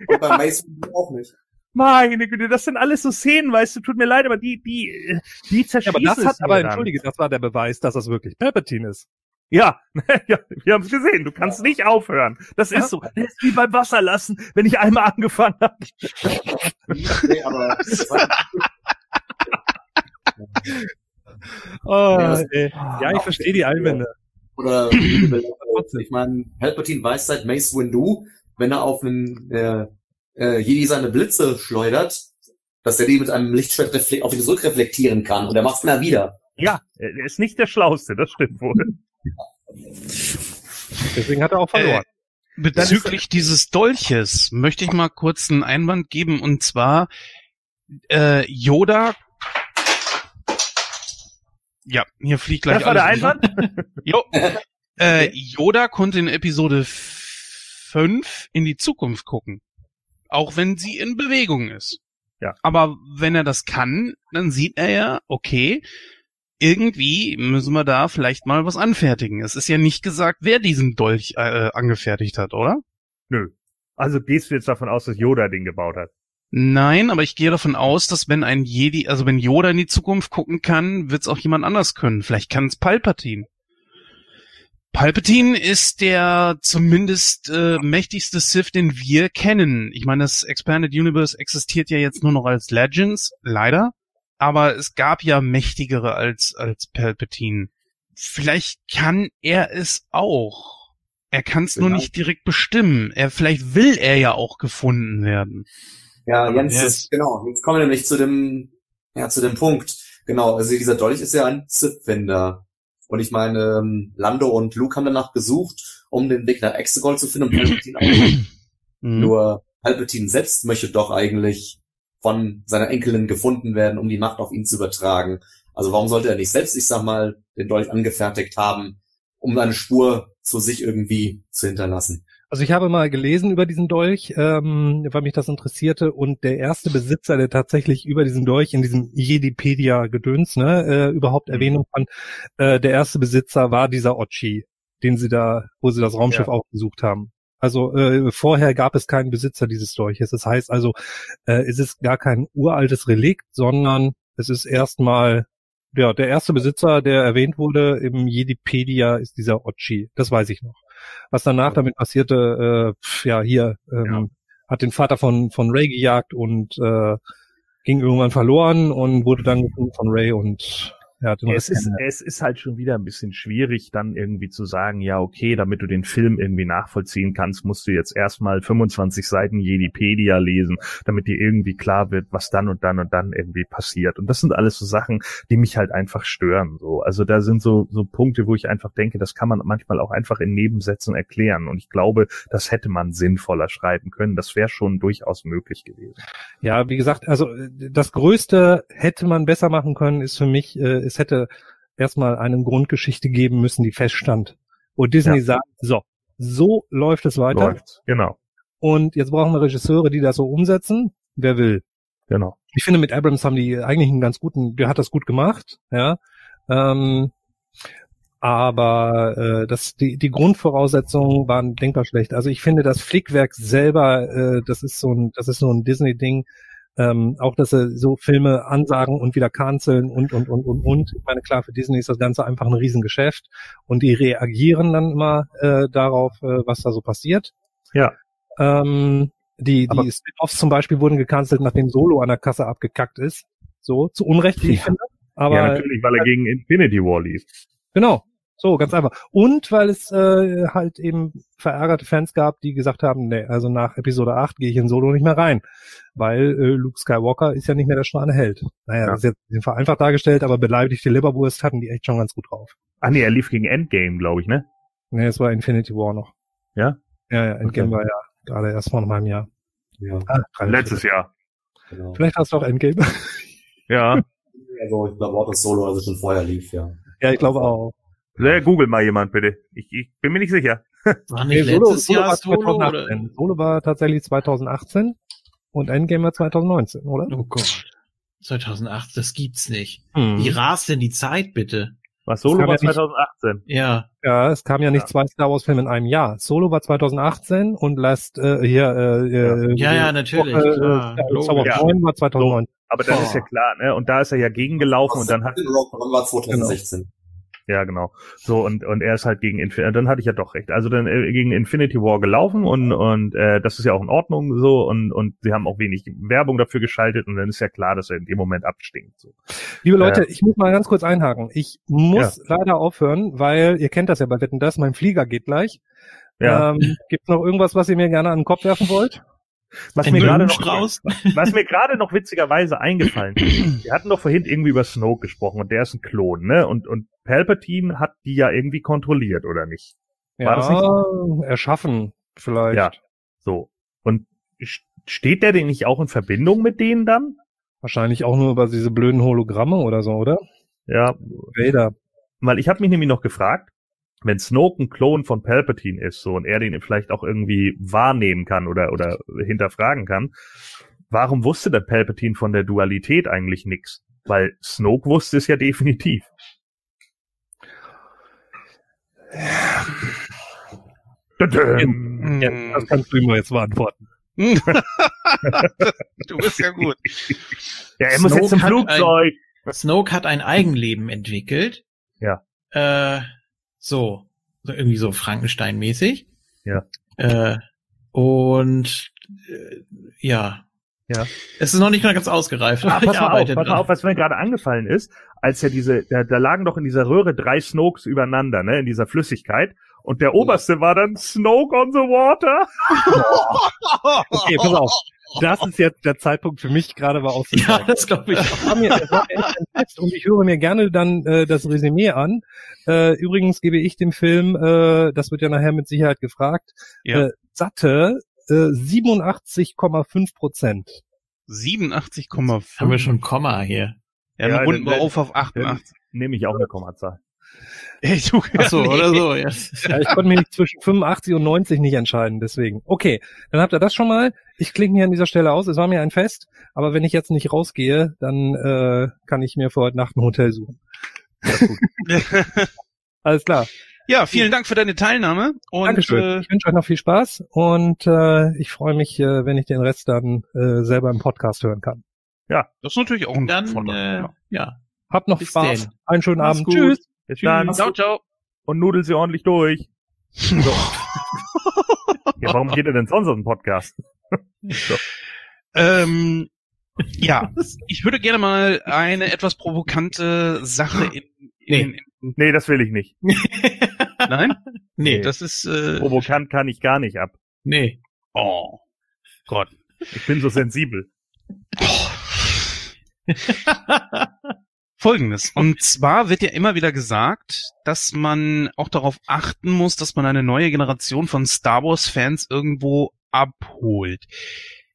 Und bei Mace auch nicht. Meine Güte, das sind alles so Szenen, weißt du, tut mir leid, aber die, die, äh, die Ja, zerschießen aber das hat, aber dann. entschuldige, das war der Beweis, dass das wirklich Palpatine ist. Ja, ja wir haben es gesehen. Du kannst nicht aufhören. Das ist so. Das ist wie beim Wasser lassen, wenn ich einmal angefangen habe. Nee, aber Oh, Ja, das- ey. ja, ich verstehe die Einwände. oder ich meine, Palpatine weiß seit Mace Windu, wenn er auf einen äh, äh, Jedi seine Blitze schleudert, dass er die mit einem Lichtschwert auf ihn zurückreflektieren kann. Und er macht's immer wieder. Ja, er ist nicht der Schlauste, das stimmt wohl. Deswegen hat er auch verloren. Bezüglich dieses Dolches möchte ich mal kurz einen Einwand geben und zwar äh, Yoda. Ja, hier fliegt gleich Das war der. Einwand? Jo. Äh, Yoda konnte in Episode 5 in die Zukunft gucken. Auch wenn sie in Bewegung ist. Ja. Aber wenn er das kann, dann sieht er ja, okay, irgendwie müssen wir da vielleicht mal was anfertigen. Es ist ja nicht gesagt, wer diesen Dolch äh, angefertigt hat, oder? Nö. Also gehst du jetzt davon aus, dass Yoda den gebaut hat? Nein, aber ich gehe davon aus, dass wenn ein Jedi, also wenn Yoda in die Zukunft gucken kann, wird es auch jemand anders können. Vielleicht kann es Palpatine. Palpatine ist der zumindest äh, mächtigste Sith, den wir kennen. Ich meine, das Expanded Universe existiert ja jetzt nur noch als Legends, leider. Aber es gab ja mächtigere als, als Palpatine. Vielleicht kann er es auch. Er kann es nur Genau. nicht direkt bestimmen. Er, vielleicht will er ja auch gefunden werden. Ja, Jens, Ja. das, genau. Jetzt kommen wir nämlich zu dem, ja, zu dem Punkt. Genau, also dieser Dolch ist ja ein Sith-Wender. Und ich meine, ähm, Lando und Luke haben danach gesucht, um den Weg nach Exegol zu finden und Palpatine auch. Mhm. Nur Palpatine selbst möchte doch eigentlich von seiner Enkelin gefunden werden, um die Macht auf ihn zu übertragen. Also warum sollte er nicht selbst, ich sag mal, den Dolch angefertigt haben, um eine Spur zu sich irgendwie zu hinterlassen? Also ich habe mal gelesen über diesen Dolch, ähm, weil mich das interessierte und der erste Besitzer, der tatsächlich über diesen Dolch in diesem Jedipedia-Gedöns ne, äh, überhaupt Mhm. Erwähnung fand, äh, der erste Besitzer war dieser Ochi, den sie da, wo sie das Raumschiff Ja. aufgesucht haben. Also äh, vorher gab es keinen Besitzer dieses Dolches. Das heißt also, äh, es ist gar kein uraltes Relikt, sondern es ist erstmal ja, der erste Besitzer, der erwähnt wurde im Jedipedia, ist dieser Ochi. Das weiß ich noch. Was danach damit passierte, äh, pf, ja, hier, ähm, Ja. hat den Vater von, von Ray gejagt und äh, ging irgendwann verloren und wurde dann gefunden von Ray und ja, Es ist, es ist halt schon wieder ein bisschen schwierig, dann irgendwie zu sagen, ja, okay, damit du den Film irgendwie nachvollziehen kannst, musst du jetzt erstmal 25 Seiten Jedipedia lesen, damit dir irgendwie klar wird, was dann und dann und dann irgendwie passiert. Und das sind alles so Sachen, die mich halt einfach stören. So, also da sind so so Punkte, wo ich einfach denke, das kann man manchmal auch einfach in Nebensätzen erklären. Und ich glaube, das hätte man sinnvoller schreiben können. Das wäre schon durchaus möglich gewesen. Ja, wie gesagt, also äh, das Größte hätte man besser machen können, ist für mich, äh, es hätte erstmal eine Grundgeschichte geben müssen, die feststand. Wo Disney Ja. sagt, so, so läuft es weiter. Läuft. Genau, Und jetzt brauchen wir Regisseure, die das so umsetzen. Wer will? genau. ich finde, mit Abrams haben die eigentlich einen ganz guten, der hat das gut gemacht, ja. Ähm, aber äh, das, die, die Grundvoraussetzungen waren denkbar schlecht. Also ich finde, das Flickwerk selber, äh, das ist so ein, das ist so ein Disney-Ding. Ähm, auch, dass sie so Filme ansagen und wieder canceln und, und, und, und, und. Ich meine, klar, für Disney ist das Ganze einfach ein Riesengeschäft und die reagieren dann immer äh, darauf, äh, was da so passiert. Ja. Ähm, die, die Spin-offs zum Beispiel wurden gecancelt, nachdem Solo an der Kasse abgekackt ist. So, zu Unrecht, wie ich Ja. finde. Aber ja, natürlich, weil er gegen Infinity War lief. genau. So, ganz einfach. Und weil es äh, halt eben verärgerte Fans gab, die gesagt haben, nee, also nach Episode 8 gehe ich in Solo nicht mehr rein. Weil äh, Luke Skywalker ist ja nicht mehr der strahlende Held. Naja, Ja. das ist jetzt ein bisschen vereinfacht dargestellt, aber beleidigte Leberwurst hatten die echt schon ganz gut drauf. Ah nee, er lief gegen Endgame, glaube ich, ne? Nee, es war Infinity War noch. Ja? Ja, ja, Endgame Okay. war ja gerade erst vor einem Jahr. Ja, Ah, Letztes Jahr. genau. Vielleicht hast du auch Endgame. Ja. Also ich glaube auch, dass Solo also schon vorher lief, ja. ja, ich glaube auch. Äh, Google mal jemand bitte. Ich, ich bin mir nicht sicher. War Nee, nicht letztes Jahr war Solo? Oder? 2018. Solo war tatsächlich 2018 und Endgame war 2019, oder? Oh Gott. 2008, das gibt's nicht. Hm. Wie rast denn die Zeit, bitte? Was Solo war ja nicht- 2018. Ja. Ja, es kam ja nicht Ja. zwei Star Wars Filme in einem Jahr. Solo war 2018 und Last äh, hier äh, äh, Ja, ja, natürlich, Äh, äh. Star Wars Ja. 9 war 2009. Aber das Boah. ist ja klar, ne? Und da ist er ja gegengelaufen und dann hat One war 2016. ja genau. So und und er ist halt gegen Infinity. Dann hatte ich ja doch recht. Also dann äh, gegen Infinity War gelaufen und und äh, das ist ja auch in Ordnung so und und sie haben auch wenig Werbung dafür geschaltet und dann ist ja klar, dass er in dem Moment abstinkt. So. Liebe Leute, ich muss mal ganz kurz einhaken. Ich muss leider aufhören, weil ihr kennt das ja bei Wetten das, mein Flieger geht gleich. Ja. Ähm, Gibt noch irgendwas, was ihr mir gerne an den Kopf werfen wollt? Was Ein mir gerade noch? Was mir gerade noch witzigerweise eingefallen ist, wir hatten doch vorhin irgendwie über Snoke gesprochen und der ist ein Klon, ne? Und, und Palpatine hat die ja irgendwie kontrolliert, oder nicht? War das nicht erschaffen vielleicht. Ja. So. Und st- steht der denn nicht auch in Verbindung mit denen dann? Wahrscheinlich auch nur über diese blöden Hologramme oder so, oder? Ja, Vader. weil ich habe mich nämlich noch gefragt, wenn Snoke ein Klon von Palpatine ist, so, und er den vielleicht auch irgendwie wahrnehmen kann oder, oder hinterfragen kann, warum wusste der Palpatine von der Dualität eigentlich nix? Weil Snoke wusste es ja definitiv. Ja, das kannst du ihm jetzt beantworten. du bist ja gut. Ja, er muss jetzt zum hat Flugzeug. Snoke hat ein Eigenleben entwickelt. Ja. Äh, so. so irgendwie so Frankenstein-mäßig. Ja. Äh, und äh, ja. Ja. Es ist noch nicht mal ganz ausgereift. Ah, aber pass ich mal auf, arbeite pass mal auf, was mir gerade angefallen ist, als ja diese, da, da lagen doch in dieser Röhre drei Snokes übereinander, ne, in dieser Flüssigkeit. Und der oberste war dann Snoke on the Water. Okay, pass auf. Das ist jetzt der Zeitpunkt für mich gerade mal Ja, auszusteigen. das glaube ich auch. Das war mir, das war mir echt ein Fest und ich höre mir gerne dann äh, das Resümee an. Äh, übrigens gebe ich dem Film, äh, das wird ja nachher mit Sicherheit gefragt, Ja. äh, satte äh, 87,5 Prozent. 87,5. Haben wir schon ein Komma hier. Ja, dann Ja, runden wir dann- auf auf 88. Nehme ich auch eine Kommazahl. Ey, du, Ach so, nee. oder so. Ja. Ja, ich konnte mich zwischen 85 und 90 nicht entscheiden, deswegen. Okay, dann habt ihr das schon mal. Ich klinge hier an dieser Stelle aus. Es war mir ein Fest, aber wenn ich jetzt nicht rausgehe, dann äh, kann ich mir für heute Nacht ein Hotel suchen. Alles klar. ja, vielen Dank für deine Teilnahme. Und Dankeschön. Äh, ich wünsche euch noch viel Spaß und äh, ich freue mich, äh, wenn ich den Rest dann äh, selber im Podcast hören kann. das ist natürlich auch ein Dann, Vorteil, äh, ja. ja. Habt noch Bis Spaß. denn. Einen schönen Mach's Abend. gut. Tschüss. Bis dann. Ciao, ciao. Und nudel sie ordentlich durch. Ja, warum geht er denn sonst auf den Podcast? Ähm, ja, ich würde gerne mal eine etwas provokante Sache in, in, in Nee, das will ich nicht. Nein? nee, Das ist äh, Provokant kann ich gar nicht ab. nee. oh Gott. Ich bin so sensibel. Folgendes. Und zwar wird ja immer wieder gesagt, dass man auch darauf achten muss, dass man eine neue Generation von Star Wars Fans irgendwo abholt.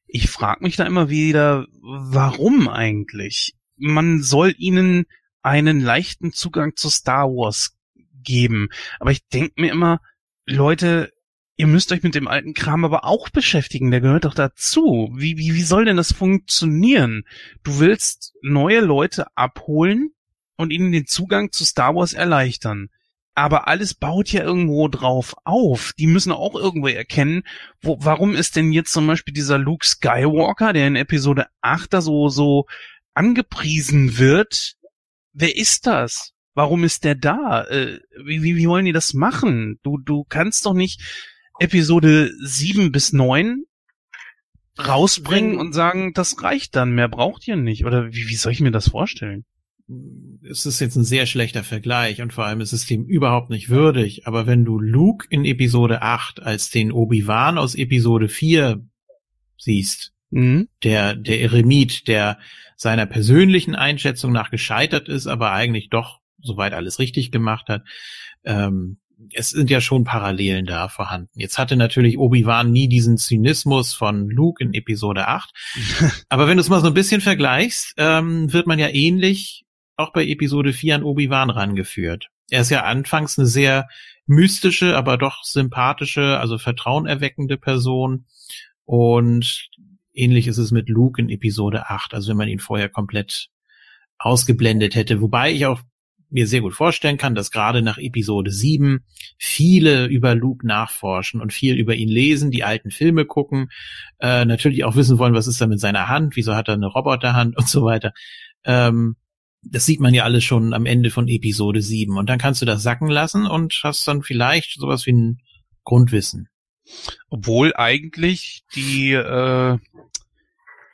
Ich frage mich da immer wieder, warum eigentlich? Man soll ihnen einen leichten Zugang zu Star Wars geben. Aber ich denke mir immer, Leute, ihr müsst euch mit dem alten Kram aber auch beschäftigen. Der gehört doch dazu. Wie, wie, wie soll denn das funktionieren? Du willst neue Leute abholen und ihnen den Zugang zu Star Wars erleichtern. Aber alles baut ja irgendwo drauf auf. Die müssen auch irgendwo erkennen, wo, warum ist denn jetzt zum Beispiel dieser Luke Skywalker, der in Episode 8 da so, so angepriesen wird, wer ist das? Warum ist der da? Äh, wie, wie, wie wollen die das machen? Du, du kannst doch nicht Episode 7 bis 9 rausbringen und sagen, das reicht dann, mehr braucht ihr nicht. Oder wie, wie soll ich mir das vorstellen? Es ist jetzt ein sehr schlechter Vergleich und vor allem ist es dem überhaupt nicht würdig. Aber wenn du Luke in Episode 8 als den Obi-Wan aus Episode 4 siehst, Mhm. der, der Eremit, der seiner persönlichen Einschätzung nach gescheitert ist, aber eigentlich doch soweit alles richtig gemacht hat, ähm, es sind ja schon Parallelen da vorhanden. Jetzt hatte natürlich Obi-Wan nie diesen Zynismus von Luke in Episode 8. Aber wenn du es mal so ein bisschen vergleichst, ähm, wird man ja ähnlich auch bei Episode 4 an Obi-Wan rangeführt. Er ist ja anfangs eine sehr mystische, aber doch sympathische, also vertrauenerweckende Person. Und ähnlich ist es mit Luke in Episode 8, also wenn man ihn vorher komplett ausgeblendet hätte. Wobei ich auch mir sehr gut vorstellen kann, dass gerade nach Episode 7 viele über Luke nachforschen und viel über ihn lesen, die alten Filme gucken, äh, natürlich auch wissen wollen, was ist da mit seiner Hand, wieso hat er eine Roboterhand und so weiter. Ähm, das sieht man ja alles schon am Ende von Episode 7. Und dann kannst du das sacken lassen und hast dann vielleicht sowas wie ein Grundwissen. Obwohl eigentlich die äh,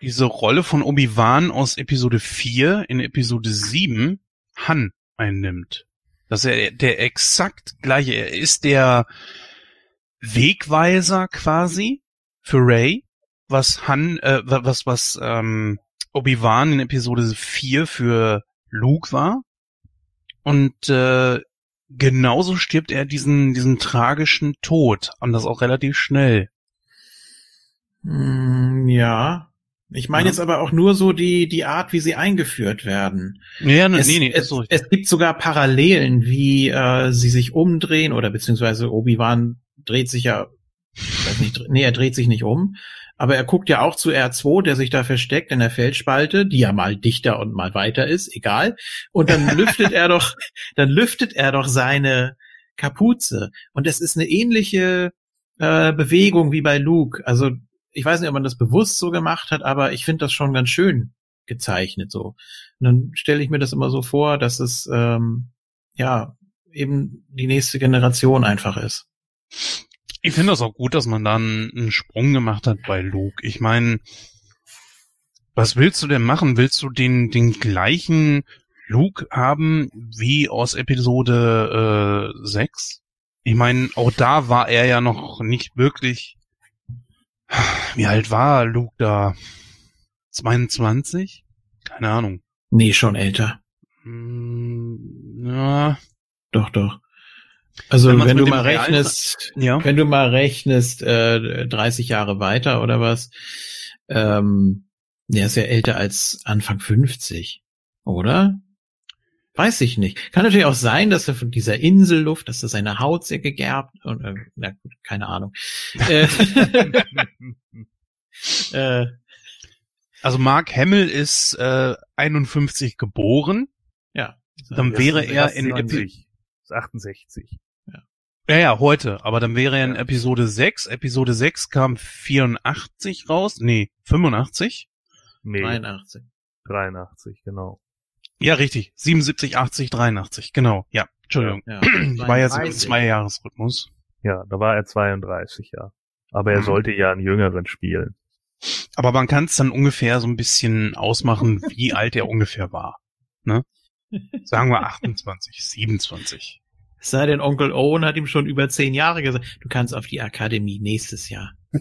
diese Rolle von Obi-Wan aus Episode 4 in Episode 7 Han einnimmt. Dass er der exakt gleiche, er ist der Wegweiser quasi für Ray, was Han, äh, was, was ähm, Obi-Wan in Episode 4 für Luke war. Und äh, genauso stirbt er diesen, diesen tragischen Tod. Und das auch relativ schnell. Mm, ja. Ich meine Ja. jetzt aber auch nur so die, die Art, wie sie eingeführt werden. Ja, ne, es, nee, nee, es, so. es gibt sogar Parallelen, wie äh, sie sich umdrehen oder beziehungsweise Obi-Wan dreht sich ja, weiß nicht, nee, er dreht sich nicht um, aber er guckt ja auch zu R2, der sich da versteckt in der Felsspalte, die ja mal dichter und mal weiter ist, egal. Und dann lüftet er doch, dann lüftet er doch seine Kapuze. Und es ist eine ähnliche äh, Bewegung wie bei Luke. Also ich weiß nicht, ob man das bewusst so gemacht hat, aber ich finde das schon ganz schön gezeichnet so. Und dann stelle ich mir das immer so vor, dass es ähm, ja eben die nächste Generation einfach ist. Ich finde das auch gut, dass man dann einen Sprung gemacht hat bei Luke. Ich meine, was willst du denn machen? Willst du den, den gleichen Luke haben wie aus Episode äh, 6? Ich meine, auch da war er ja noch nicht wirklich. Wie alt war Luke da? 22? Keine Ahnung. Nee, schon älter. Hm, ja, Doch, doch. Also Wenn wenn, du mal Realen- rechnest, ja. wenn du mal rechnest, äh, 30 Jahre weiter oder was, ähm, der ist ja älter als Anfang 50, oder? Weiß ich nicht. Kann natürlich auch sein, dass er von dieser Inselluft, dass er seine Haut sehr gegerbt und äh, na gut, keine Ahnung. Äh, äh, Also Mark Hamill ist äh, 51 geboren. ja. Dann wäre er in 68. Ist 68. Ja, ja, heute. Aber dann wäre er in Ja. Episode 6. Episode 6 kam 84 raus. Nee, 85. Nee, 83. 83, genau. Ja, richtig. 77, 80, 83. Genau. Ja, Entschuldigung. Ja, Ich war jetzt im 32. Zweijahresrhythmus. Ja, da war er 32, ja. Aber er Mhm. sollte ja einen Jüngeren spielen. Aber man kann es dann ungefähr so ein bisschen ausmachen, wie alt er ungefähr war. Ne? Sagen wir 28, 27. Es sei denn, Onkel Owen hat ihm schon über zehn Jahre gesagt, du kannst auf die Akademie nächstes Jahr.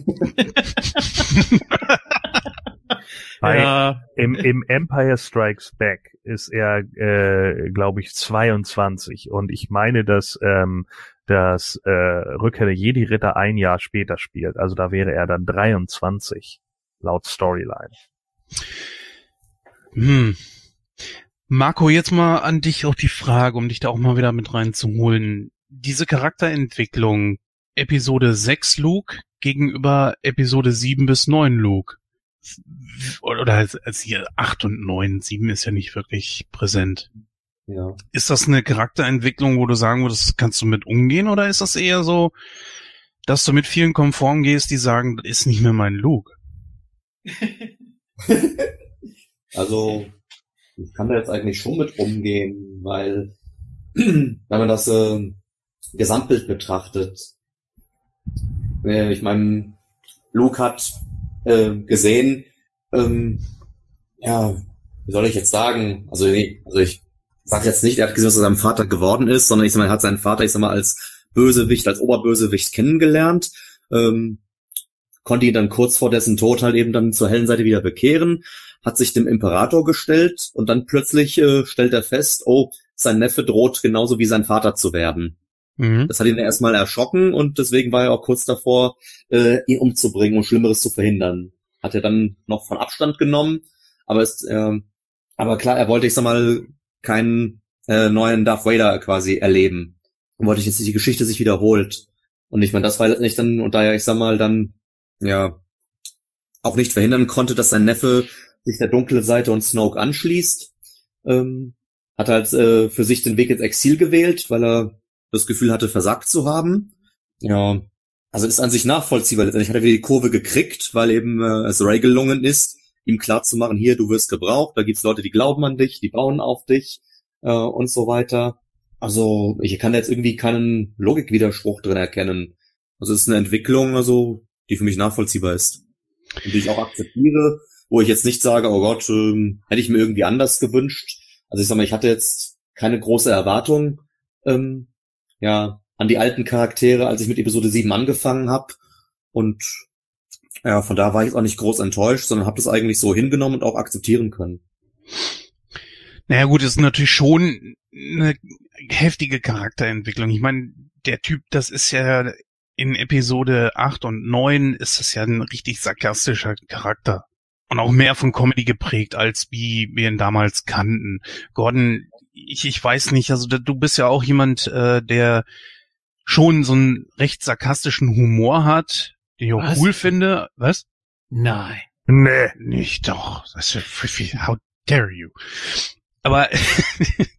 Bei, ja, im, Im Empire Strikes Back ist er, äh, glaube ich, 22. Und ich meine, dass ähm, das äh, Rückkehr der Jedi-Ritter ein Jahr später spielt. Also da wäre er dann 23, laut Storyline. Hm. Marco, jetzt mal an dich auch die Frage, um dich da auch mal wieder mit reinzuholen. Diese Charakterentwicklung, Episode 6 Luke gegenüber Episode 7 bis 9 Luke. Oder als, als hier 8 und 9, 7 ist ja nicht wirklich präsent. Ja. Ist das eine Charakterentwicklung, wo du sagen würdest, kannst du mit umgehen, oder ist das eher so, dass du mit vielen konform gehst, die sagen, das ist nicht mehr mein Luke? Also, ich kann da jetzt eigentlich schon mit umgehen, weil, wenn man das äh, Gesamtbild betrachtet, äh, ich meine, Luke hat äh, gesehen, ähm, ja, wie soll ich jetzt sagen? Also, nee, also ich sag jetzt nicht, er hat gesehen, was aus seinem Vater geworden ist, sondern ich sag mal, er hat seinen Vater, ich sag mal, als Bösewicht, als Oberbösewicht kennengelernt, ähm, konnte ihn dann kurz vor dessen Tod halt eben dann zur hellen Seite wieder bekehren, hat sich dem Imperator gestellt und dann plötzlich äh, stellt er fest, oh, sein Neffe droht genauso wie sein Vater zu werden. Mhm. Das hat ihn erstmal erschrocken und deswegen war er auch kurz davor, äh, ihn umzubringen und Schlimmeres zu verhindern. Hat er dann noch von Abstand genommen, aber ist, ähm, aber klar, er wollte, ich sag mal, keinen äh, neuen Darth Vader quasi erleben. Und wollte ich jetzt nicht die Geschichte sich wiederholt. Und ich meine, das war nicht dann, und da ja, ich sag mal, dann, ja, auch nicht verhindern konnte, dass sein Neffe sich der dunklen Seite und Snoke anschließt, ähm, hat halt äh, für sich den Weg ins Exil gewählt, weil er das Gefühl hatte, versagt zu haben. Ja, also ist an sich nachvollziehbar. Letztendlich hat er wieder die Kurve gekriegt, weil eben äh, es Ray gelungen ist, ihm klar hier, du wirst gebraucht, da gibt's Leute, die glauben an dich, die bauen auf dich äh, und so weiter. Also ich kann jetzt irgendwie keinen Logikwiderspruch drin erkennen. Also es ist eine Entwicklung, also die für mich nachvollziehbar ist und die ich auch akzeptiere, wo ich jetzt nicht sage, oh Gott, ähm, hätte ich mir irgendwie anders gewünscht. Also ich sag mal, ich hatte jetzt keine große Erwartung, ähm, ja, an die alten Charaktere, als ich mit Episode 7 angefangen habe. Und ja, von da war ich auch nicht groß enttäuscht, sondern habe das eigentlich so hingenommen und auch akzeptieren können. Naja gut, ist natürlich schon eine heftige Charakterentwicklung. Ich meine, der Typ, das ist ja in Episode 8 und 9 ist das ja ein richtig sarkastischer Charakter. Und auch mehr von Comedy geprägt, als wie wir ihn damals kannten. Gordon, ich, ich weiß nicht, also du bist ja auch jemand, äh, der schon so einen recht sarkastischen Humor hat, den ich auch Was? cool finde. Was? Nein. Nee. Nicht doch. Das ist how dare you. Aber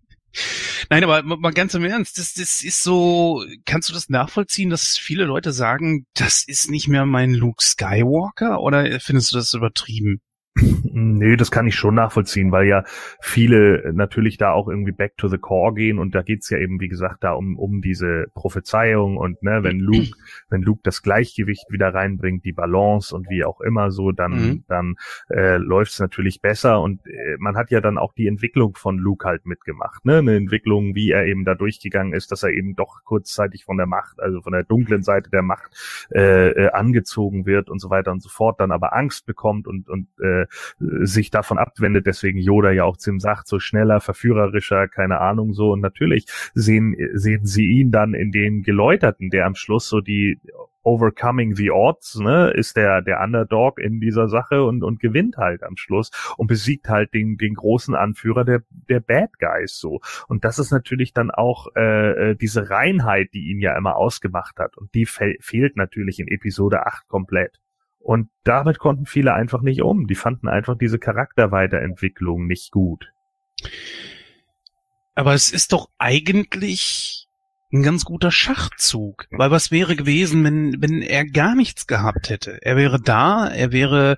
Nein, aber mal ganz im Ernst, das, das ist so, kannst du das nachvollziehen, dass viele Leute sagen, das ist nicht mehr mein Luke Skywalker oder findest du das übertrieben? Nee, das kann ich schon nachvollziehen, weil ja viele natürlich da auch irgendwie back to the core gehen und da geht's ja eben, wie gesagt, da um, um diese Prophezeiung und ne, wenn Luke, wenn Luke das Gleichgewicht wieder reinbringt, die Balance und wie auch immer so, dann, Mhm. dann äh, läuft's natürlich besser und äh, man hat ja dann auch die Entwicklung von Luke halt mitgemacht, ne? Eine Entwicklung, wie er eben da durchgegangen ist, dass er eben doch kurzzeitig von der Macht, also von der dunklen Seite der Macht äh, äh, angezogen wird und so weiter und so fort, dann aber Angst bekommt und, und äh, sich davon abwendet, deswegen Yoda ja auch zu ihm sagt, so schneller, verführerischer, keine Ahnung so. Und natürlich sehen, sehen sie ihn dann in den Geläuterten, der am Schluss so die Overcoming the Odds, ne, ist der, der Underdog in dieser Sache und, und gewinnt halt am Schluss und besiegt halt den, den großen Anführer der, der Bad Guys so. Und das ist natürlich dann auch äh, äh, diese Reinheit, die ihn ja immer ausgemacht hat. Und die fe fehlt natürlich in Episode 8 komplett. Und damit konnten viele einfach nicht um. Die fanden einfach diese Charakterweiterentwicklung nicht gut. Aber es ist doch eigentlich ein ganz guter Schachzug. Weil was wäre gewesen, wenn, wenn er gar nichts gehabt hätte? Er wäre da, er wäre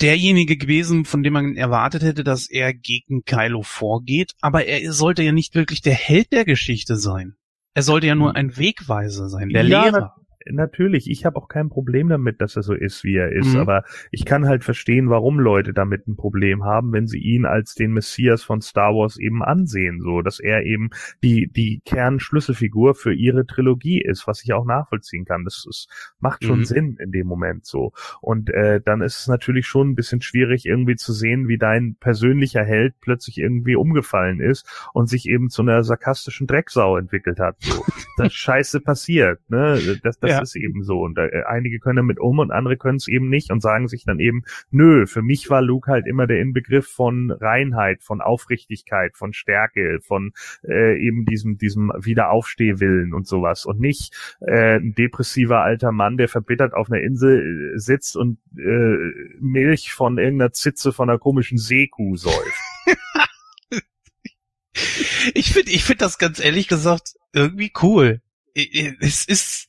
derjenige gewesen, von dem man erwartet hätte, dass er gegen Kylo vorgeht, aber er sollte ja nicht wirklich der Held der Geschichte sein. Er sollte ja nur ein Wegweiser sein, der Ja, Lehrer. Natürlich, ich habe auch kein Problem damit, dass er so ist, wie er ist, Mhm. aber ich kann halt verstehen, warum Leute damit ein Problem haben, wenn sie ihn als den Messias von Star Wars eben ansehen, so, dass er eben die, die Kernschlüsselfigur für ihre Trilogie ist, was ich auch nachvollziehen kann. Das ist, macht schon Mhm. Sinn in dem Moment so. Und äh, dann ist es natürlich schon ein bisschen schwierig, irgendwie zu sehen, wie dein persönlicher Held plötzlich irgendwie umgefallen ist und sich eben zu einer sarkastischen Drecksau entwickelt hat. So. Das Scheiße passiert, ne? Das, das Ja. Ist eben so. Und äh, einige können damit um und andere können es eben nicht und sagen sich dann eben, nö, für mich war Luke halt immer der Inbegriff von Reinheit, von Aufrichtigkeit, von Stärke, von äh, eben diesem, diesem Wiederaufstehwillen und sowas. Und nicht äh, ein depressiver alter Mann, der verbittert auf einer Insel äh, sitzt und äh, Milch von irgendeiner Zitze von einer komischen Seekuh säuft. Ich finde, ich finde das ganz ehrlich gesagt irgendwie cool. Es ist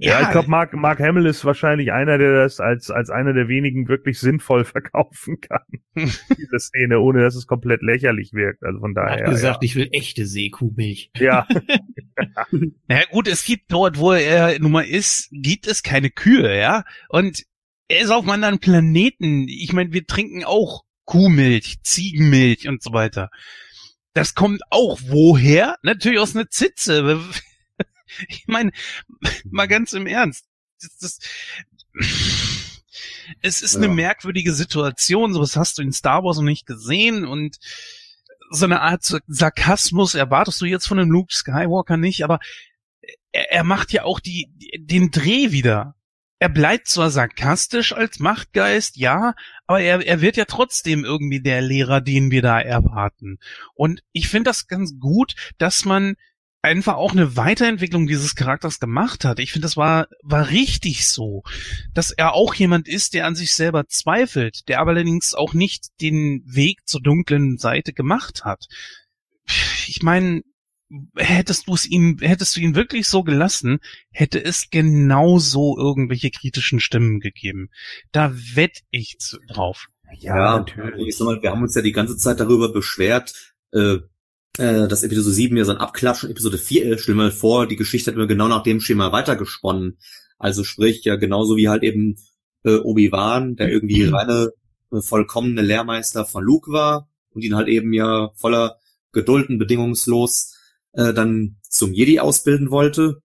Ja, ich glaube, Mark, Mark Hamill ist wahrscheinlich einer, der das als, als einer der wenigen wirklich sinnvoll verkaufen kann. Diese Szene, ohne dass es komplett lächerlich wirkt. Also von Er daher. hat gesagt, ich will echte Seekuhmilch. ja. Na gut, es gibt dort, wo er nun mal ist, gibt es keine Kühe, ja. Und er ist auf einem anderen Planeten. Ich meine, wir trinken auch Kuhmilch, Ziegenmilch und so weiter. Das kommt auch woher? Natürlich aus einer Zitze. Ich meine, mal ganz im Ernst. Das, das, es ist eine Ja. merkwürdige Situation. Sowas hast du in Star Wars noch nicht gesehen und so eine Art Sarkasmus erwartest du jetzt von einem Luke Skywalker nicht, aber er, er macht ja auch die, den Dreh wieder. Er bleibt zwar sarkastisch als Machtgeist, ja, aber er, er wird ja trotzdem irgendwie der Lehrer, den wir da erwarten. Und ich finde das ganz gut, dass man einfach auch eine Weiterentwicklung dieses Charakters gemacht hat. Ich finde, das war, war richtig so, dass er auch jemand ist, der an sich selber zweifelt, der aber allerdings auch nicht den Weg zur dunklen Seite gemacht hat. Ich meine, hättest du es ihm, hättest du ihn wirklich so gelassen, hätte es genauso irgendwelche kritischen Stimmen gegeben. Da wett ich drauf. Ja, ich sag mal, wir haben uns ja die ganze Zeit darüber beschwert, äh, äh, dass Episode 7 ja so ein Abklatsch und Episode 4 ist. Stell mal vor, die Geschichte hat immer genau nach dem Schema weitergesponnen. Also sprich, ja genauso wie halt eben äh, Obi-Wan, der irgendwie reine, äh, vollkommene Lehrmeister von Luke war und ihn halt eben ja voller Geduld und bedingungslos äh, dann zum Jedi ausbilden wollte.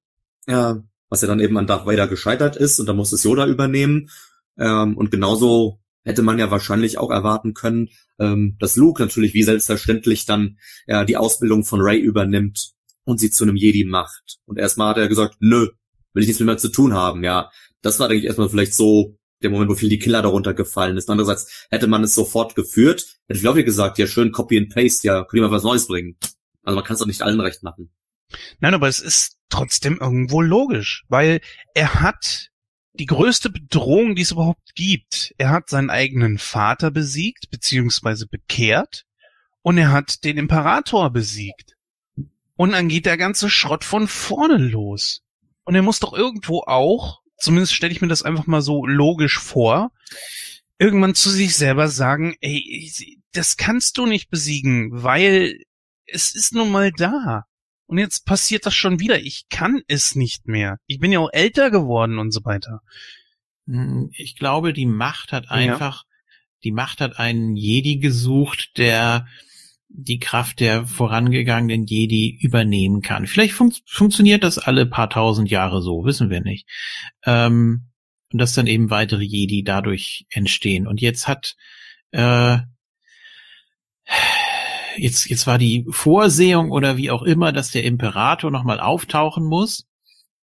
Ja, was ja dann eben an Darth Vader gescheitert ist und da musste es Yoda übernehmen. Ähm, und genauso hätte man ja wahrscheinlich auch erwarten können, ähm, dass Luke natürlich wie selbstverständlich dann ja die Ausbildung von Ray übernimmt und sie zu einem Jedi macht. Und erstmal hat er gesagt, nö, will ich nichts mehr zu tun haben. Ja, das war, denke ich, erstmal vielleicht so der Moment, wo viel die Killer darunter gefallen ist. Andererseits hätte man es sofort geführt, hätte ich glaube ich gesagt, ja schön Copy and Paste, ja, könnt ihr mal was Neues bringen. Also man kann es doch nicht allen recht machen. Nein, aber es ist trotzdem irgendwo logisch, weil er hat die größte Bedrohung, die es überhaupt gibt. Er hat seinen eigenen Vater besiegt, beziehungsweise bekehrt, und er hat den Imperator besiegt. Und dann geht der ganze Schrott von vorne los. Und er muss doch irgendwo auch, zumindest stelle ich mir das einfach mal so logisch vor, irgendwann zu sich selber sagen, ey, das kannst du nicht besiegen, weil es ist nun mal da. Und jetzt passiert das schon wieder. Ich kann es nicht mehr. Ich bin ja auch älter geworden und so weiter. Hm, ich glaube, die Macht hat einfach, ja. die Macht hat einen Jedi gesucht, der die Kraft der vorangegangenen Jedi übernehmen kann. Vielleicht fun funktioniert das alle paar tausend Jahre so, wissen wir nicht. Ähm, und dass dann eben weitere Jedi dadurch entstehen. Und jetzt hat äh, jetzt jetzt war die Vorsehung oder wie auch immer, dass der Imperator nochmal auftauchen muss,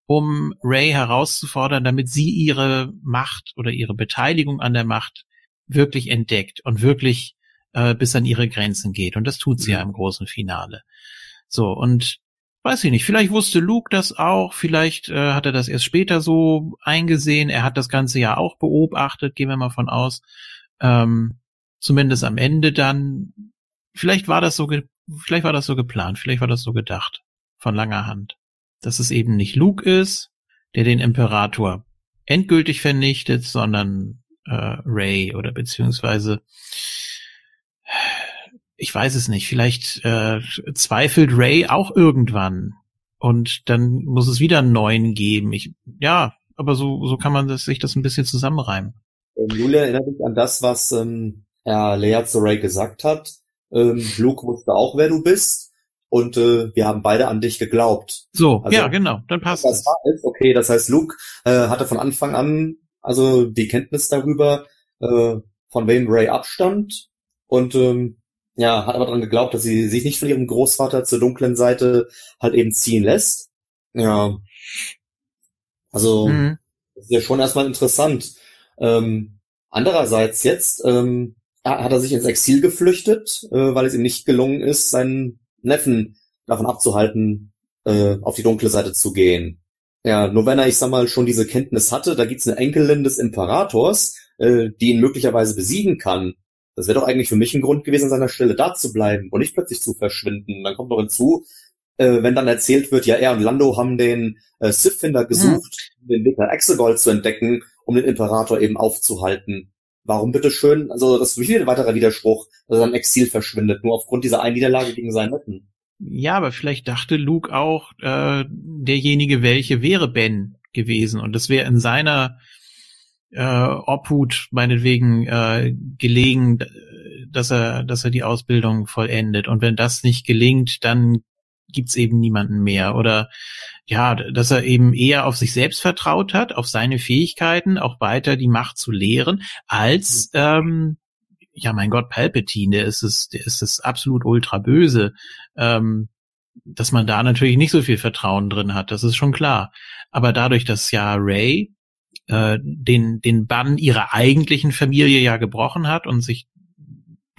um Ray herauszufordern, damit sie ihre Macht oder ihre Beteiligung an der Macht wirklich entdeckt und wirklich äh, bis an ihre Grenzen geht. Und das tut sie mhm. ja im großen Finale. So, und weiß ich nicht, vielleicht wusste Luke das auch, vielleicht äh, hat er das erst später so eingesehen, er hat das Ganze ja auch beobachtet, gehen wir mal von aus. Ähm, zumindest am Ende dann, vielleicht war das so, vielleicht war das so geplant, vielleicht war das so gedacht, von langer Hand. Dass es eben nicht Luke ist, der den Imperator endgültig vernichtet, sondern äh, Ray oder beziehungsweise ich weiß es nicht, vielleicht äh, zweifelt Ray auch irgendwann und dann muss es wieder einen neuen geben. Ich, ja, aber so, so kann man das, sich das ein bisschen zusammenreimen. Ähm, Julia erinnert mich an das, was ähm, Herr Leia zu Ray gesagt hat. Ähm, Luke wusste auch, wer du bist und äh, wir haben beide an dich geglaubt. So, also, ja, genau, dann passt das. Ist, okay, das heißt, Luke äh, hatte von Anfang an also die Kenntnis darüber, äh, von wem Ray abstammt und ähm, ja, hat aber daran geglaubt, dass sie sich nicht von ihrem Großvater zur dunklen Seite halt eben ziehen lässt. Ja. Also, mhm. das ist ja schon erstmal interessant. Ähm, andererseits jetzt ähm, hat er sich ins Exil geflüchtet, äh, weil es ihm nicht gelungen ist, seinen Neffen davon abzuhalten, äh, auf die dunkle Seite zu gehen. Ja, nur wenn er, ich sag mal, schon diese Kenntnis hatte, da gibt's eine Enkelin des Imperators, äh, die ihn möglicherweise besiegen kann. Das wäre doch eigentlich für mich ein Grund gewesen, an seiner Stelle da zu bleiben und nicht plötzlich zu verschwinden. Dann kommt noch hinzu, äh, wenn dann erzählt wird, ja, er und Lando haben den äh, Sith-Finder gesucht, mhm. den Weg nach Exegol zu entdecken, um den Imperator eben aufzuhalten. Warum bitteschön? Also das ist mich ein weiterer Widerspruch, dass er im Exil verschwindet, nur aufgrund dieser einen Niederlage gegen seinen Netten. Ja, aber vielleicht dachte Luke auch, äh, derjenige welche wäre Ben gewesen und das wäre in seiner äh, Obhut meinetwegen äh, gelegen, dass er, dass er die Ausbildung vollendet. Und wenn das nicht gelingt, dann gibt's eben niemanden mehr. Oder ja, dass er eben eher auf sich selbst vertraut hat, auf seine Fähigkeiten, auch weiter die Macht zu lehren, als mhm. ähm, ja, mein Gott, Palpatine, der ist es, der ist es absolut ultra böse. Ähm, dass man da natürlich nicht so viel Vertrauen drin hat, das ist schon klar. Aber dadurch, dass ja Ray äh, den, den Bann ihrer eigentlichen Familie ja gebrochen hat und sich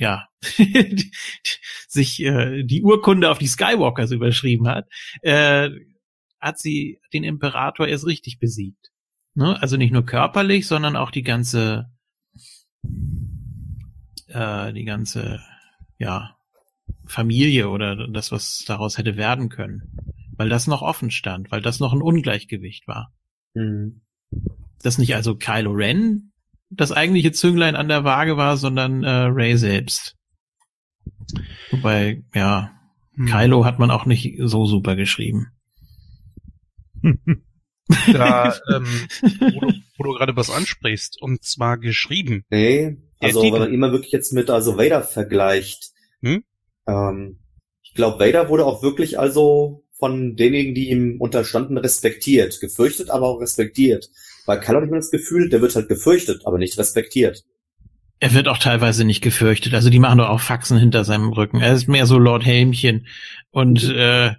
ja, sich äh, die Urkunde auf die Skywalkers überschrieben hat, äh, hat sie den Imperator erst richtig besiegt. Ne? Also nicht nur körperlich, sondern auch die ganze, äh, die ganze, ja, Familie oder das, was daraus hätte werden können. Weil das noch offen stand, weil das noch ein Ungleichgewicht war. Mhm dass nicht also Kylo Ren das eigentliche Zünglein an der Waage war, sondern äh, Ray selbst. Wobei, ja, hm. Kylo hat man auch nicht so super geschrieben. da, ähm, wo du, wo du gerade was ansprichst, und zwar geschrieben. Nee, also wenn man immer wirklich jetzt mit also Vader vergleicht, hm? ähm, ich glaube, Vader wurde auch wirklich also von denjenigen, die ihm unterstanden, respektiert. Gefürchtet, aber auch respektiert. Bei Kylo habe ich das Gefühl, der wird halt gefürchtet, aber nicht respektiert. Er wird auch teilweise nicht gefürchtet. Also die machen doch auch Faxen hinter seinem Rücken. Er ist mehr so Lord Helmchen. Und äh,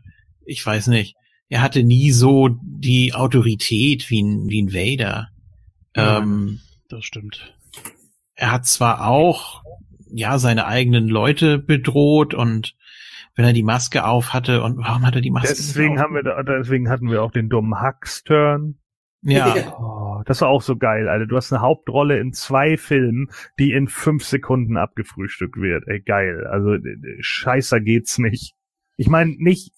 ich weiß nicht, er hatte nie so die Autorität wie ein, wie ein Vader. Ja. Ähm, Das stimmt. Er hat zwar auch, ja, seine eigenen Leute bedroht und wenn er die Maske auf hatte und warum hat er die Maske Deswegen haben wir, da, deswegen hatten wir auch den dummen Hux-Turn. Ja. Oh, das war auch so geil, Alter. Du hast eine Hauptrolle in zwei Filmen, die in fünf Sekunden abgefrühstückt wird. Ey, geil. Also, scheißer geht's nicht. Ich meine, nicht,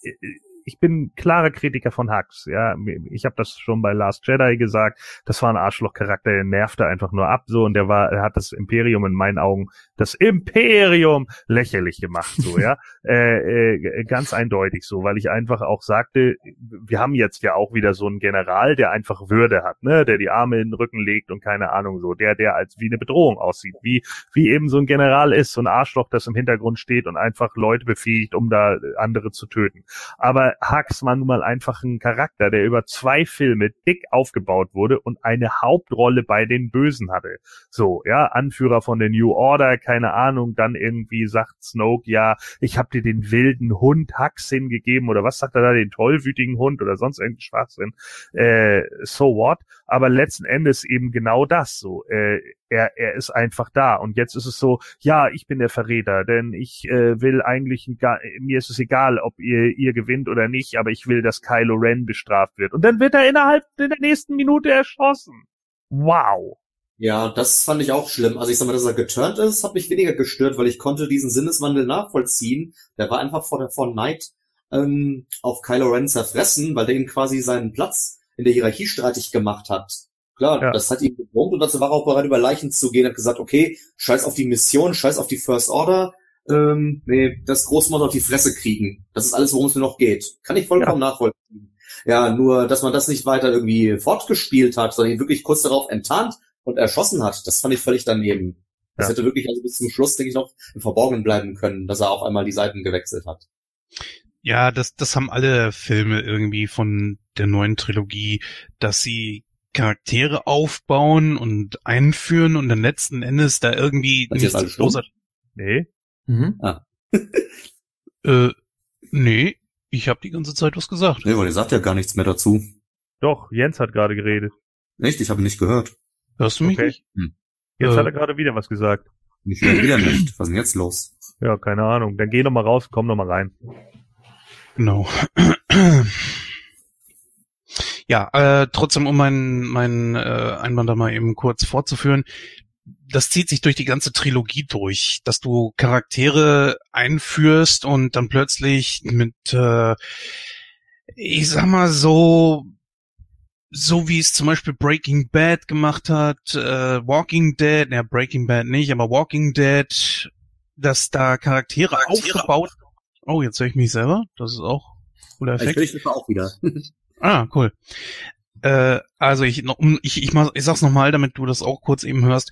ich bin klarer Kritiker von Hux. Ja, ich habe das schon bei Last Jedi gesagt. Das war ein Arschlochcharakter, der nervte einfach nur ab so und der war, er hat das Imperium in meinen Augen, das Imperium lächerlich gemacht so, ja, äh, äh, ganz eindeutig so, weil ich einfach auch sagte, wir haben jetzt ja auch wieder so einen General, der einfach Würde hat, ne, der die Arme in den Rücken legt und keine Ahnung so, der der als wie eine Bedrohung aussieht, wie wie eben so ein General ist, so ein Arschloch, das im Hintergrund steht und einfach Leute befähigt, um da andere zu töten. Aber Hux war nun mal einfach ein Charakter, der über zwei Filme dick aufgebaut wurde und eine Hauptrolle bei den Bösen hatte. So, ja, Anführer von der New Order, keine Ahnung, dann irgendwie sagt Snoke, ja, ich hab dir den wilden Hund Hux hingegeben oder was sagt er da, den tollwütigen Hund oder sonst irgendein Schwachsinn. Äh, so what? Aber letzten Endes eben genau das so. Äh, er, er ist einfach da. Und jetzt ist es so, ja, ich bin der Verräter, denn ich äh, will eigentlich, mir ist es egal, ob ihr, ihr gewinnt oder nicht, aber ich will, dass Kylo Ren bestraft wird. Und dann wird er innerhalb der nächsten Minute erschossen. Wow. Ja, das fand ich auch schlimm. Also ich sag mal, dass er geturnt ist, hat mich weniger gestört, weil ich konnte diesen Sinneswandel nachvollziehen. Der war einfach vor der vor Night ähm, auf Kylo Ren zerfressen, weil der ihm quasi seinen Platz in der Hierarchie streitig gemacht hat. Klar, ja. das hat ihn gewurmt und dazu war er auch bereit, über Leichen zu gehen, hat gesagt, okay, scheiß auf die Mission, scheiß auf die First Order, ähm, nee, das Großmord auf die Fresse kriegen. Das ist alles, worum es mir noch geht. Kann ich vollkommen ja. nachvollziehen. Ja, nur, dass man das nicht weiter irgendwie fortgespielt hat, sondern ihn wirklich kurz darauf enttarnt und erschossen hat, das fand ich völlig daneben. Das ja. hätte wirklich also bis zum Schluss, denke ich, noch im Verborgenen bleiben können, dass er auf einmal die Seiten gewechselt hat. Ja, das, das haben alle Filme irgendwie von der neuen Trilogie, dass sie Charaktere aufbauen und einführen und dann letzten Endes da irgendwie das nichts alles großartig. Nee. Mhm. Ah. äh, nee, ich habe die ganze Zeit was gesagt. Nee, weil ihr sagt ja gar nichts mehr dazu. Doch, Jens hat gerade geredet. Echt? Ich habe nicht gehört. Hörst du mich okay. nicht? Hm. Jetzt äh, hat er gerade wieder was gesagt. Ich höre wieder nicht. Was ist denn jetzt los? Ja, keine Ahnung. Dann geh noch mal raus, komm noch mal rein. Genau. Ja, äh, trotzdem, um meinen mein, äh, Einwand da mal eben kurz fortzuführen, das zieht sich durch die ganze Trilogie durch, dass du Charaktere einführst und dann plötzlich mit, äh, ich sag mal so, so wie es zum Beispiel Breaking Bad gemacht hat, äh, Walking Dead, ja Breaking Bad nicht, aber Walking Dead, dass da Charaktere, Charaktere aufgebaut. Oh, jetzt höre ich mich selber. Das ist auch cooler Effekt. Ich höre mich auch wieder. Ah, cool. Äh, also ich, ich, ich, mach, ich sag's nochmal, damit du das auch kurz eben hörst.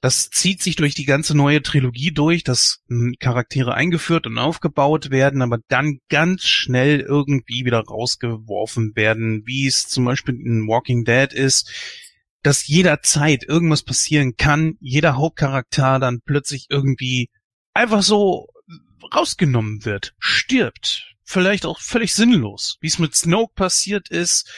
Das zieht sich durch die ganze neue Trilogie durch, dass hm, Charaktere eingeführt und aufgebaut werden, aber dann ganz schnell irgendwie wieder rausgeworfen werden, wie es zum Beispiel in Walking Dead ist, dass jederzeit irgendwas passieren kann, jeder Hauptcharakter dann plötzlich irgendwie einfach so rausgenommen wird, stirbt, vielleicht auch völlig sinnlos, wie es mit Snoke passiert ist.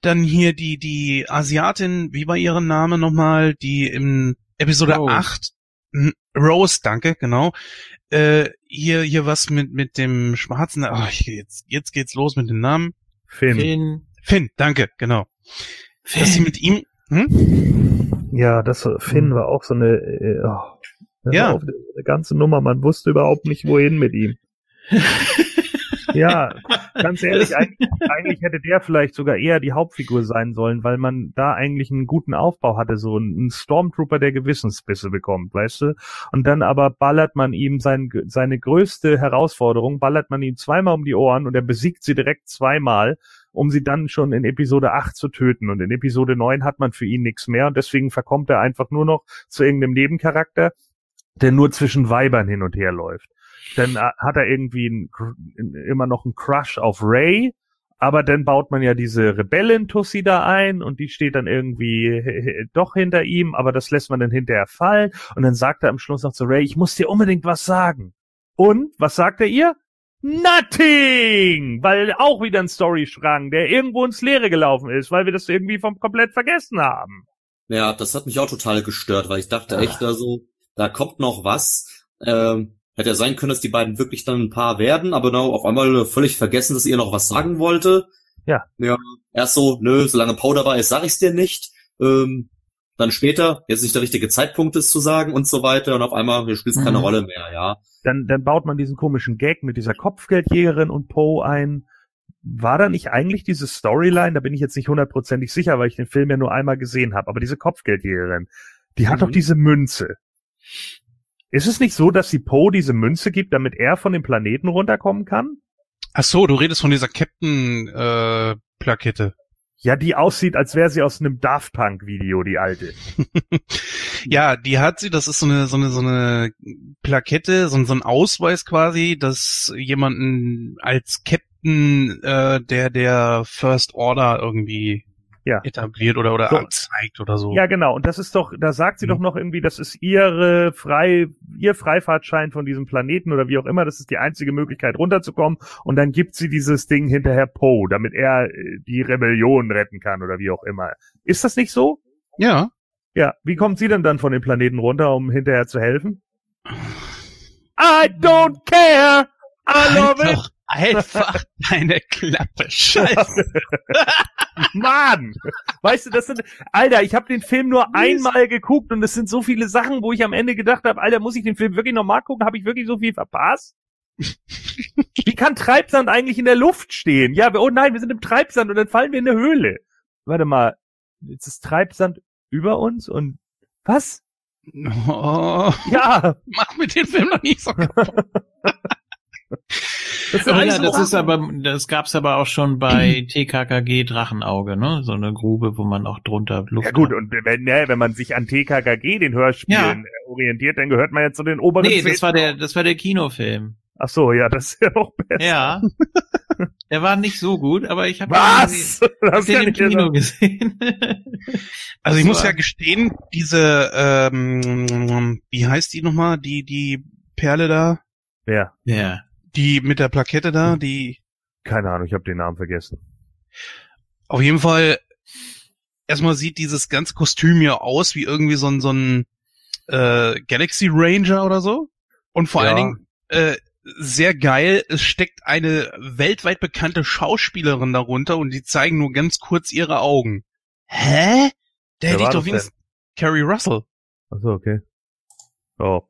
Dann hier die, die Asiatin, wie war ihre Name nochmal, die im Episode Rose. 8, hm, Rose, danke, genau, äh, hier, hier was mit, mit dem schwarzen, ach, jetzt, jetzt geht's los mit dem Namen. Finn. Finn, Finn danke, genau. Finn. Dass sie mit ihm, hm? Ja, das, Finn war auch so eine, äh, oh, ja. eine ganze Nummer, man wusste überhaupt nicht, wohin mit ihm. Ja, ganz ehrlich, eigentlich, eigentlich hätte der vielleicht sogar eher die Hauptfigur sein sollen, weil man da eigentlich einen guten Aufbau hatte, so ein Stormtrooper, der Gewissensbisse bekommt, weißt du? Und dann aber ballert man ihm sein, seine größte Herausforderung, ballert man ihm zweimal um die Ohren und er besiegt sie direkt zweimal um sie dann schon in Episode 8 zu töten. Und in Episode 9 hat man für ihn nichts mehr und deswegen verkommt er einfach nur noch zu irgendeinem Nebencharakter, der nur zwischen Weibern hin und her läuft dann äh, hat er irgendwie ein, immer noch einen Crush auf Ray, aber dann baut man ja diese Rebellen-Tussi da ein und die steht dann irgendwie doch hinter ihm, aber das lässt man dann hinterher fallen und dann sagt er am Schluss noch zu Ray, ich muss dir unbedingt was sagen. Und, was sagt er ihr? Nothing! Weil auch wieder ein Storystrang, der irgendwo ins Leere gelaufen ist, weil wir das irgendwie vom komplett vergessen haben. Ja, das hat mich auch total gestört, weil ich dachte echt da so, da kommt noch was. Ähm, hätte ja sein können, dass die beiden wirklich dann ein Paar werden, aber genau, auf einmal völlig vergessen, dass ihr noch was sagen wollte. Ja. Ja, erst so, nö, solange Poe dabei ist, sag ich's dir nicht. Ähm, dann später, jetzt nicht der richtige Zeitpunkt ist zu sagen und so weiter und auf einmal, hier spielt keine Mhm. Rolle mehr, ja. Dann, dann baut man diesen komischen Gag mit dieser Kopfgeldjägerin und Poe ein. War da nicht eigentlich diese Storyline, da bin ich jetzt nicht hundertprozentig sicher, weil ich den Film ja nur einmal gesehen habe, aber diese Kopfgeldjägerin, die hat Mhm. doch diese Münze. Ist es nicht so, dass sie Poe diese Münze gibt, damit er von dem Planeten runterkommen kann? Ach so, du redest von dieser Captain-Plakette. Ja, die aussieht, als wäre sie aus einem Daft Punk Video, die alte. ja, die hat sie, das ist so eine, so eine, so eine Plakette, so, ein- so ein Ausweis quasi, dass jemanden als Captain äh, der, der First Order irgendwie Ja. etabliert oder, oder So. anzeigt oder so. Ja, genau. Und das ist doch, da sagt sie Mhm. doch noch irgendwie, das ist ihre frei, ihr Freifahrtschein von diesem Planeten oder wie auch immer. Das ist die einzige Möglichkeit runterzukommen. Und dann gibt sie dieses Ding hinterher Poe, damit er äh, die Rebellion retten kann oder wie auch immer. Ist das nicht so? ja. Ja. Wie kommt sie denn dann von dem Planeten runter, um hinterher zu helfen? I don't care. I love Halt it. Einfach deine Klappe. Scheiße. Mann! Weißt du, das sind, Alter, ich habe den Film nur einmal geguckt und es sind so viele Sachen, wo ich am Ende gedacht habe, Alter, muss ich den Film wirklich nochmal gucken? Habe ich wirklich so viel verpasst? Wie kann Treibsand eigentlich in der Luft stehen? Ja, oh nein, wir sind im Treibsand und dann fallen wir in eine Höhle. Warte mal, jetzt ist Treibsand über uns und was? Oh, Ja, mach mir den Film noch nicht so kaputt. Ja, so das ist aber, das gab's aber auch schon bei TKKG Drachenauge, ne? So eine Grube, wo man auch drunter Luft Ja gut, hat. und wenn, ne, wenn man sich an TKKG, den Hörspielen, äh, orientiert, dann gehört man ja zu den oberen Nee, das war der, das war der Kinofilm. Ach so, ja, das ist ja noch besser. Ja. Der war nicht so gut, aber ich habe Was? hab Das den im ja Kino sagen. gesehen. Also ich muss ja gestehen, diese, ähm, wie heißt die nochmal, die, die Perle da, Ja, Ja. Die mit der Plakette da, die, keine Ahnung, ich habe den Namen vergessen. auf jeden Fall, erstmal sieht dieses ganze Kostüm ja aus wie irgendwie so ein, so ein, äh, Galaxy Ranger oder so. Und vor Ja. allen Dingen, äh, sehr geil, es steckt eine weltweit bekannte Schauspielerin darunter und die zeigen nur ganz kurz ihre Augen. Hä? Der hätte ich doch wenigstens, Carrie Russell. Ach so, okay. Oh,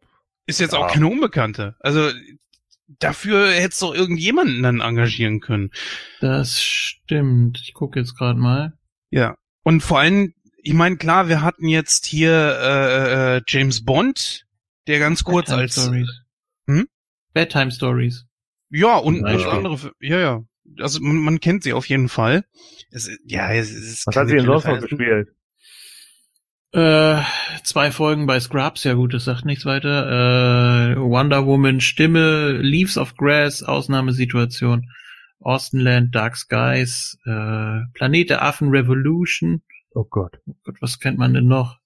Ist jetzt Ja. auch keine Unbekannte. Also dafür hättest doch irgendjemanden dann engagieren können. Das stimmt. Ich gucke jetzt gerade mal. Ja. Und vor allem, ich meine, klar, wir hatten jetzt hier äh, äh, James Bond, der ganz kurz Bedtime als Stories. Hm? Bedtime Stories. ja und Beispiel. andere, ja ja. Also man, man kennt sie auf jeden Fall. Es, ja, es ist was hat sie sonst noch gespielt? Äh, zwei Folgen bei Scrubs, ja gut, das sagt nichts weiter. Äh, Wonder Woman, Stimme, Leaves of Grass, Ausnahmesituation, Austenland, Dark Skies, äh, Planet der Affen, Revolution. Oh Gott. Oh Gott, was kennt man denn noch?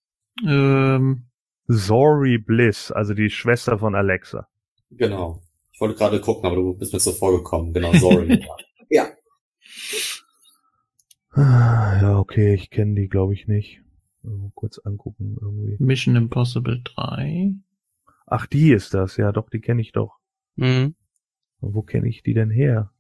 Ähm, Zori Bliss, also die Schwester von Alexa. Genau. Ich wollte gerade gucken, aber du bist mir zuvor gekommen. Genau, sorry. ja. Ah, Ja, okay, ich kenne die, glaube ich, nicht. Kurz angucken irgendwie. Mission Impossible 3. Ach, die ist das, ja, doch, die kenne ich doch. Mhm. Wo kenne ich die denn her?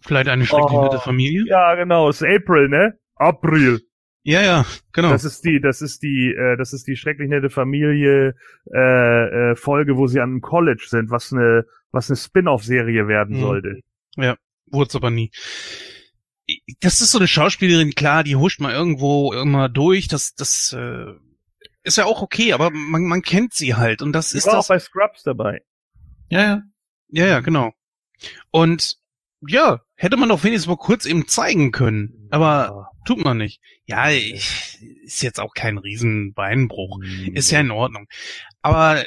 Vielleicht eine schrecklich Oh. nette Familie? Ja, genau, es ist April, ne? April. Ja, ja, genau. Das ist die, das ist die, äh, das ist die schrecklich nette Familie äh, äh, Folge, wo sie an einem College sind, was eine, was eine Spin-off-Serie werden Mhm. sollte. Wurde aber nie. Das ist so eine Schauspielerin, klar, die huscht mal irgendwo immer durch. Das, das äh, ist ja auch okay, aber man, man kennt sie halt und das Die ist war auch das. bei Scrubs dabei. Ja, ja. Ja, ja, genau. Und ja, hätte man doch wenigstens mal kurz eben zeigen können, aber tut man nicht. Ja, ich, ist jetzt auch kein Riesenbeinbruch. Ist ja in Ordnung. Aber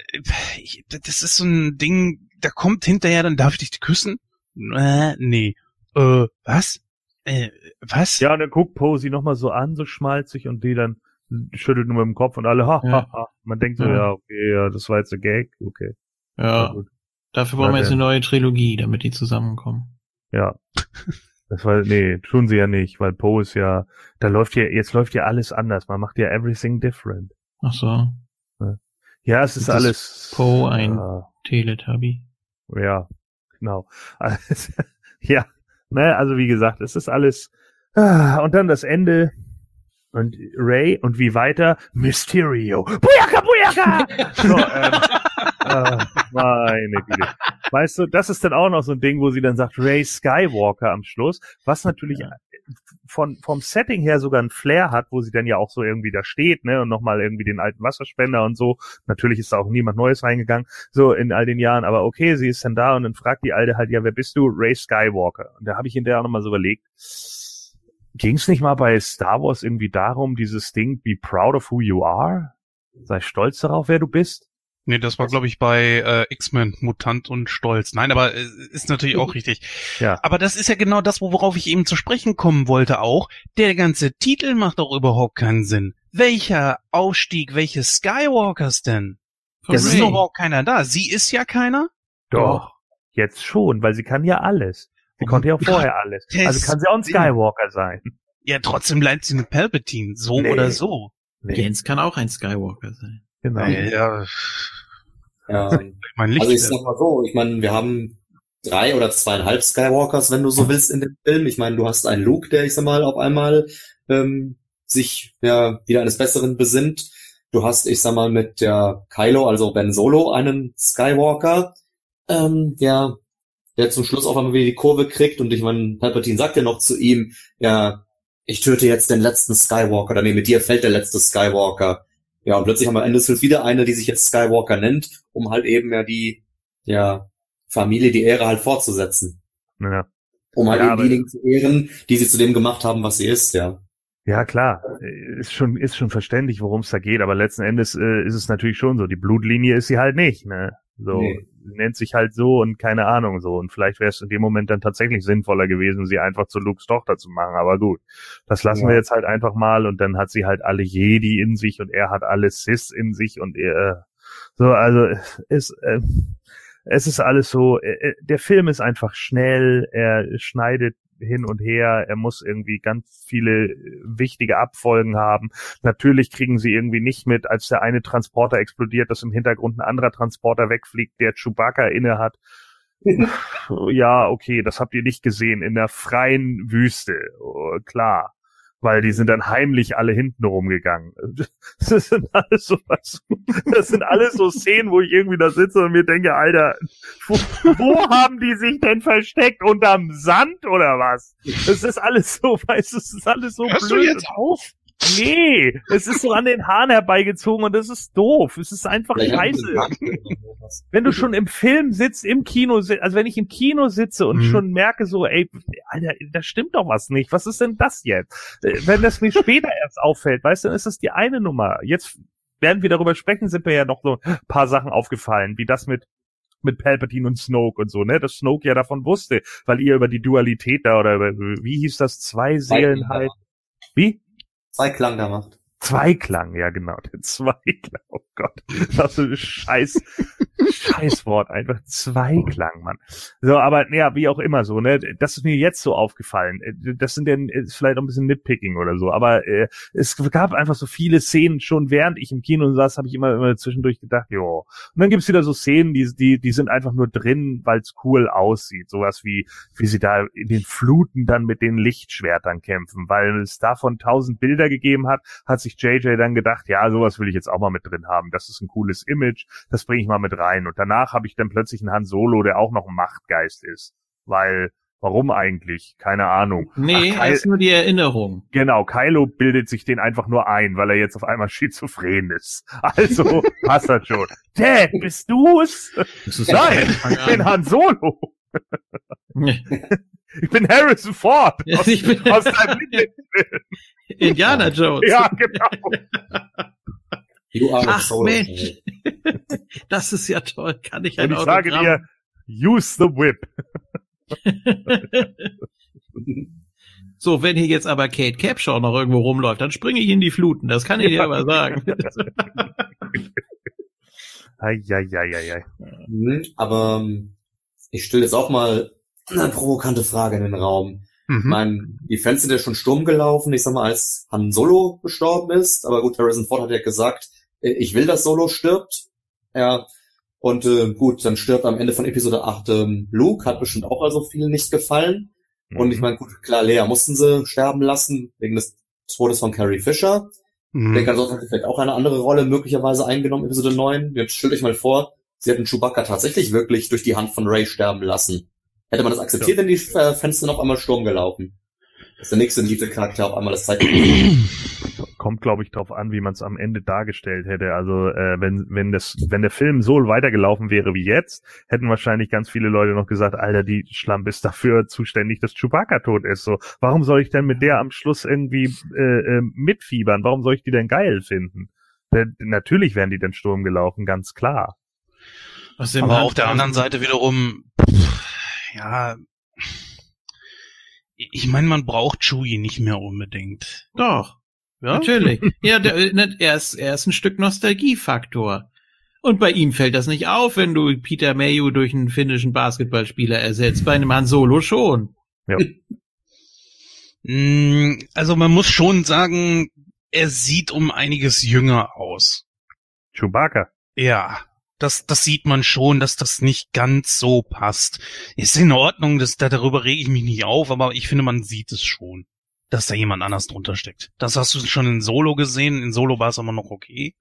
ich, das ist so ein Ding, da kommt hinterher, dann darf ich dich küssen? Äh, nee. Äh, was? Äh, was? Ja, und dann guckt Poe sie nochmal so an, so schmalzig, und die dann schüttelt nur mit dem Kopf und alle, ha, Ja. ha, ha. Man denkt so, Ja. ja, okay, ja, das war jetzt ein Gag, okay. Ja. Dafür brauchen wir jetzt eine neue Trilogie, damit die zusammenkommen. Ja. Das war, nee, tun sie ja nicht, weil Poe ist ja, da läuft ja, jetzt läuft ja alles anders. Man macht ja everything different. Ach so. Ja, es ist, Ist alles. Poe ein äh, Teletubby. Ja, genau. Ja, ne, also wie gesagt, es ist alles. Ah, und dann das Ende. Und Ray und wie weiter? Mysterio. Bujaka, Bujaka! so, ähm, äh, meine Güte. Weißt du, das ist dann auch noch so ein Ding, wo sie dann sagt, Ray Skywalker am Schluss, was natürlich von, vom Setting her sogar ein Flair hat, wo sie dann ja auch so irgendwie da steht, ne, und nochmal irgendwie den alten Wasserspender und so. Natürlich ist da auch niemand Neues reingegangen, so in all den Jahren, aber okay, sie ist dann da und dann fragt die Alte halt, ja, wer bist du? Ray Skywalker. Und da habe ich hinterher auch nochmal so überlegt, ging es nicht mal bei Star Wars irgendwie darum, dieses Ding, be proud of who you are? Sei stolz darauf, wer du bist? Nee, das war, glaube ich, bei äh, X-Men, Mutant und Stolz. Nein, aber äh, ist natürlich auch richtig. Ja. Aber das ist ja genau das, worauf ich eben zu sprechen kommen wollte auch. Der ganze Titel macht doch überhaupt keinen Sinn. Welcher Aufstieg, welche Skywalkers denn? Es ist doch überhaupt keiner da. Sie ist ja keiner. Doch. Jetzt schon, weil sie kann ja alles. Sie konnte ja Gott. vorher alles. Also kann sie auch ein. Skywalker sein. Ja, trotzdem bleibt sie eine Palpatine. So Nee. oder so. Jens kann auch ein Skywalker sein. Genau. Ja, Ja. ich mein Licht. Also ich sag mal so, ich meine, wir haben drei oder zweieinhalb Skywalkers, wenn du so willst, in dem Film. Ich meine, du hast einen Luke, der, ich sag mal, auf einmal ähm, sich ja wieder eines Besseren besinnt. Du hast, ich sag mal, mit der Kylo, also Ben Solo, einen Skywalker, ähm, der, der zum Schluss auf einmal wieder die Kurve kriegt und ich meine, Palpatine sagt ja noch zu ihm, ja, ich töte jetzt den letzten Skywalker, oder nee, mit dir fällt der letzte Skywalker. Ja, und plötzlich haben wir Ende des Films wieder eine, die sich jetzt Skywalker nennt, um halt eben ja die, ja, Familie, die Ehre halt fortzusetzen. Ja. Um halt Ja, eben diejenigen zu ehren, die sie zu dem gemacht haben, was sie ist, ja. Ja, klar. Ist schon, ist schon verständlich, worum es da geht, aber letzten Endes äh, ist es natürlich schon so. Die Blutlinie ist sie halt nicht, ne? So, Nee. nennt sich halt so und keine Ahnung so. Und vielleicht wäre es in dem Moment dann tatsächlich sinnvoller gewesen, sie einfach zu Lukes Tochter zu machen. Aber gut, das lassen Ja. wir jetzt halt einfach mal und dann hat sie halt alle Jedi in sich und er hat alle Sis in sich und er, äh, so, also ist, äh, es ist alles so, äh, äh, der Film ist einfach schnell, er schneidet hin und her, er muss irgendwie ganz viele äh, wichtige Abfolgen haben. Natürlich kriegen sie irgendwie nicht mit, als der eine Transporter explodiert, dass im Hintergrund ein anderer Transporter wegfliegt, der Chewbacca inne hat. ja, okay, das habt ihr nicht gesehen in der freien Wüste, oh, klar. Weil die sind dann heimlich alle hinten rumgegangen. Das sind alles so, das sind alles so Szenen, wo ich irgendwie da sitze und mir denke, Alter, wo, wo haben die sich denn versteckt? Unterm Sand oder was? Das ist alles so, weißt du, es ist alles so Hörst du blöd. jetzt auf? Nee, es ist so an den Haaren herbeigezogen und das ist doof. Es ist einfach sie scheiße. Wenn du schon im Film sitzt, im Kino sitzt, also wenn ich im Kino sitze und Mhm. schon merke so, ey, Alter, da stimmt doch was nicht. Was ist denn das jetzt? Äh, Wenn das mir später erst auffällt, weißt du, dann ist das die eine Nummer. Jetzt werden wir darüber sprechen, sind mir ja noch so ein paar Sachen aufgefallen, wie das mit mit Palpatine und Snoke und so, ne, dass Snoke ja davon wusste, weil ihr über die Dualität da oder über, wie hieß das, zwei Seelenheit, wie? Zwei Klang da macht. Zweiklang, ja genau, der Zweiklang, oh Gott, das ist ein scheiß, scheiß Wort, einfach Zweiklang, Mann. So, aber ja, wie auch immer so, ne, das ist mir jetzt so aufgefallen. Äh, Das sind dann ist vielleicht auch ein bisschen Nitpicking oder so, aber äh, es gab einfach so viele Szenen, schon während ich im Kino saß, habe ich immer, immer zwischendurch gedacht, jo. Und dann gibt's wieder so Szenen, die, die, die sind einfach nur drin, weil's cool aussieht. Sowas wie, wie sie da in den Fluten dann mit den Lichtschwertern kämpfen, weil es davon tausend Bilder gegeben hat, hat sich JJ dann gedacht, ja, sowas will ich jetzt auch mal mit drin haben. Das ist ein cooles Image, das bringe ich mal mit rein. Und danach habe ich dann plötzlich einen Han Solo, der auch noch ein Machtgeist ist. Weil, warum eigentlich? Keine Ahnung. Nee, Ach, das ist nur die Erinnerung. Genau, Kylo bildet sich den einfach nur ein, weil er jetzt auf einmal schizophren ist. Also passt das schon. Dad, bist du's? Das ist Nein, ich bin Han Solo. Ich bin Harrison Ford aus, ich bin- aus deinem Lieblingsfilm. Indiana Jones. Ja, genau. You are Ach, Solo. Mensch. Das ist ja toll. Kann ich ein Und ich sage Autogramm? dir, use the whip. So, wenn hier jetzt aber Kate Capshaw noch irgendwo rumläuft, dann springe ich in die Fluten. Das kann ich dir aber sagen. Eieieiei. Aber ähm, ich stelle jetzt auch mal eine provokante Frage in den Raum. Mhm. Ich meine, die Fans sind ja schon Sturm gelaufen, ich sag mal, als Han Solo gestorben ist. Aber gut, Harrison Ford hat ja gesagt, äh, ich will, dass Solo stirbt. Ja. Und äh, gut, dann stirbt am Ende von Episode 8 ähm, Luke, hat bestimmt auch also viel nicht gefallen. Und ich Mhm. meine, gut, klar, Lea mussten sie sterben lassen, wegen des Todes von Carrie Fisher. Ich Mhm. denke, ansonsten hat sie vielleicht auch eine andere Rolle möglicherweise eingenommen, Episode 9. Jetzt stellt euch mal vor, sie hätten Chewbacca tatsächlich wirklich durch die Hand von Ray sterben lassen. Hätte man das akzeptiert, wenn die äh, dann auf einmal Sturm gelaufen? Dass der nächste liebte Charakter auf einmal das Zeit Kommt, glaube ich, drauf an, wie man es am Ende dargestellt hätte. Also äh, wenn wenn das wenn der Film so weitergelaufen wäre wie jetzt, hätten wahrscheinlich ganz viele Leute noch gesagt, Alter, die Schlampe ist dafür zuständig, dass Chewbacca tot ist. So, warum soll ich denn mit der am Schluss irgendwie äh, äh, mitfiebern? Warum soll ich die denn geil finden? Denn, natürlich wären die den Sturm gelaufen, ganz klar. Außerdem Aber auf der anderen Seite wiederum, pff, ja, ich meine, man braucht Chewie nicht mehr unbedingt. Doch, Ja? natürlich. ja, der, ne, er, ist, er ist ein Stück Nostalgiefaktor. Und bei ihm fällt das nicht auf, wenn du Peter Mayu durch einen finnischen Basketballspieler ersetzt. Bei einem Han Solo schon. Mm, Also man muss schon sagen, er sieht um einiges jünger aus. Chewbacca. Ja, das, das sieht man schon, dass das nicht ganz so passt. Ist in Ordnung, das, da, darüber rege ich mich nicht auf, aber ich finde, man sieht es schon, dass da jemand anders drunter steckt. Das hast du schon in Solo gesehen. In Solo war es aber noch okay.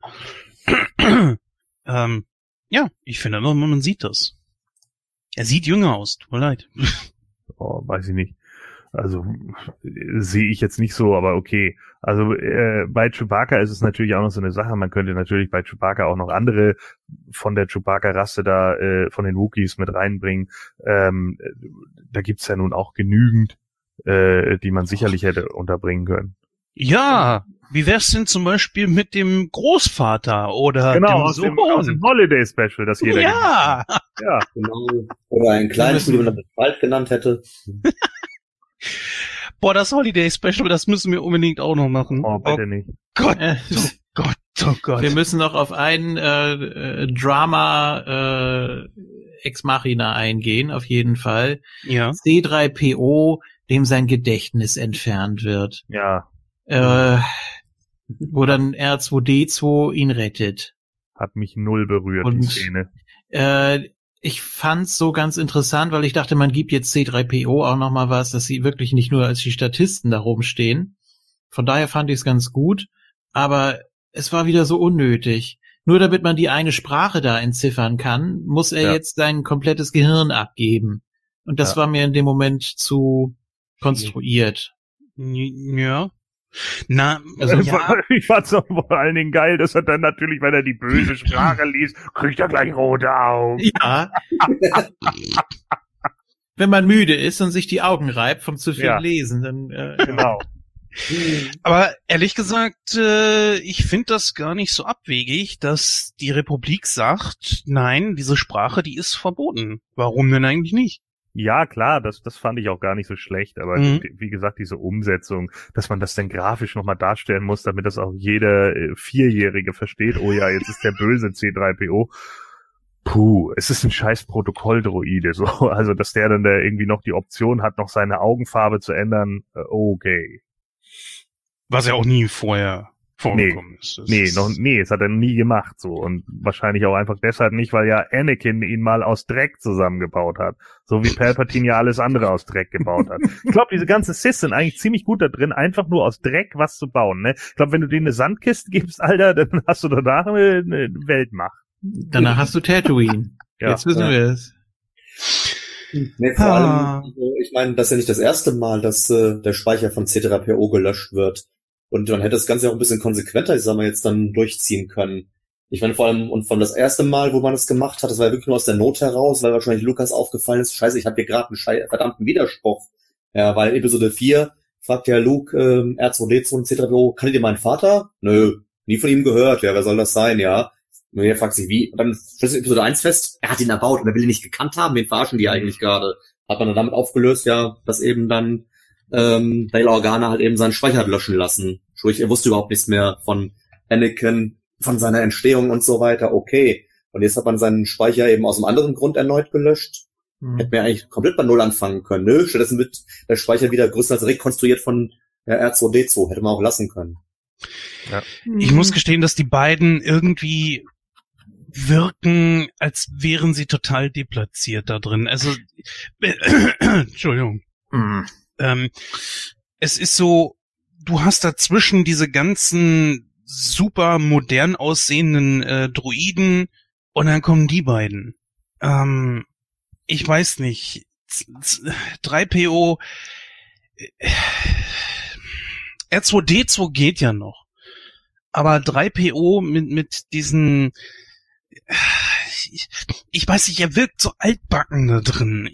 ähm, ja, ich finde, man, man sieht das. Er sieht jünger aus, tut mir leid. Oh, weiß ich nicht. Also sehe ich jetzt nicht so, aber okay. Also äh, bei Chewbacca ist es natürlich auch noch so eine Sache. Man könnte natürlich bei Chewbacca auch noch andere von der Chewbacca-Rasse da, äh, von den Wookiees mit reinbringen. Ähm, äh, da gibt's ja nun auch genügend, äh, die man sicherlich hätte unterbringen können. Ja, wie wär's denn zum Beispiel mit dem Großvater oder genau, dem aus dem, Sohn? aus dem Holiday Special, das jeder ja, hat. Ja, Genau. Oder ein kleines, wie man das bald genannt hätte. boah, das Holiday Special, das müssen wir unbedingt auch noch machen. oh, bitte nicht. Gott, Äh, oh Gott, oh Gott. wir müssen noch auf ein äh, äh, Drama äh, Ex Machina eingehen, auf jeden Fall. ja. C3PO, dem sein Gedächtnis entfernt wird. Ja, Äh, wo dann R2D2 ihn rettet. hat mich null berührt, die Und- Szene. Äh, ich fand's so ganz interessant, weil ich dachte, man gibt jetzt C3PO auch noch mal was, dass sie wirklich nicht nur als die Statisten da rumstehen. Von daher fand ich es ganz gut, aber es war wieder so unnötig. Nur damit man die eine Sprache da entziffern kann, muss er Ja. jetzt sein komplettes Gehirn abgeben. Und das Ja. war mir in dem Moment zu konstruiert. Ja. Na, Also, ja, Ich fand's auch vor allen Dingen geil, dass er dann natürlich, wenn er die böse Sprache liest, kriegt er gleich rote Augen. Ja. Wenn man müde ist und sich die Augen reibt vom zu viel Ja. Lesen, dann äh, Genau. aber ehrlich gesagt, äh, ich finde das gar nicht so abwegig, dass die Republik sagt, nein, diese Sprache, die ist verboten. Warum denn eigentlich nicht? Ja, klar, das, das fand ich auch gar nicht so schlecht, aber Mhm. wie gesagt, diese Umsetzung, dass man das dann grafisch nochmal darstellen muss, damit das auch jeder äh, Vierjährige versteht, oh ja, jetzt ist der böse C3PO. Puh, es ist ein scheiß Protokolldroide, so, also dass der dann da irgendwie noch die Option hat, noch seine Augenfarbe zu ändern, äh, okay. Was ja auch nie vorher vorgekommen ist. Das Nee, ist- noch, nee, das hat er nie gemacht, so. Und wahrscheinlich auch einfach deshalb nicht, weil ja Anakin ihn mal aus Dreck zusammengebaut hat. So wie Palpatine ja alles andere aus Dreck gebaut hat. Ich glaube, diese ganzen Sith sind eigentlich ziemlich gut da drin, einfach nur aus Dreck was zu bauen, ne? Ich glaube, wenn du denen eine Sandkiste gibst, Alter, dann hast du danach eine, eine Weltmacht. danach hast du Tatooine. Ja. Jetzt wissen Ja. wir es. Nee, vor Ah. allem, also, ich meine, das ist ja nicht das erste Mal, dass äh, der Speicher von C3PO gelöscht wird. Und man hätte das Ganze auch ein bisschen konsequenter, ich sag mal, jetzt dann durchziehen können. Ich meine, vor allem, und von das erste Mal, wo man das gemacht hat, das war ja wirklich nur aus der Not heraus, weil wahrscheinlich Lukas aufgefallen ist, scheiße, ich habe hier gerade einen verdammten Widerspruch. Ja, weil Episode 4 fragt ja Luke, ähm, R2D2 und C3PO, kanntet ihr meinen Vater? Nö, nie von ihm gehört, ja, wer soll das sein, ja? Und er fragt sich, wie? Und dann stellt sich Episode 1 fest, er hat ihn erbaut und er will ihn nicht gekannt haben, wen verarschen die eigentlich gerade? Hat man dann damit aufgelöst, ja, dass eben dann ähm, Bail Organa halt eben seinen Speicher löschen lassen. Sprich, er wusste überhaupt nichts mehr von Anakin, von seiner Entstehung und so weiter, okay. Und jetzt hat man seinen Speicher eben aus einem anderen Grund erneut gelöscht. Hm. Hätten wir eigentlich komplett bei Null anfangen können. Nö, stattdessen wird der Speicher wieder größtenteils rekonstruiert von ja, R2D2. Hätte man auch lassen können. Ja. Ich muss gestehen, dass die beiden irgendwie wirken, als wären sie total deplatziert da drin. Also, äh, Entschuldigung. Mhm. Ähm, es ist so, du hast dazwischen diese ganzen super modern aussehenden äh, Druiden und dann kommen die beiden. Ähm, ich weiß nicht. 3PO äh, R2D2 geht ja noch. Aber 3PO mit, mit diesen ich, ich weiß nicht, er wirkt so altbacken da drin.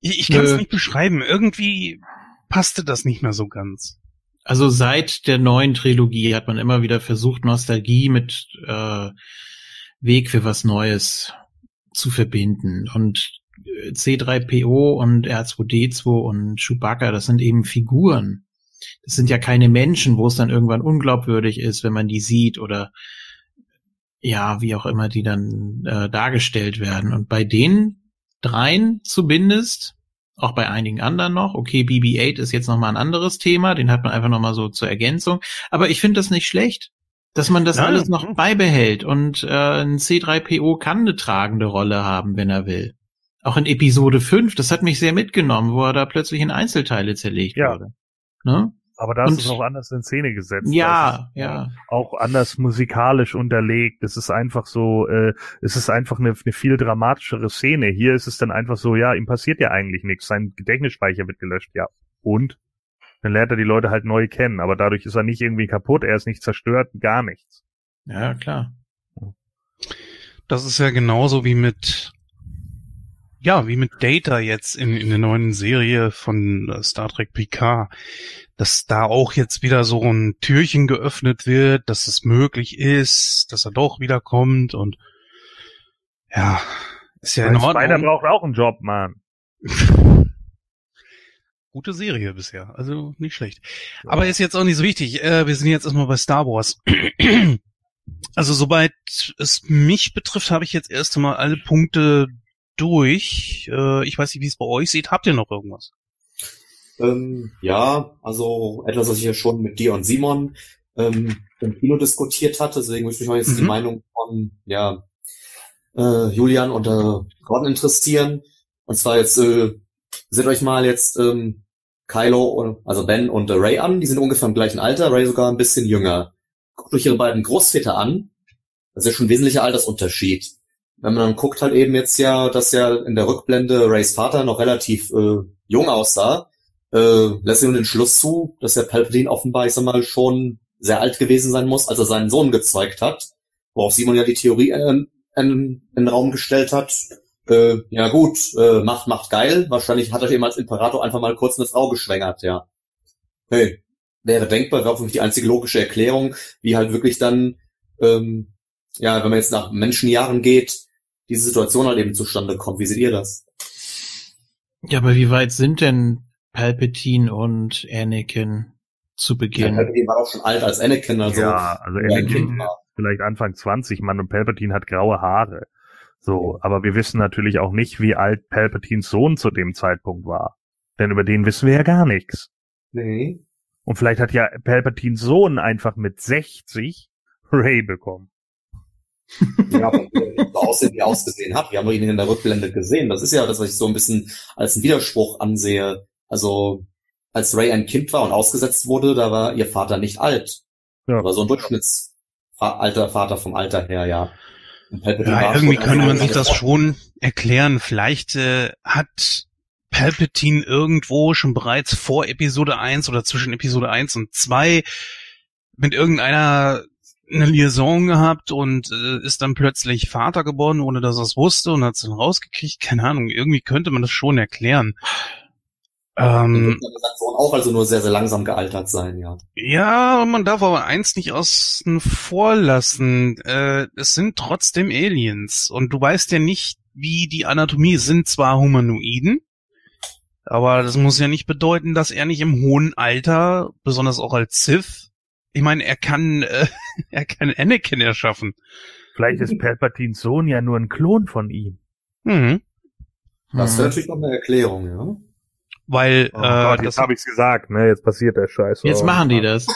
Ich, ich kann es nicht beschreiben. Irgendwie passte das nicht mehr so ganz. Also seit der neuen Trilogie hat man immer wieder versucht, Nostalgie mit äh, Weg für was Neues zu verbinden. Und äh, C3PO und R2D2 und Chewbacca, das sind eben Figuren. Das sind ja keine Menschen, wo es dann irgendwann unglaubwürdig ist, wenn man die sieht oder ja, wie auch immer die dann äh, dargestellt werden. Und bei den dreien zumindest, auch bei einigen anderen noch, okay, BB-8 ist jetzt nochmal ein anderes Thema, den hat man einfach nochmal so zur Ergänzung. Aber ich finde das nicht schlecht, dass man das ja, alles noch beibehält und äh, ein C3PO kann eine tragende Rolle haben, wenn er will. Auch in Episode 5, das hat mich sehr mitgenommen, wo er da plötzlich in Einzelteile zerlegt ja. wurde. Ne? Aber da ist es auch anders in Szene gesetzt. Ja, ja. Auch anders musikalisch unterlegt. Es ist einfach so, äh, es ist einfach eine, eine viel dramatischere Szene. Hier ist es dann einfach so, ja, ihm passiert ja eigentlich nichts. Sein Gedächtnisspeicher wird gelöscht, ja. Und? Dann lernt er die Leute halt neu kennen. Aber dadurch ist er nicht irgendwie kaputt, er ist nicht zerstört, gar nichts. Ja, klar. Das ist ja genauso wie mit ja, wie mit Data jetzt in, in der neuen Serie von äh, Star Trek Picard dass da auch jetzt wieder so ein Türchen geöffnet wird, dass es möglich ist, dass er doch wieder kommt und ja, ist ja in Ordnung. Spider braucht auch einen Job, Mann. Gute Serie bisher, also nicht schlecht. Ja. Aber ist jetzt auch nicht so wichtig. Äh, wir sind jetzt erstmal bei Star Wars. also soweit es mich betrifft, habe ich jetzt erst einmal alle Punkte durch. Äh, ich weiß nicht, wie es bei euch sieht. Habt ihr noch irgendwas? Ähm, ja, also etwas, was ich ja schon mit dir und Simon ähm, im Kino diskutiert hatte. Deswegen möchte ich mal jetzt mhm. die Meinung von ja, äh, Julian und äh, Gordon interessieren. Und zwar jetzt, äh, seht euch mal jetzt ähm, Kylo, also Ben und äh, Ray an. Die sind ungefähr im gleichen Alter, Ray sogar ein bisschen jünger. Guckt euch ihre beiden Großväter an. Das ist ja schon ein wesentlicher Altersunterschied. Wenn man dann guckt halt eben jetzt ja, dass ja in der Rückblende Rays Vater noch relativ äh, jung aussah, äh, lässt ihm den Schluss zu, dass der Palpatine offenbar, ich sag mal, schon sehr alt gewesen sein muss, als er seinen Sohn gezeugt hat. Worauf Simon ja die Theorie äh, in, in den Raum gestellt hat. Äh, ja gut, äh, Macht macht geil. Wahrscheinlich hat er eben als Imperator einfach mal kurz eine Frau geschwängert, ja. Hey, wäre denkbar, wäre auch die einzige logische Erklärung, wie halt wirklich dann, ähm, ja, wenn man jetzt nach Menschenjahren geht, diese Situation halt eben zustande kommt. Wie seht ihr das? Ja, aber wie weit sind denn Palpatine und Anakin zu Beginn. Ja, Palpatine war auch schon alt als Anakin. Also ja, also Anakin vielleicht Anfang 20, Mann, und Palpatine hat graue Haare. So, aber wir wissen natürlich auch nicht, wie alt Palpatines Sohn zu dem Zeitpunkt war. Denn über den wissen wir ja gar nichts. Nee. Und vielleicht hat ja Palpatines Sohn einfach mit 60 Ray bekommen. Ja, aber so aussehen, wie er ausgesehen hat. Wir haben ihn in der Rückblende gesehen. Das ist ja das, was ich so ein bisschen als einen Widerspruch ansehe. Also als Ray ein Kind war und ausgesetzt wurde, da war ihr Vater nicht alt. Ja. Aber so ein Durchschnittsalter Vater vom Alter her, ja. Ja, irgendwie könnte man sich das schon erklären. Vielleicht äh, hat Palpatine irgendwo schon bereits vor Episode 1 oder zwischen Episode 1 und 2 mit irgendeiner eine Liaison gehabt und äh, ist dann plötzlich Vater geworden, ohne dass er es wusste und hat es dann rausgekriegt. Keine Ahnung, irgendwie könnte man das schon erklären. Ähm, auch also nur sehr, sehr langsam gealtert sein, ja. Ja, man darf aber eins nicht außen vor lassen. Äh, es sind trotzdem Aliens. Und du weißt ja nicht, wie die Anatomie sind zwar Humanoiden, aber das muss ja nicht bedeuten, dass er nicht im hohen Alter, besonders auch als Sith, ich meine, er kann, äh, er kann Anakin erschaffen. Vielleicht ist Palpatines Sohn ja nur ein Klon von ihm. Mhm. Das Hm. wäre natürlich noch eine Erklärung, ja. Weil Oh äh, Gott, jetzt habe ich's gesagt, ne? Jetzt passiert der Scheiß. Jetzt Oh, machen die das.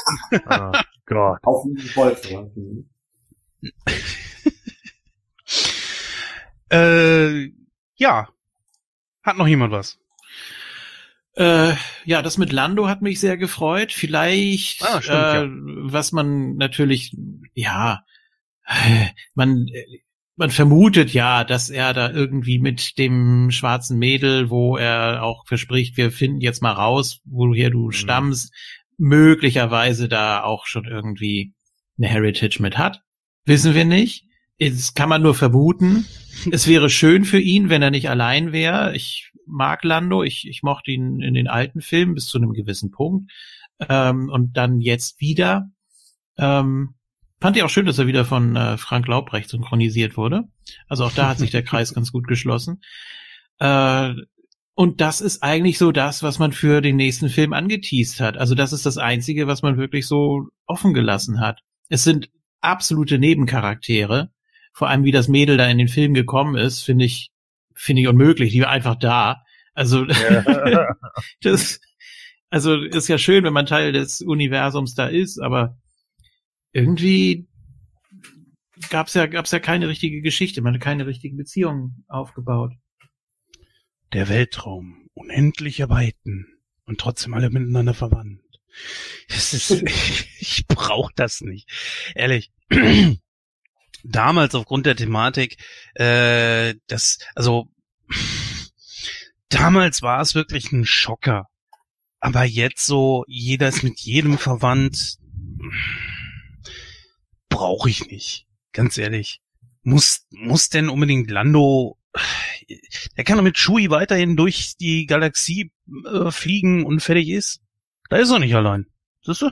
Ah, Gott. Auf den. Mhm. äh, ja. Hat noch jemand was? Äh, ja, das mit Lando hat mich sehr gefreut. Vielleicht, Ah, stimmt, äh, ja. was man natürlich, ja, äh, man, äh, man vermutet ja, dass er da irgendwie mit dem schwarzen Mädel, wo er auch verspricht, wir finden jetzt mal raus, woher Mhm. du stammst, möglicherweise da auch schon irgendwie eine Heritage mit hat. Wissen wir nicht. Das kann man nur vermuten. Es wäre schön für ihn, wenn er nicht allein wäre. Ich mag Lando. Ich, ich mochte ihn in den alten Filmen bis zu einem gewissen Punkt. Ähm, und dann jetzt wieder. Ähm, fand ich auch schön, dass er wieder von äh, Frank Laubrecht synchronisiert wurde. Also auch da hat sich der Kreis ganz gut geschlossen. Äh, und das ist eigentlich so das, was man für den nächsten Film angeteased hat. Also das ist das Einzige, was man wirklich so offen gelassen hat. Es sind absolute Nebencharaktere. Vor allem, wie das Mädel da in den Film gekommen ist, finde ich, finde ich unmöglich. Die war einfach da. Also, Ja. das, also ist ja schön, wenn man Teil des Universums da ist, aber irgendwie gab's ja, gab's ja keine richtige Geschichte, man hat keine richtige Beziehung aufgebaut. Der Weltraum, unendliche Weiten und trotzdem alle miteinander verwandt. Ist, ich brauch das nicht. Ehrlich. Damals aufgrund der Thematik, äh, das, also damals war es wirklich ein Schocker. Aber jetzt so, jeder ist mit jedem verwandt, brauche ich nicht. Ganz ehrlich. Muss, muss denn unbedingt Lando der kann doch mit Chewie weiterhin durch die Galaxie äh, fliegen und fertig ist. Da ist er nicht allein. Siehst du?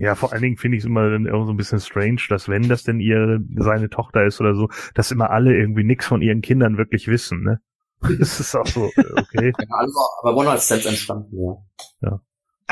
Ja, vor allen Dingen finde ich es immer dann auch so ein bisschen strange, dass wenn das denn ihre, seine Tochter ist oder so, dass immer alle irgendwie nix von ihren Kindern wirklich wissen, ne? Das ist auch so, äh, okay. Ja, alles aber One Night Stands entstanden, ja.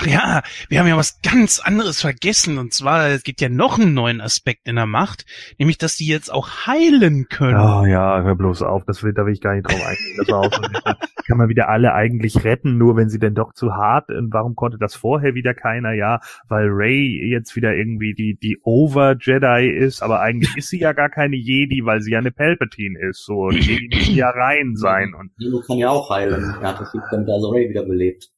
Ach ja, wir haben ja was ganz anderes vergessen. Und zwar, es gibt ja noch einen neuen Aspekt in der Macht, nämlich, dass die jetzt auch heilen können. Oh ja, hör bloß auf, das will, da will ich gar nicht drauf eingehen. Das war auch so, kann man wieder alle eigentlich retten, nur wenn sie denn doch zu hart, und warum konnte das vorher wieder keiner? Ja, weil Ray jetzt wieder irgendwie die, die Over-Jedi ist, aber eigentlich ist sie ja gar keine Jedi, weil sie ja eine Palpatine ist, so, und Jedi müssen ja rein sein, und Lilo kann ja auch heilen. Hat das dann Darth Ray wieder belebt.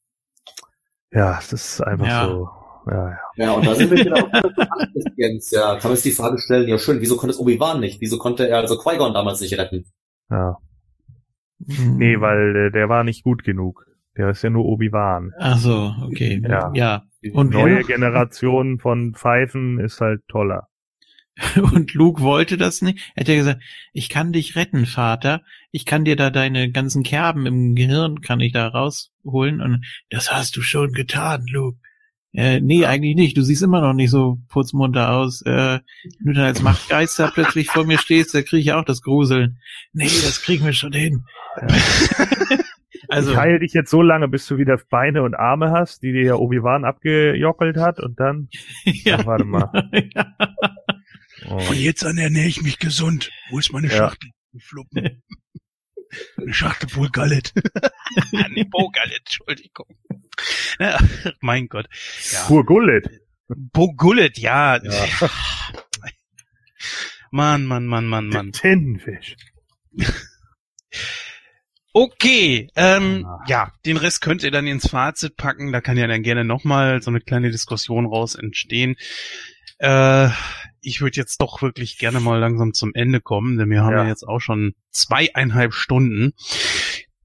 Ja, das ist einfach Ja. so, ja, ja. Ja, und da sind wir wieder auf. Ja, kann man sich die Frage stellen, ja schön, wieso konnte es Obi-Wan nicht? Wieso konnte er also Qui-Gon damals nicht retten? ja. Nee, weil äh, der war nicht gut genug. Der ist ja nur Obi-Wan. Ach so, okay. Ja. ja. Und Neue Generation von Pfeifen ist halt toller. und Luke wollte das nicht. Er hat ja gesagt, ich kann dich retten, Vater. Ich kann dir da deine ganzen Kerben im Gehirn, kann ich da rausholen. Und das hast du schon getan, Luke. Äh, nee, eigentlich nicht. Du siehst immer noch nicht so putzmunter aus. Äh, du dann als Machtgeister plötzlich vor mir stehst, da kriege ich auch das Gruseln. Nee, das kriegen wir schon hin. also, ich heile dich jetzt so lange, bis du wieder Beine und Arme hast, die dir ja Obi-Wan abgejockelt hat und dann, ja. Ach, warte mal. Oh, Von jetzt an ernähre ich mich gesund. Wo ist meine Ja. Schachtel? Fluppen. Eine Schachtel voll Gallet. nee, Bo Gallet, Entschuldigung. Ja, mein Gott. Ja. pur Gullet. Bo Gullet, ja. Ja. Mann, Mann, Mann, Mann, Mann. Tintenfisch. Okay, ähm, Ah. ja, den Rest könnt ihr dann ins Fazit packen. Da kann ja dann gerne nochmal so eine kleine Diskussion raus entstehen. Äh, ich würde jetzt doch wirklich gerne mal langsam zum Ende kommen, denn wir haben ja, Ja. jetzt auch schon zweieinhalb Stunden.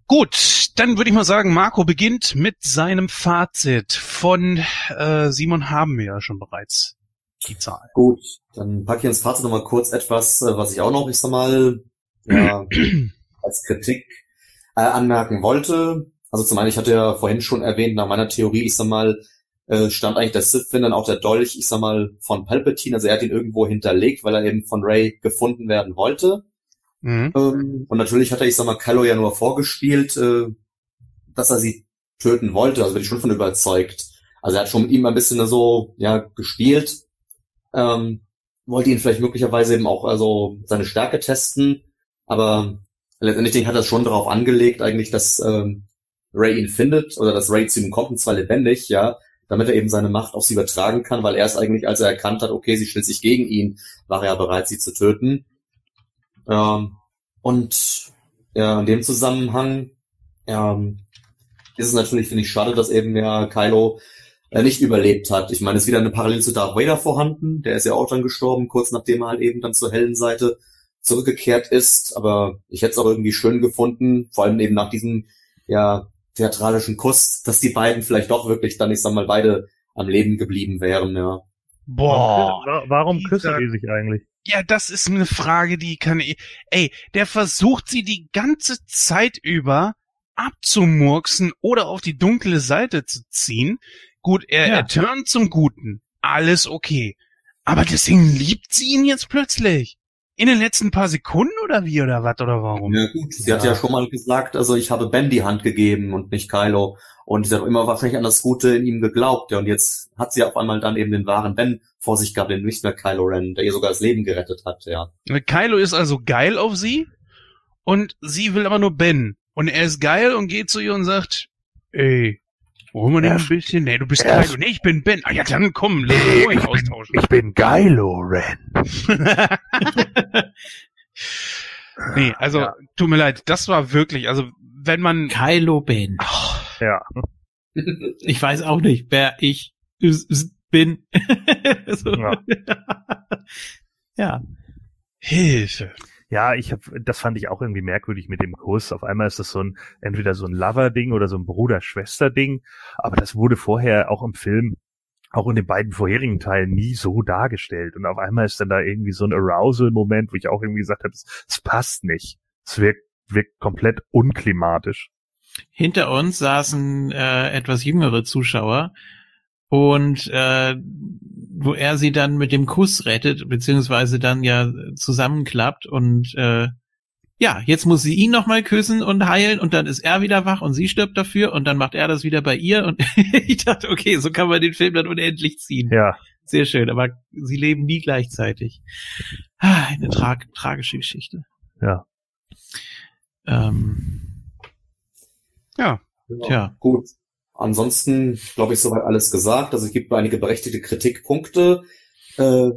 Gut, dann würde ich mal sagen, Marco beginnt mit seinem Fazit. Von äh, Simon haben wir ja schon bereits die Zahl. Gut, dann packe ich ins Fazit nochmal kurz etwas, äh, was ich auch noch, ich sag mal, ja, als Kritik äh, anmerken wollte. Also zum einen, ich hatte ja vorhin schon erwähnt, nach meiner Theorie, ich sag mal, äh, stand eigentlich der Sith, wenn dann auch der Dolch, ich sag mal, von Palpatine, also er hat ihn irgendwo hinterlegt, weil er eben von Ray gefunden werden wollte. Mhm. Ähm, und natürlich hat er, ich sag mal, Kylo ja nur vorgespielt, äh, dass er sie töten wollte. Also bin ich schon von überzeugt. Also er hat schon mit ihm ein bisschen so, ja, gespielt. Ähm, wollte ihn vielleicht möglicherweise eben auch also seine Stärke testen, aber letztendlich hat er schon darauf angelegt, eigentlich, dass ähm, Ray ihn findet oder dass Ray zu ihm kommt, und zwar lebendig, ja, damit er eben seine Macht auf sie übertragen kann, weil er es eigentlich, als er erkannt hat, okay, sie stellt sich gegen ihn, war er ja bereit, sie zu töten. Ähm, und ja, in dem Zusammenhang ähm, ist es natürlich, finde ich, schade, dass eben ja Kylo äh, nicht überlebt hat. Ich meine, es ist wieder eine Parallele zu Darth Vader vorhanden. Der ist ja auch dann gestorben, kurz nachdem er halt eben dann zur hellen Seite zurückgekehrt ist. Aber ich hätte es auch irgendwie schön gefunden, vor allem eben nach diesem ja theatralischen Kuss, dass die beiden vielleicht doch wirklich dann, ich sag mal, beide am Leben geblieben wären, ja. Boah. Warum küssen die sich eigentlich? Ja, das ist eine Frage, die kann ich. Ey, der versucht sie die ganze Zeit über abzumurksen oder auf die dunkle Seite zu ziehen. Gut, er, ja. er turnt zum Guten. Alles okay. Aber deswegen liebt sie ihn jetzt plötzlich. In den letzten paar Sekunden oder wie oder was oder warum? Ja gut, sie ja. hat ja schon mal gesagt, also ich habe Ben die Hand gegeben und nicht Kylo. Und sie hat immer wahrscheinlich an das Gute in ihm geglaubt. Ja, und jetzt hat sie auf einmal dann eben den wahren Ben vor sich gehabt, den nicht mehr Kylo Ren, der ihr sogar das Leben gerettet hat, ja. Kylo ist also geil auf sie und sie will aber nur Ben. Und er ist geil und geht zu ihr und sagt, ey, wollen wir denn ein bisschen? Nee, du bist Kylo. Nee, ich bin Ben. Ah ja, dann komm, lass uns ich austauschen. Bin, ich bin Kylo Ren. nee, also, ja. tut mir leid, das war wirklich, also, wenn man... Kylo Ben. Oh. Ja. Ich weiß auch nicht, wer ich bin. so. ja. ja. Hilfe. Ja, ich hab, das fand ich auch irgendwie merkwürdig mit dem Kuss. Auf einmal ist das so ein, entweder so ein Lover-Ding oder so ein Bruder-Schwester-Ding. Aber das wurde vorher auch im Film, auch in den beiden vorherigen Teilen nie so dargestellt. Und auf einmal ist dann da irgendwie so ein Arousal-Moment, wo ich auch irgendwie gesagt habe, es passt nicht. Es wirkt, wirkt komplett unklimatisch. Hinter uns saßen äh, etwas jüngere Zuschauer und äh, wo er sie dann mit dem Kuss rettet, beziehungsweise dann ja zusammenklappt und äh, ja, jetzt muss sie ihn nochmal küssen und heilen und dann ist er wieder wach und sie stirbt dafür und dann macht er das wieder bei ihr und ich dachte, okay, so kann man den Film dann unendlich ziehen. Ja. Sehr schön, aber sie leben nie gleichzeitig. Ah, eine tra tragische Geschichte. Ja. Ähm, ja. Tja. Gut. Ansonsten, glaube ich, soweit alles gesagt. Also es gibt einige berechtigte Kritikpunkte, äh,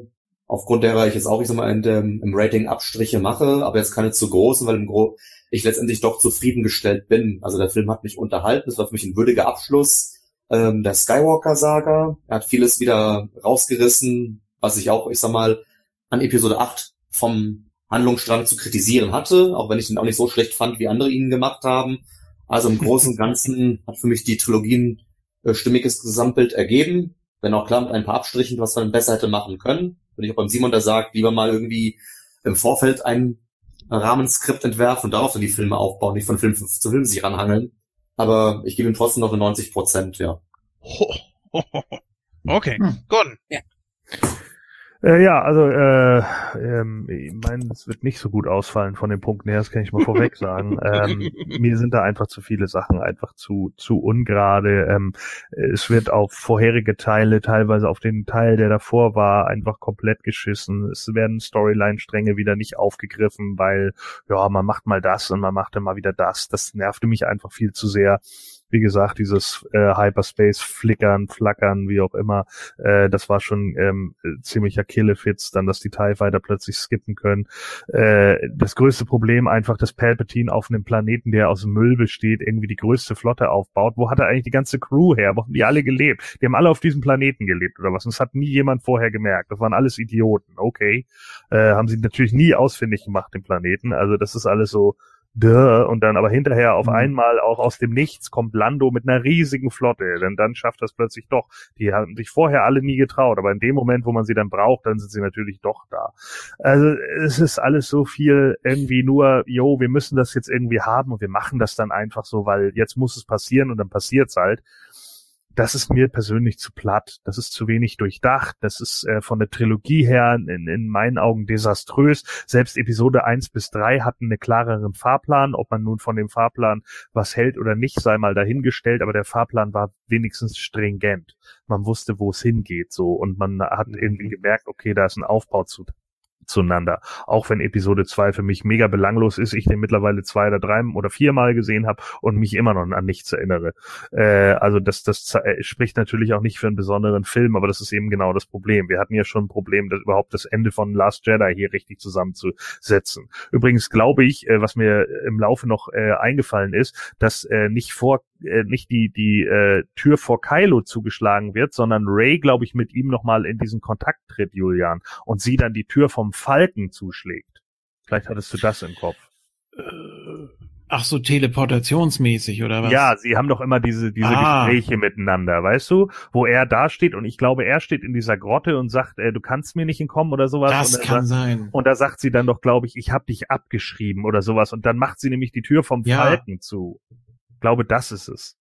aufgrund derer ich jetzt auch, ich sag mal, in dem, im Rating Abstriche mache, aber jetzt keine zu großen, weil im Gro ich letztendlich doch zufriedengestellt bin. Also der Film hat mich unterhalten, es war für mich ein würdiger Abschluss ähm, der Skywalker-Saga. Er hat vieles wieder rausgerissen, was ich auch, ich sag mal, an Episode 8 vom Handlungsstrang zu kritisieren hatte, auch wenn ich ihn auch nicht so schlecht fand, wie andere ihn gemacht haben. Also im Großen und Ganzen hat für mich die Trilogien äh, stimmiges Gesamtbild ergeben. Wenn auch klar mit ein paar Abstrichen, was man besser hätte machen können. Wenn ich auch beim Simon da sagt, lieber mal irgendwie im Vorfeld ein Rahmenskript entwerfen und darauf dann die Filme aufbauen, nicht von Film zu Film sich ranhangeln. Aber ich gebe ihm trotzdem noch eine 90 Prozent, ja. Okay, hm. Gordon. Ja. Äh, ja, also äh, ähm, ich meine, es wird nicht so gut ausfallen von den Punkten her, das kann ich mal vorweg sagen. Ähm, mir sind da einfach zu viele Sachen einfach zu zu ungerade. Ähm, es wird auf vorherige Teile, teilweise auf den Teil, der davor war, einfach komplett geschissen. Es werden Storyline-Stränge wieder nicht aufgegriffen, weil ja, man macht mal das und man macht dann mal wieder das. Das nervte mich einfach viel zu sehr wie gesagt, dieses äh, Hyperspace flickern, flackern, wie auch immer, äh, das war schon ähm, ziemlicher Killefits, dann, dass die TIE Fighter plötzlich skippen können. Äh, das größte Problem einfach, dass Palpatine auf einem Planeten, der aus Müll besteht, irgendwie die größte Flotte aufbaut. Wo hat er eigentlich die ganze Crew her? Wo haben die alle gelebt? Die haben alle auf diesem Planeten gelebt oder was? Und das hat nie jemand vorher gemerkt. Das waren alles Idioten. Okay. Äh, haben sie natürlich nie ausfindig gemacht, den Planeten. Also das ist alles so Duh. Und dann aber hinterher auf mhm. einmal auch aus dem Nichts kommt Lando mit einer riesigen Flotte. Denn dann schafft das plötzlich doch. Die haben sich vorher alle nie getraut. Aber in dem Moment, wo man sie dann braucht, dann sind sie natürlich doch da. Also es ist alles so viel irgendwie nur, yo, wir müssen das jetzt irgendwie haben und wir machen das dann einfach so, weil jetzt muss es passieren und dann passiert's halt das ist mir persönlich zu platt. Das ist zu wenig durchdacht. Das ist äh, von der Trilogie her in, in meinen Augen desaströs. Selbst Episode eins bis drei hatten einen klareren Fahrplan. Ob man nun von dem Fahrplan was hält oder nicht, sei mal dahingestellt. Aber der Fahrplan war wenigstens stringent. Man wusste, wo es hingeht, so. Und man hat irgendwie gemerkt, okay, da ist ein Aufbau zu, zueinander. Auch wenn Episode 2 für mich mega belanglos ist, ich den mittlerweile zwei oder drei oder viermal gesehen habe und mich immer noch an nichts erinnere. Äh, also das, das äh, spricht natürlich auch nicht für einen besonderen Film, aber das ist eben genau das Problem. Wir hatten ja schon ein Problem, das überhaupt das Ende von Last Jedi hier richtig zusammenzusetzen. Übrigens glaube ich, äh, was mir im Laufe noch äh, eingefallen ist, dass äh, nicht vor äh, nicht die die äh, Tür vor Kylo zugeschlagen wird, sondern Ray, glaube ich, mit ihm nochmal in diesen Kontakt tritt, Julian, und sie dann die Tür vom Falken zuschlägt. Vielleicht hattest du das im Kopf. Äh, ach so, teleportationsmäßig oder was? Ja, sie haben doch immer diese, diese ah. Gespräche miteinander, weißt du? Wo er da steht und ich glaube, er steht in dieser Grotte und sagt, äh, du kannst mir nicht entkommen oder sowas. Das kann sagt, sein. Und da sagt sie dann doch, glaube ich, ich hab dich abgeschrieben oder sowas. Und dann macht sie nämlich die Tür vom ja. Falken zu. Glaube, das ist es.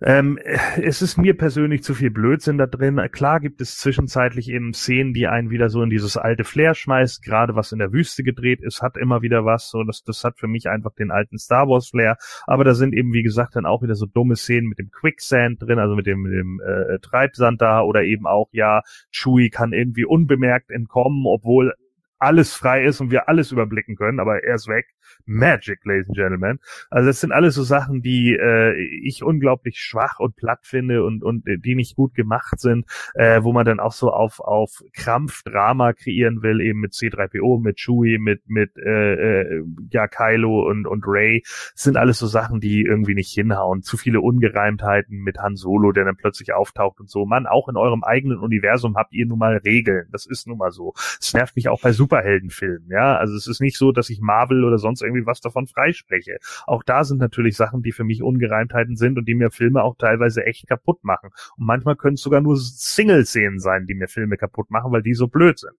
Ähm, es ist mir persönlich zu viel Blödsinn da drin. Klar gibt es zwischenzeitlich eben Szenen, die einen wieder so in dieses alte Flair schmeißt. Gerade was in der Wüste gedreht ist, hat immer wieder was. So, das, das hat für mich einfach den alten Star Wars Flair. Aber da sind eben, wie gesagt, dann auch wieder so dumme Szenen mit dem Quicksand drin, also mit dem, mit dem äh, Treibsand da oder eben auch, ja, Chewie kann irgendwie unbemerkt entkommen, obwohl alles frei ist und wir alles überblicken können, aber er ist weg. Magic, ladies and gentlemen. Also das sind alles so Sachen, die äh, ich unglaublich schwach und platt finde und und äh, die nicht gut gemacht sind, äh, wo man dann auch so auf auf Krampfdrama kreieren will, eben mit C3PO, mit Chewie, mit mit äh, äh, ja Kylo und und Ray. Das sind alles so Sachen, die irgendwie nicht hinhauen. Zu viele Ungereimtheiten mit Han Solo, der dann plötzlich auftaucht und so. Man, auch in eurem eigenen Universum habt ihr nun mal Regeln. Das ist nun mal so. Es nervt mich auch bei Superheldenfilmen. Ja, also es ist nicht so, dass ich Marvel oder sonst irgendwie was davon freispreche. Auch da sind natürlich Sachen, die für mich Ungereimtheiten sind und die mir Filme auch teilweise echt kaputt machen. Und manchmal können es sogar nur Single-Szenen sein, die mir Filme kaputt machen, weil die so blöd sind.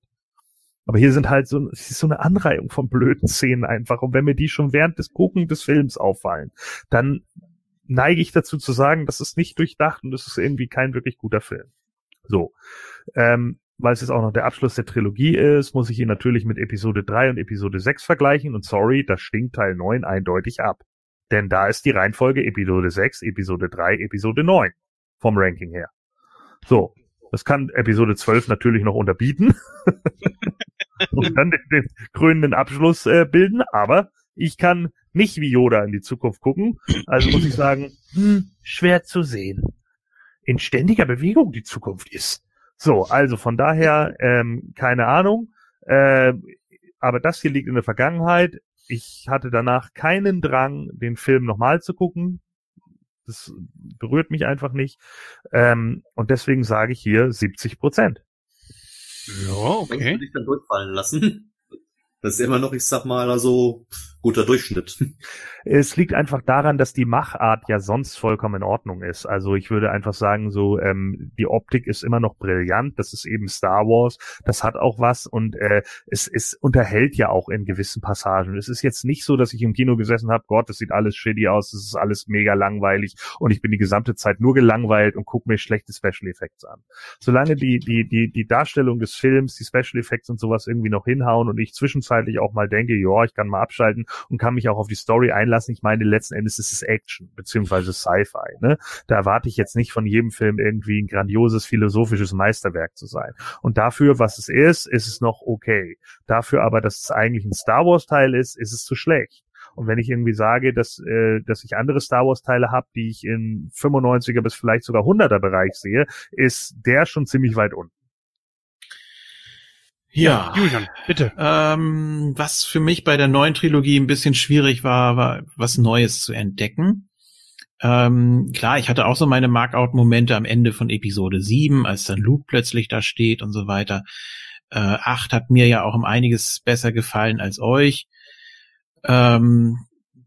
Aber hier sind halt so, so eine Anreihung von blöden Szenen einfach. Und wenn mir die schon während des Gucken des Films auffallen, dann neige ich dazu zu sagen, das ist nicht durchdacht und das ist irgendwie kein wirklich guter Film. So. Ähm, weil es jetzt auch noch der Abschluss der Trilogie ist, muss ich ihn natürlich mit Episode 3 und Episode 6 vergleichen und sorry, das stinkt Teil 9 eindeutig ab. Denn da ist die Reihenfolge Episode 6, Episode 3, Episode 9 vom Ranking her. So, das kann Episode 12 natürlich noch unterbieten und dann den, den krönenden Abschluss äh, bilden, aber ich kann nicht wie Yoda in die Zukunft gucken, also muss ich sagen, hm, schwer zu sehen. In ständiger Bewegung die Zukunft ist. So, also von daher, ähm, keine Ahnung. Äh, aber das hier liegt in der Vergangenheit. Ich hatte danach keinen Drang, den Film nochmal zu gucken. Das berührt mich einfach nicht. Ähm, und deswegen sage ich hier 70 Prozent. Ja, okay. Würde ich dann durchfallen lassen. Das ist immer noch, ich sag mal, also guter Durchschnitt. Es liegt einfach daran, dass die Machart ja sonst vollkommen in Ordnung ist. Also ich würde einfach sagen, so ähm, die Optik ist immer noch brillant. Das ist eben Star Wars. Das hat auch was und äh, es, es unterhält ja auch in gewissen Passagen. Es ist jetzt nicht so, dass ich im Kino gesessen habe, Gott, das sieht alles shitty aus, das ist alles mega langweilig und ich bin die gesamte Zeit nur gelangweilt und gucke mir schlechte Special Effects an. Solange die die die die Darstellung des Films, die Special Effects und sowas irgendwie noch hinhauen und ich zwischenzeitlich auch mal denke, ja, ich kann mal abschalten abschalten und kann mich auch auf die Story einlassen. Ich meine, letzten Endes ist es Action beziehungsweise Sci-Fi. Ne? Da erwarte ich jetzt nicht von jedem Film irgendwie ein grandioses philosophisches Meisterwerk zu sein. Und dafür, was es ist, ist es noch okay. Dafür aber, dass es eigentlich ein Star Wars Teil ist, ist es zu schlecht. Und wenn ich irgendwie sage, dass, äh, dass ich andere Star Wars Teile habe, die ich in 95er bis vielleicht sogar 100er Bereich sehe, ist der schon ziemlich weit unten. Ja, Julian, bitte. Ähm, was für mich bei der neuen Trilogie ein bisschen schwierig war, war was Neues zu entdecken. Ähm, klar, ich hatte auch so meine Markout-Momente am Ende von Episode 7, als dann Luke plötzlich da steht und so weiter. Äh, 8 hat mir ja auch um einiges besser gefallen als euch. Ähm,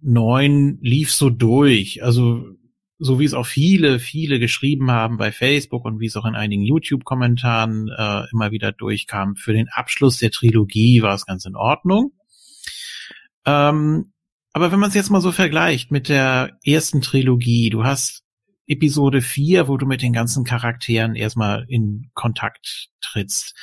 9 lief so durch. Also so wie es auch viele, viele geschrieben haben bei Facebook und wie es auch in einigen YouTube-Kommentaren äh, immer wieder durchkam, für den Abschluss der Trilogie war es ganz in Ordnung. Ähm, aber wenn man es jetzt mal so vergleicht mit der ersten Trilogie, du hast Episode 4, wo du mit den ganzen Charakteren erstmal in Kontakt trittst.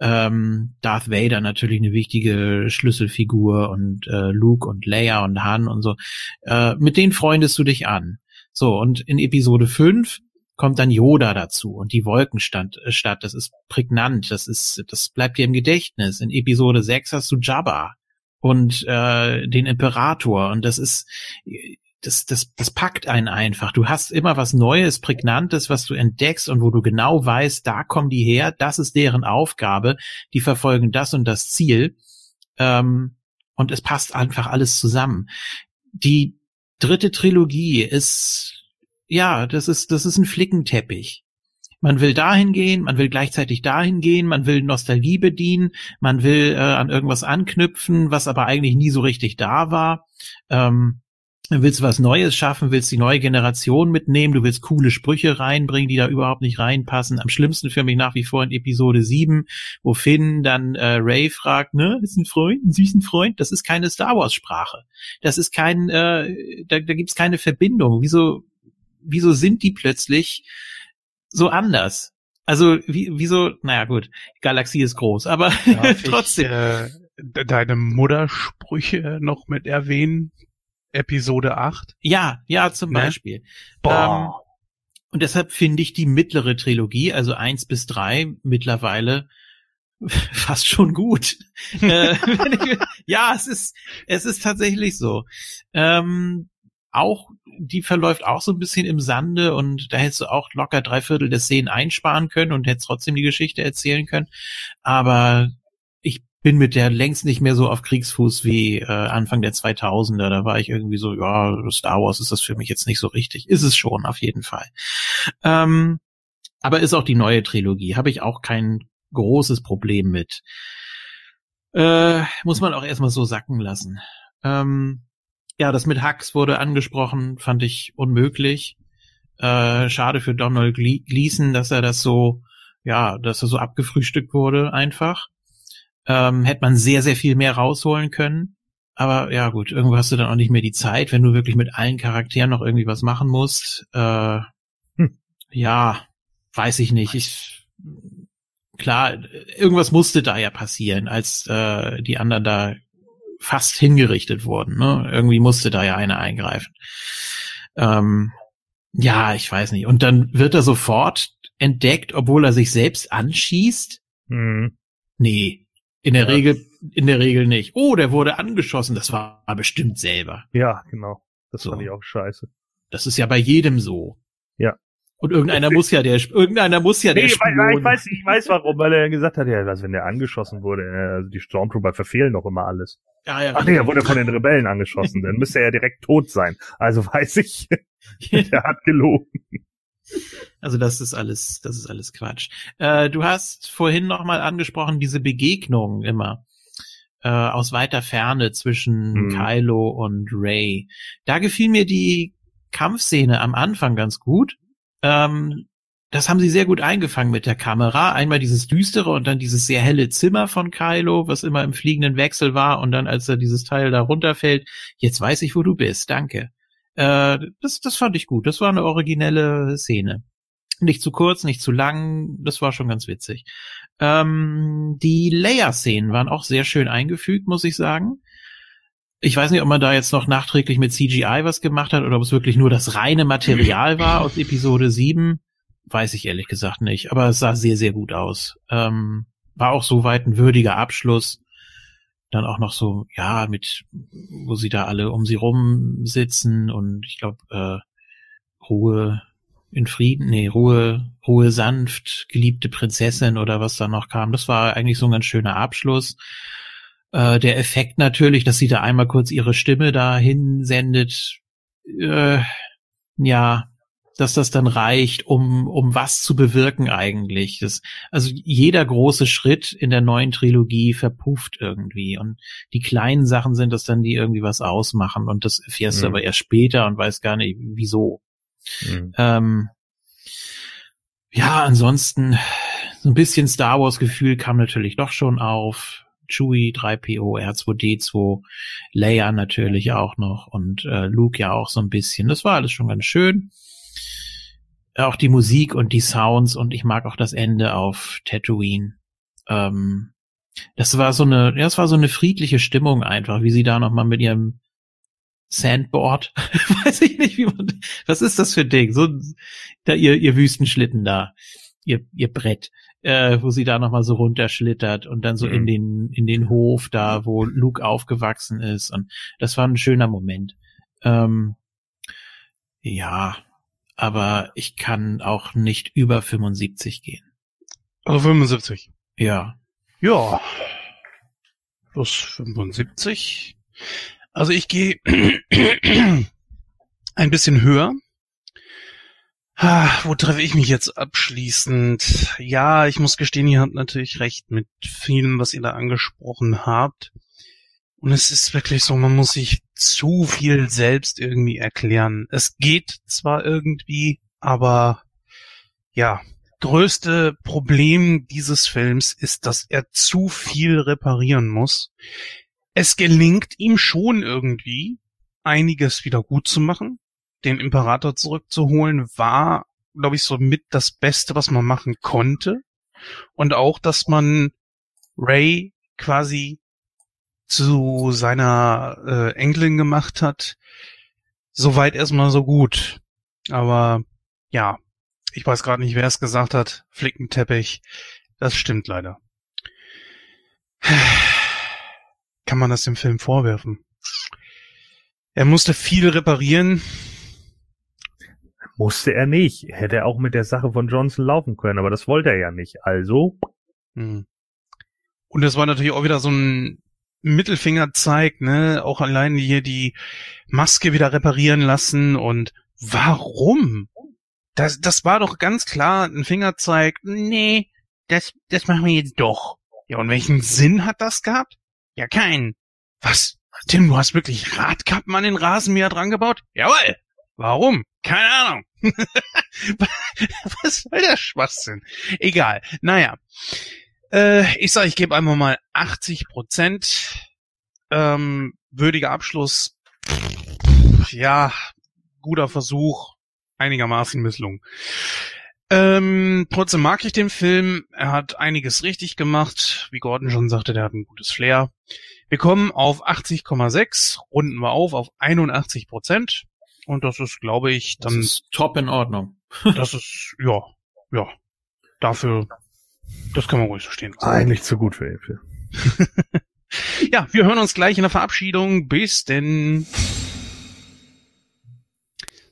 Ähm, Darth Vader natürlich eine wichtige Schlüsselfigur und äh, Luke und Leia und Han und so. Äh, mit denen freundest du dich an. So, und in Episode 5 kommt dann Yoda dazu und die Wolkenstadt, äh, das ist prägnant, das ist, das bleibt dir im Gedächtnis. In Episode 6 hast du Jabba und äh, den Imperator und das ist, das, das, das packt einen einfach. Du hast immer was Neues, Prägnantes, was du entdeckst und wo du genau weißt, da kommen die her, das ist deren Aufgabe, die verfolgen das und das Ziel. Ähm, und es passt einfach alles zusammen. Die dritte Trilogie ist ja, das ist, das ist ein Flickenteppich. Man will dahin gehen, man will gleichzeitig dahin gehen, man will Nostalgie bedienen, man will äh, an irgendwas anknüpfen, was aber eigentlich nie so richtig da war. Ähm, willst was Neues schaffen, willst die neue Generation mitnehmen, du willst coole Sprüche reinbringen, die da überhaupt nicht reinpassen. Am schlimmsten für mich nach wie vor in Episode 7, wo Finn dann äh, Ray fragt, ne, ist ein Freund, ein süßen Freund, das ist keine Star Wars Sprache. Das ist kein, äh, da, da gibt's keine Verbindung. Wieso wieso sind die plötzlich so anders? Also, wie, wieso, naja gut, Galaxie ist groß, aber trotzdem. Ich, äh, deine Muttersprüche noch mit erwähnen? Episode 8? Ja, ja, zum ne? Beispiel. Boah. Ähm, und deshalb finde ich die mittlere Trilogie, also eins bis drei mittlerweile fast schon gut. äh, ja, es ist, es ist tatsächlich so. Ähm, auch, die verläuft auch so ein bisschen im Sande und da hättest du auch locker drei Viertel der Szenen einsparen können und hättest trotzdem die Geschichte erzählen können. Aber ich bin mit der längst nicht mehr so auf Kriegsfuß wie äh, Anfang der 2000er. Da war ich irgendwie so, ja, Star Wars ist das für mich jetzt nicht so richtig. Ist es schon, auf jeden Fall. Ähm, aber ist auch die neue Trilogie. Habe ich auch kein großes Problem mit. Äh, muss man auch erstmal so sacken lassen. Ähm, ja, das mit Hux wurde angesprochen, fand ich unmöglich. Äh, schade für Donald Gleason, dass er das so, ja, dass er so abgefrühstückt wurde einfach. Ähm, hätte man sehr, sehr viel mehr rausholen können. Aber ja gut, irgendwo hast du dann auch nicht mehr die Zeit, wenn du wirklich mit allen Charakteren noch irgendwie was machen musst. Äh, hm. Ja, weiß ich nicht. Ich klar, irgendwas musste da ja passieren, als äh, die anderen da fast hingerichtet wurden. Ne? Irgendwie musste da ja einer eingreifen. Ähm, ja, ich weiß nicht. Und dann wird er sofort entdeckt, obwohl er sich selbst anschießt. Mhm. Nee, in der ja. Regel, in der Regel nicht. Oh, der wurde angeschossen. Das war bestimmt selber. Ja, genau. Das so. fand ich auch scheiße. Das ist ja bei jedem so. Ja. Und irgendeiner muss ja der, irgendeiner muss ja der nee, Spion. Ich weiß, ich weiß warum, weil er gesagt hat, ja, was, wenn der angeschossen wurde, äh, also die Stormtrooper verfehlen doch immer alles. Ja, ja. Ach nee, er wurde von den Rebellen angeschossen, dann müsste er ja direkt tot sein. Also weiß ich, er hat gelogen. Also das ist alles, das ist alles Quatsch. Äh, du hast vorhin noch mal angesprochen diese Begegnung immer äh, aus weiter Ferne zwischen hm. Kylo und Ray. Da gefiel mir die Kampfszene am Anfang ganz gut. Ähm, das haben sie sehr gut eingefangen mit der Kamera. Einmal dieses düstere und dann dieses sehr helle Zimmer von Kylo, was immer im fliegenden Wechsel war und dann als er dieses Teil da runterfällt, jetzt weiß ich, wo du bist, danke. Äh, das, das fand ich gut. Das war eine originelle Szene. Nicht zu kurz, nicht zu lang, das war schon ganz witzig. Ähm, die Leia-Szenen waren auch sehr schön eingefügt, muss ich sagen. Ich weiß nicht, ob man da jetzt noch nachträglich mit CGI was gemacht hat oder ob es wirklich nur das reine Material war aus Episode 7. Weiß ich ehrlich gesagt nicht. Aber es sah sehr, sehr gut aus. Ähm, war auch soweit ein würdiger Abschluss. Dann auch noch so, ja, mit, wo sie da alle um sie rum sitzen und ich glaube, äh, Ruhe in Frieden, nee, Ruhe, Ruhe sanft, geliebte Prinzessin oder was da noch kam. Das war eigentlich so ein ganz schöner Abschluss. Äh, der Effekt natürlich, dass sie da einmal kurz ihre Stimme da hinsendet, äh, ja, dass das dann reicht, um, um was zu bewirken eigentlich. Das, also jeder große Schritt in der neuen Trilogie verpufft irgendwie. Und die kleinen Sachen sind das dann, die irgendwie was ausmachen. Und das erfährst mhm. du aber erst später und weißt gar nicht, wieso. Mhm. Ähm, ja, ansonsten, so ein bisschen Star Wars Gefühl kam natürlich doch schon auf. Chewie, 3PO, R2D2, Leia natürlich auch noch und äh, Luke ja auch so ein bisschen. Das war alles schon ganz schön. Auch die Musik und die Sounds und ich mag auch das Ende auf Tatooine. Ähm, das war so eine, ja, das war so eine friedliche Stimmung einfach, wie sie da nochmal mit ihrem Sandboard, weiß ich nicht, wie man, was ist das für ein Ding? So, da ihr, ihr Wüstenschlitten da, ihr, ihr Brett, äh, wo sie da nochmal so runterschlittert und dann so mhm. in den, in den Hof da, wo Luke aufgewachsen ist und das war ein schöner Moment. Ähm, ja, aber ich kann auch nicht über 75 gehen. Also 75? Ja. Ja. Plus 75. Also ich gehe ein bisschen höher. Ah, wo treffe ich mich jetzt abschließend? Ja, ich muss gestehen, ihr habt natürlich recht mit vielem, was ihr da angesprochen habt. Und es ist wirklich so, man muss sich zu viel selbst irgendwie erklären. Es geht zwar irgendwie, aber ja, größte Problem dieses Films ist, dass er zu viel reparieren muss. Es gelingt ihm schon irgendwie, einiges wieder gut zu machen. Den Imperator zurückzuholen war, glaube ich, so mit das Beste, was man machen konnte. Und auch, dass man Ray quasi zu seiner äh, Enkelin gemacht hat. Soweit erstmal so gut. Aber ja, ich weiß gerade nicht, wer es gesagt hat. Flickenteppich. Das stimmt leider. Kann man das dem Film vorwerfen? Er musste viel reparieren. Musste er nicht. Hätte er auch mit der Sache von Johnson laufen können, aber das wollte er ja nicht. Also. Hm. Und das war natürlich auch wieder so ein Mittelfinger zeigt, ne, auch allein hier die Maske wieder reparieren lassen und warum? Das, das war doch ganz klar ein Fingerzeig. Nee, das, das machen wir jetzt doch. Ja, und welchen Sinn hat das gehabt? Ja, keinen. Was? Tim, du hast wirklich Radkappen an den Rasenmäher dran gebaut? Jawohl. Warum? Keine Ahnung. Was soll der Schwachsinn? Egal. Naja. Äh, ich sage, ich gebe einfach mal 80 Prozent. Ähm, würdiger Abschluss. Ja, guter Versuch. Einigermaßen Misslung. Ähm, trotzdem mag ich den Film. Er hat einiges richtig gemacht. Wie Gordon schon sagte, der hat ein gutes Flair. Wir kommen auf 80,6, runden wir auf auf 81 Prozent. Und das ist, glaube ich, dann. Das ist top in Ordnung. das ist, ja, ja. Dafür das kann man ruhig so stehen. Eigentlich zu gut für Apple. ja, wir hören uns gleich in der Verabschiedung. Bis denn.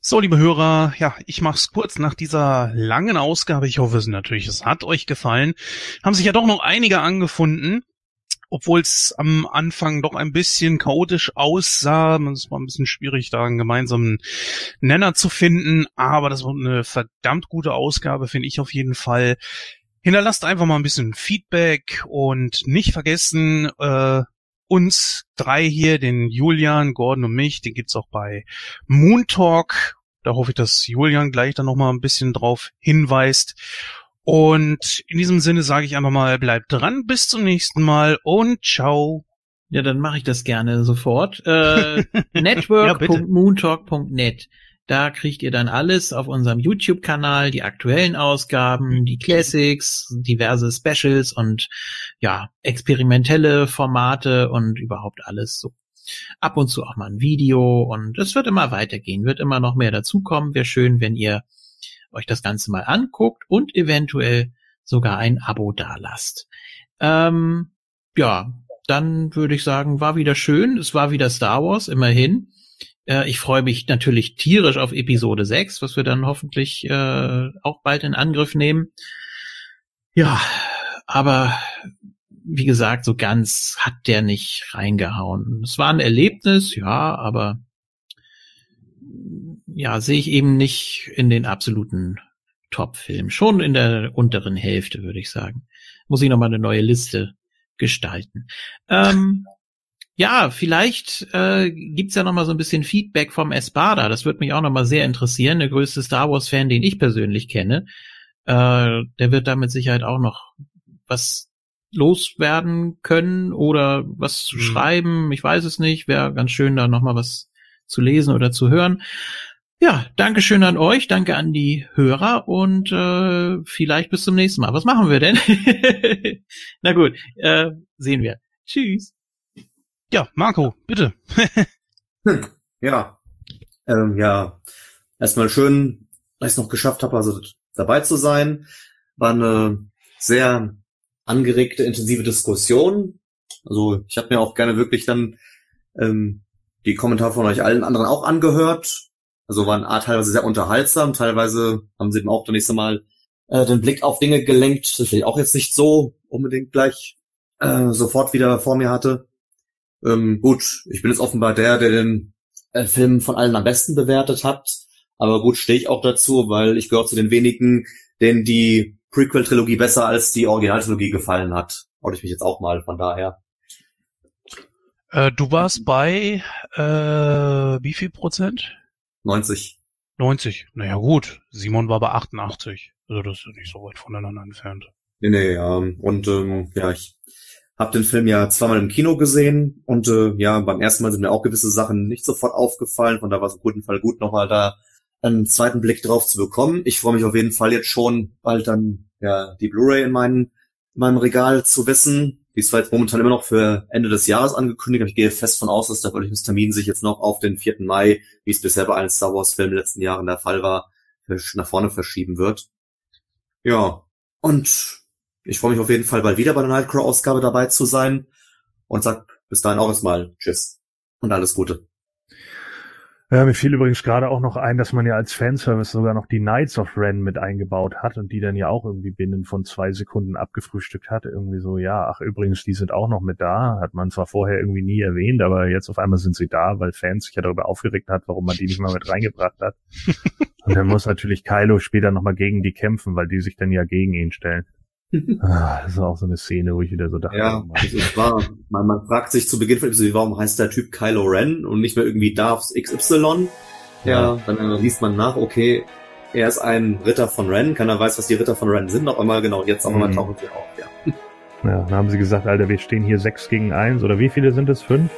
So, liebe Hörer, ja, ich mach's kurz nach dieser langen Ausgabe. Ich hoffe es natürlich, es hat euch gefallen. Haben sich ja doch noch einige angefunden, obwohl es am Anfang doch ein bisschen chaotisch aussah. Es war ein bisschen schwierig, da einen gemeinsamen Nenner zu finden, aber das war eine verdammt gute Ausgabe, finde ich auf jeden Fall. Hinterlasst einfach mal ein bisschen Feedback und nicht vergessen, äh, uns drei hier, den Julian, Gordon und mich, den gibt's auch bei Moon Talk. Da hoffe ich, dass Julian gleich dann nochmal ein bisschen drauf hinweist. Und in diesem Sinne sage ich einfach mal, bleibt dran, bis zum nächsten Mal und ciao. Ja, dann mache ich das gerne sofort. Äh, network.moontalk.net. Da kriegt ihr dann alles auf unserem YouTube-Kanal, die aktuellen Ausgaben, die Classics, diverse Specials und ja, experimentelle Formate und überhaupt alles so. Ab und zu auch mal ein Video und es wird immer weitergehen, wird immer noch mehr dazukommen. Wäre schön, wenn ihr euch das Ganze mal anguckt und eventuell sogar ein Abo dalasst. Ähm, ja, dann würde ich sagen, war wieder schön. Es war wieder Star Wars, immerhin. Äh, ich freue mich natürlich tierisch auf Episode 6, was wir dann hoffentlich äh, auch bald in Angriff nehmen. Ja, aber wie gesagt, so ganz hat der nicht reingehauen. Es war ein Erlebnis, ja, aber ja, sehe ich eben nicht in den absoluten Top-Film. Schon in der unteren Hälfte, würde ich sagen. Muss ich nochmal eine neue Liste gestalten. Ähm, ja, vielleicht äh, gibt's ja noch mal so ein bisschen Feedback vom Espada. Das würde mich auch noch mal sehr interessieren. Der größte Star Wars Fan, den ich persönlich kenne, äh, der wird da mit Sicherheit auch noch was loswerden können oder was zu mhm. schreiben. Ich weiß es nicht. Wäre ganz schön, da noch mal was zu lesen oder zu hören. Ja, danke schön an euch, danke an die Hörer und äh, vielleicht bis zum nächsten Mal. Was machen wir denn? Na gut, äh, sehen wir. Tschüss. Ja, Marco, bitte. Hm, ja. Ähm, ja. Erstmal schön, dass ich es noch geschafft habe, also dabei zu sein. War eine sehr angeregte, intensive Diskussion. Also ich habe mir auch gerne wirklich dann ähm, die Kommentare von euch allen anderen auch angehört. Also waren A, teilweise sehr unterhaltsam, teilweise haben sie eben auch dann nächste Mal äh, den Blick auf Dinge gelenkt, das ich auch jetzt nicht so unbedingt gleich äh, sofort wieder vor mir hatte. Ähm, gut, ich bin jetzt offenbar der, der den äh, Film von allen am besten bewertet hat. Aber gut, stehe ich auch dazu, weil ich gehöre zu den wenigen, denen die Prequel-Trilogie besser als die Originaltrilogie gefallen hat. Oder ich mich jetzt auch mal, von daher. Äh, du warst bei äh, wie viel Prozent? 90. 90. Naja gut, Simon war bei 88. Also das ist nicht so weit voneinander entfernt. Nee, nee, ja. Und ähm, ja, ich habe den Film ja zweimal im Kino gesehen und äh, ja, beim ersten Mal sind mir auch gewisse Sachen nicht sofort aufgefallen. Von da war es auf jeden Fall gut, nochmal da einen zweiten Blick drauf zu bekommen. Ich freue mich auf jeden Fall jetzt schon bald dann ja die Blu-ray in, meinen, in meinem Regal zu wissen. Die ist zwar jetzt momentan immer noch für Ende des Jahres angekündigt, aber ich gehe fest von aus, dass der Veröffentlichungstermin sich jetzt noch auf den 4. Mai, wie es bisher bei allen Star Wars Filmen in den letzten Jahren der Fall war, nach vorne verschieben wird. Ja, und ich freue mich auf jeden Fall bald wieder bei der Nightcrow-Ausgabe dabei zu sein und sag bis dahin auch erstmal Tschüss und alles Gute. Ja, mir fiel übrigens gerade auch noch ein, dass man ja als Fanservice sogar noch die Knights of Ren mit eingebaut hat und die dann ja auch irgendwie binnen von zwei Sekunden abgefrühstückt hat. Irgendwie so, ja, ach übrigens, die sind auch noch mit da. Hat man zwar vorher irgendwie nie erwähnt, aber jetzt auf einmal sind sie da, weil Fans sich ja darüber aufgeregt hat, warum man die nicht mal mit reingebracht hat. und dann muss natürlich Kylo später nochmal gegen die kämpfen, weil die sich dann ja gegen ihn stellen. Ah, das ist auch so eine Szene, wo ich wieder so dachte. Ja, oh das ist wahr. Man, man fragt sich zu Beginn von Episode, warum heißt der Typ Kylo Ren und nicht mehr irgendwie Darth XY? Ja, dann äh, liest man nach, okay, er ist ein Ritter von Ren, keiner weiß, was die Ritter von Ren sind, auf einmal, genau, jetzt auf einmal mhm. tauchen sie auf, ja. Ja, dann haben sie gesagt, Alter, wir stehen hier sechs gegen eins, oder wie viele sind es? Fünf?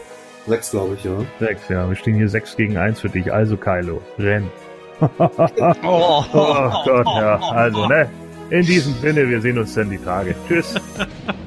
Sechs, glaube ich, ja. Sechs, ja, wir stehen hier sechs gegen eins für dich, also Kylo, Ren. oh, oh Gott, ja, also, ne? In diesem Sinne, wir sehen uns dann die Tage. Tschüss.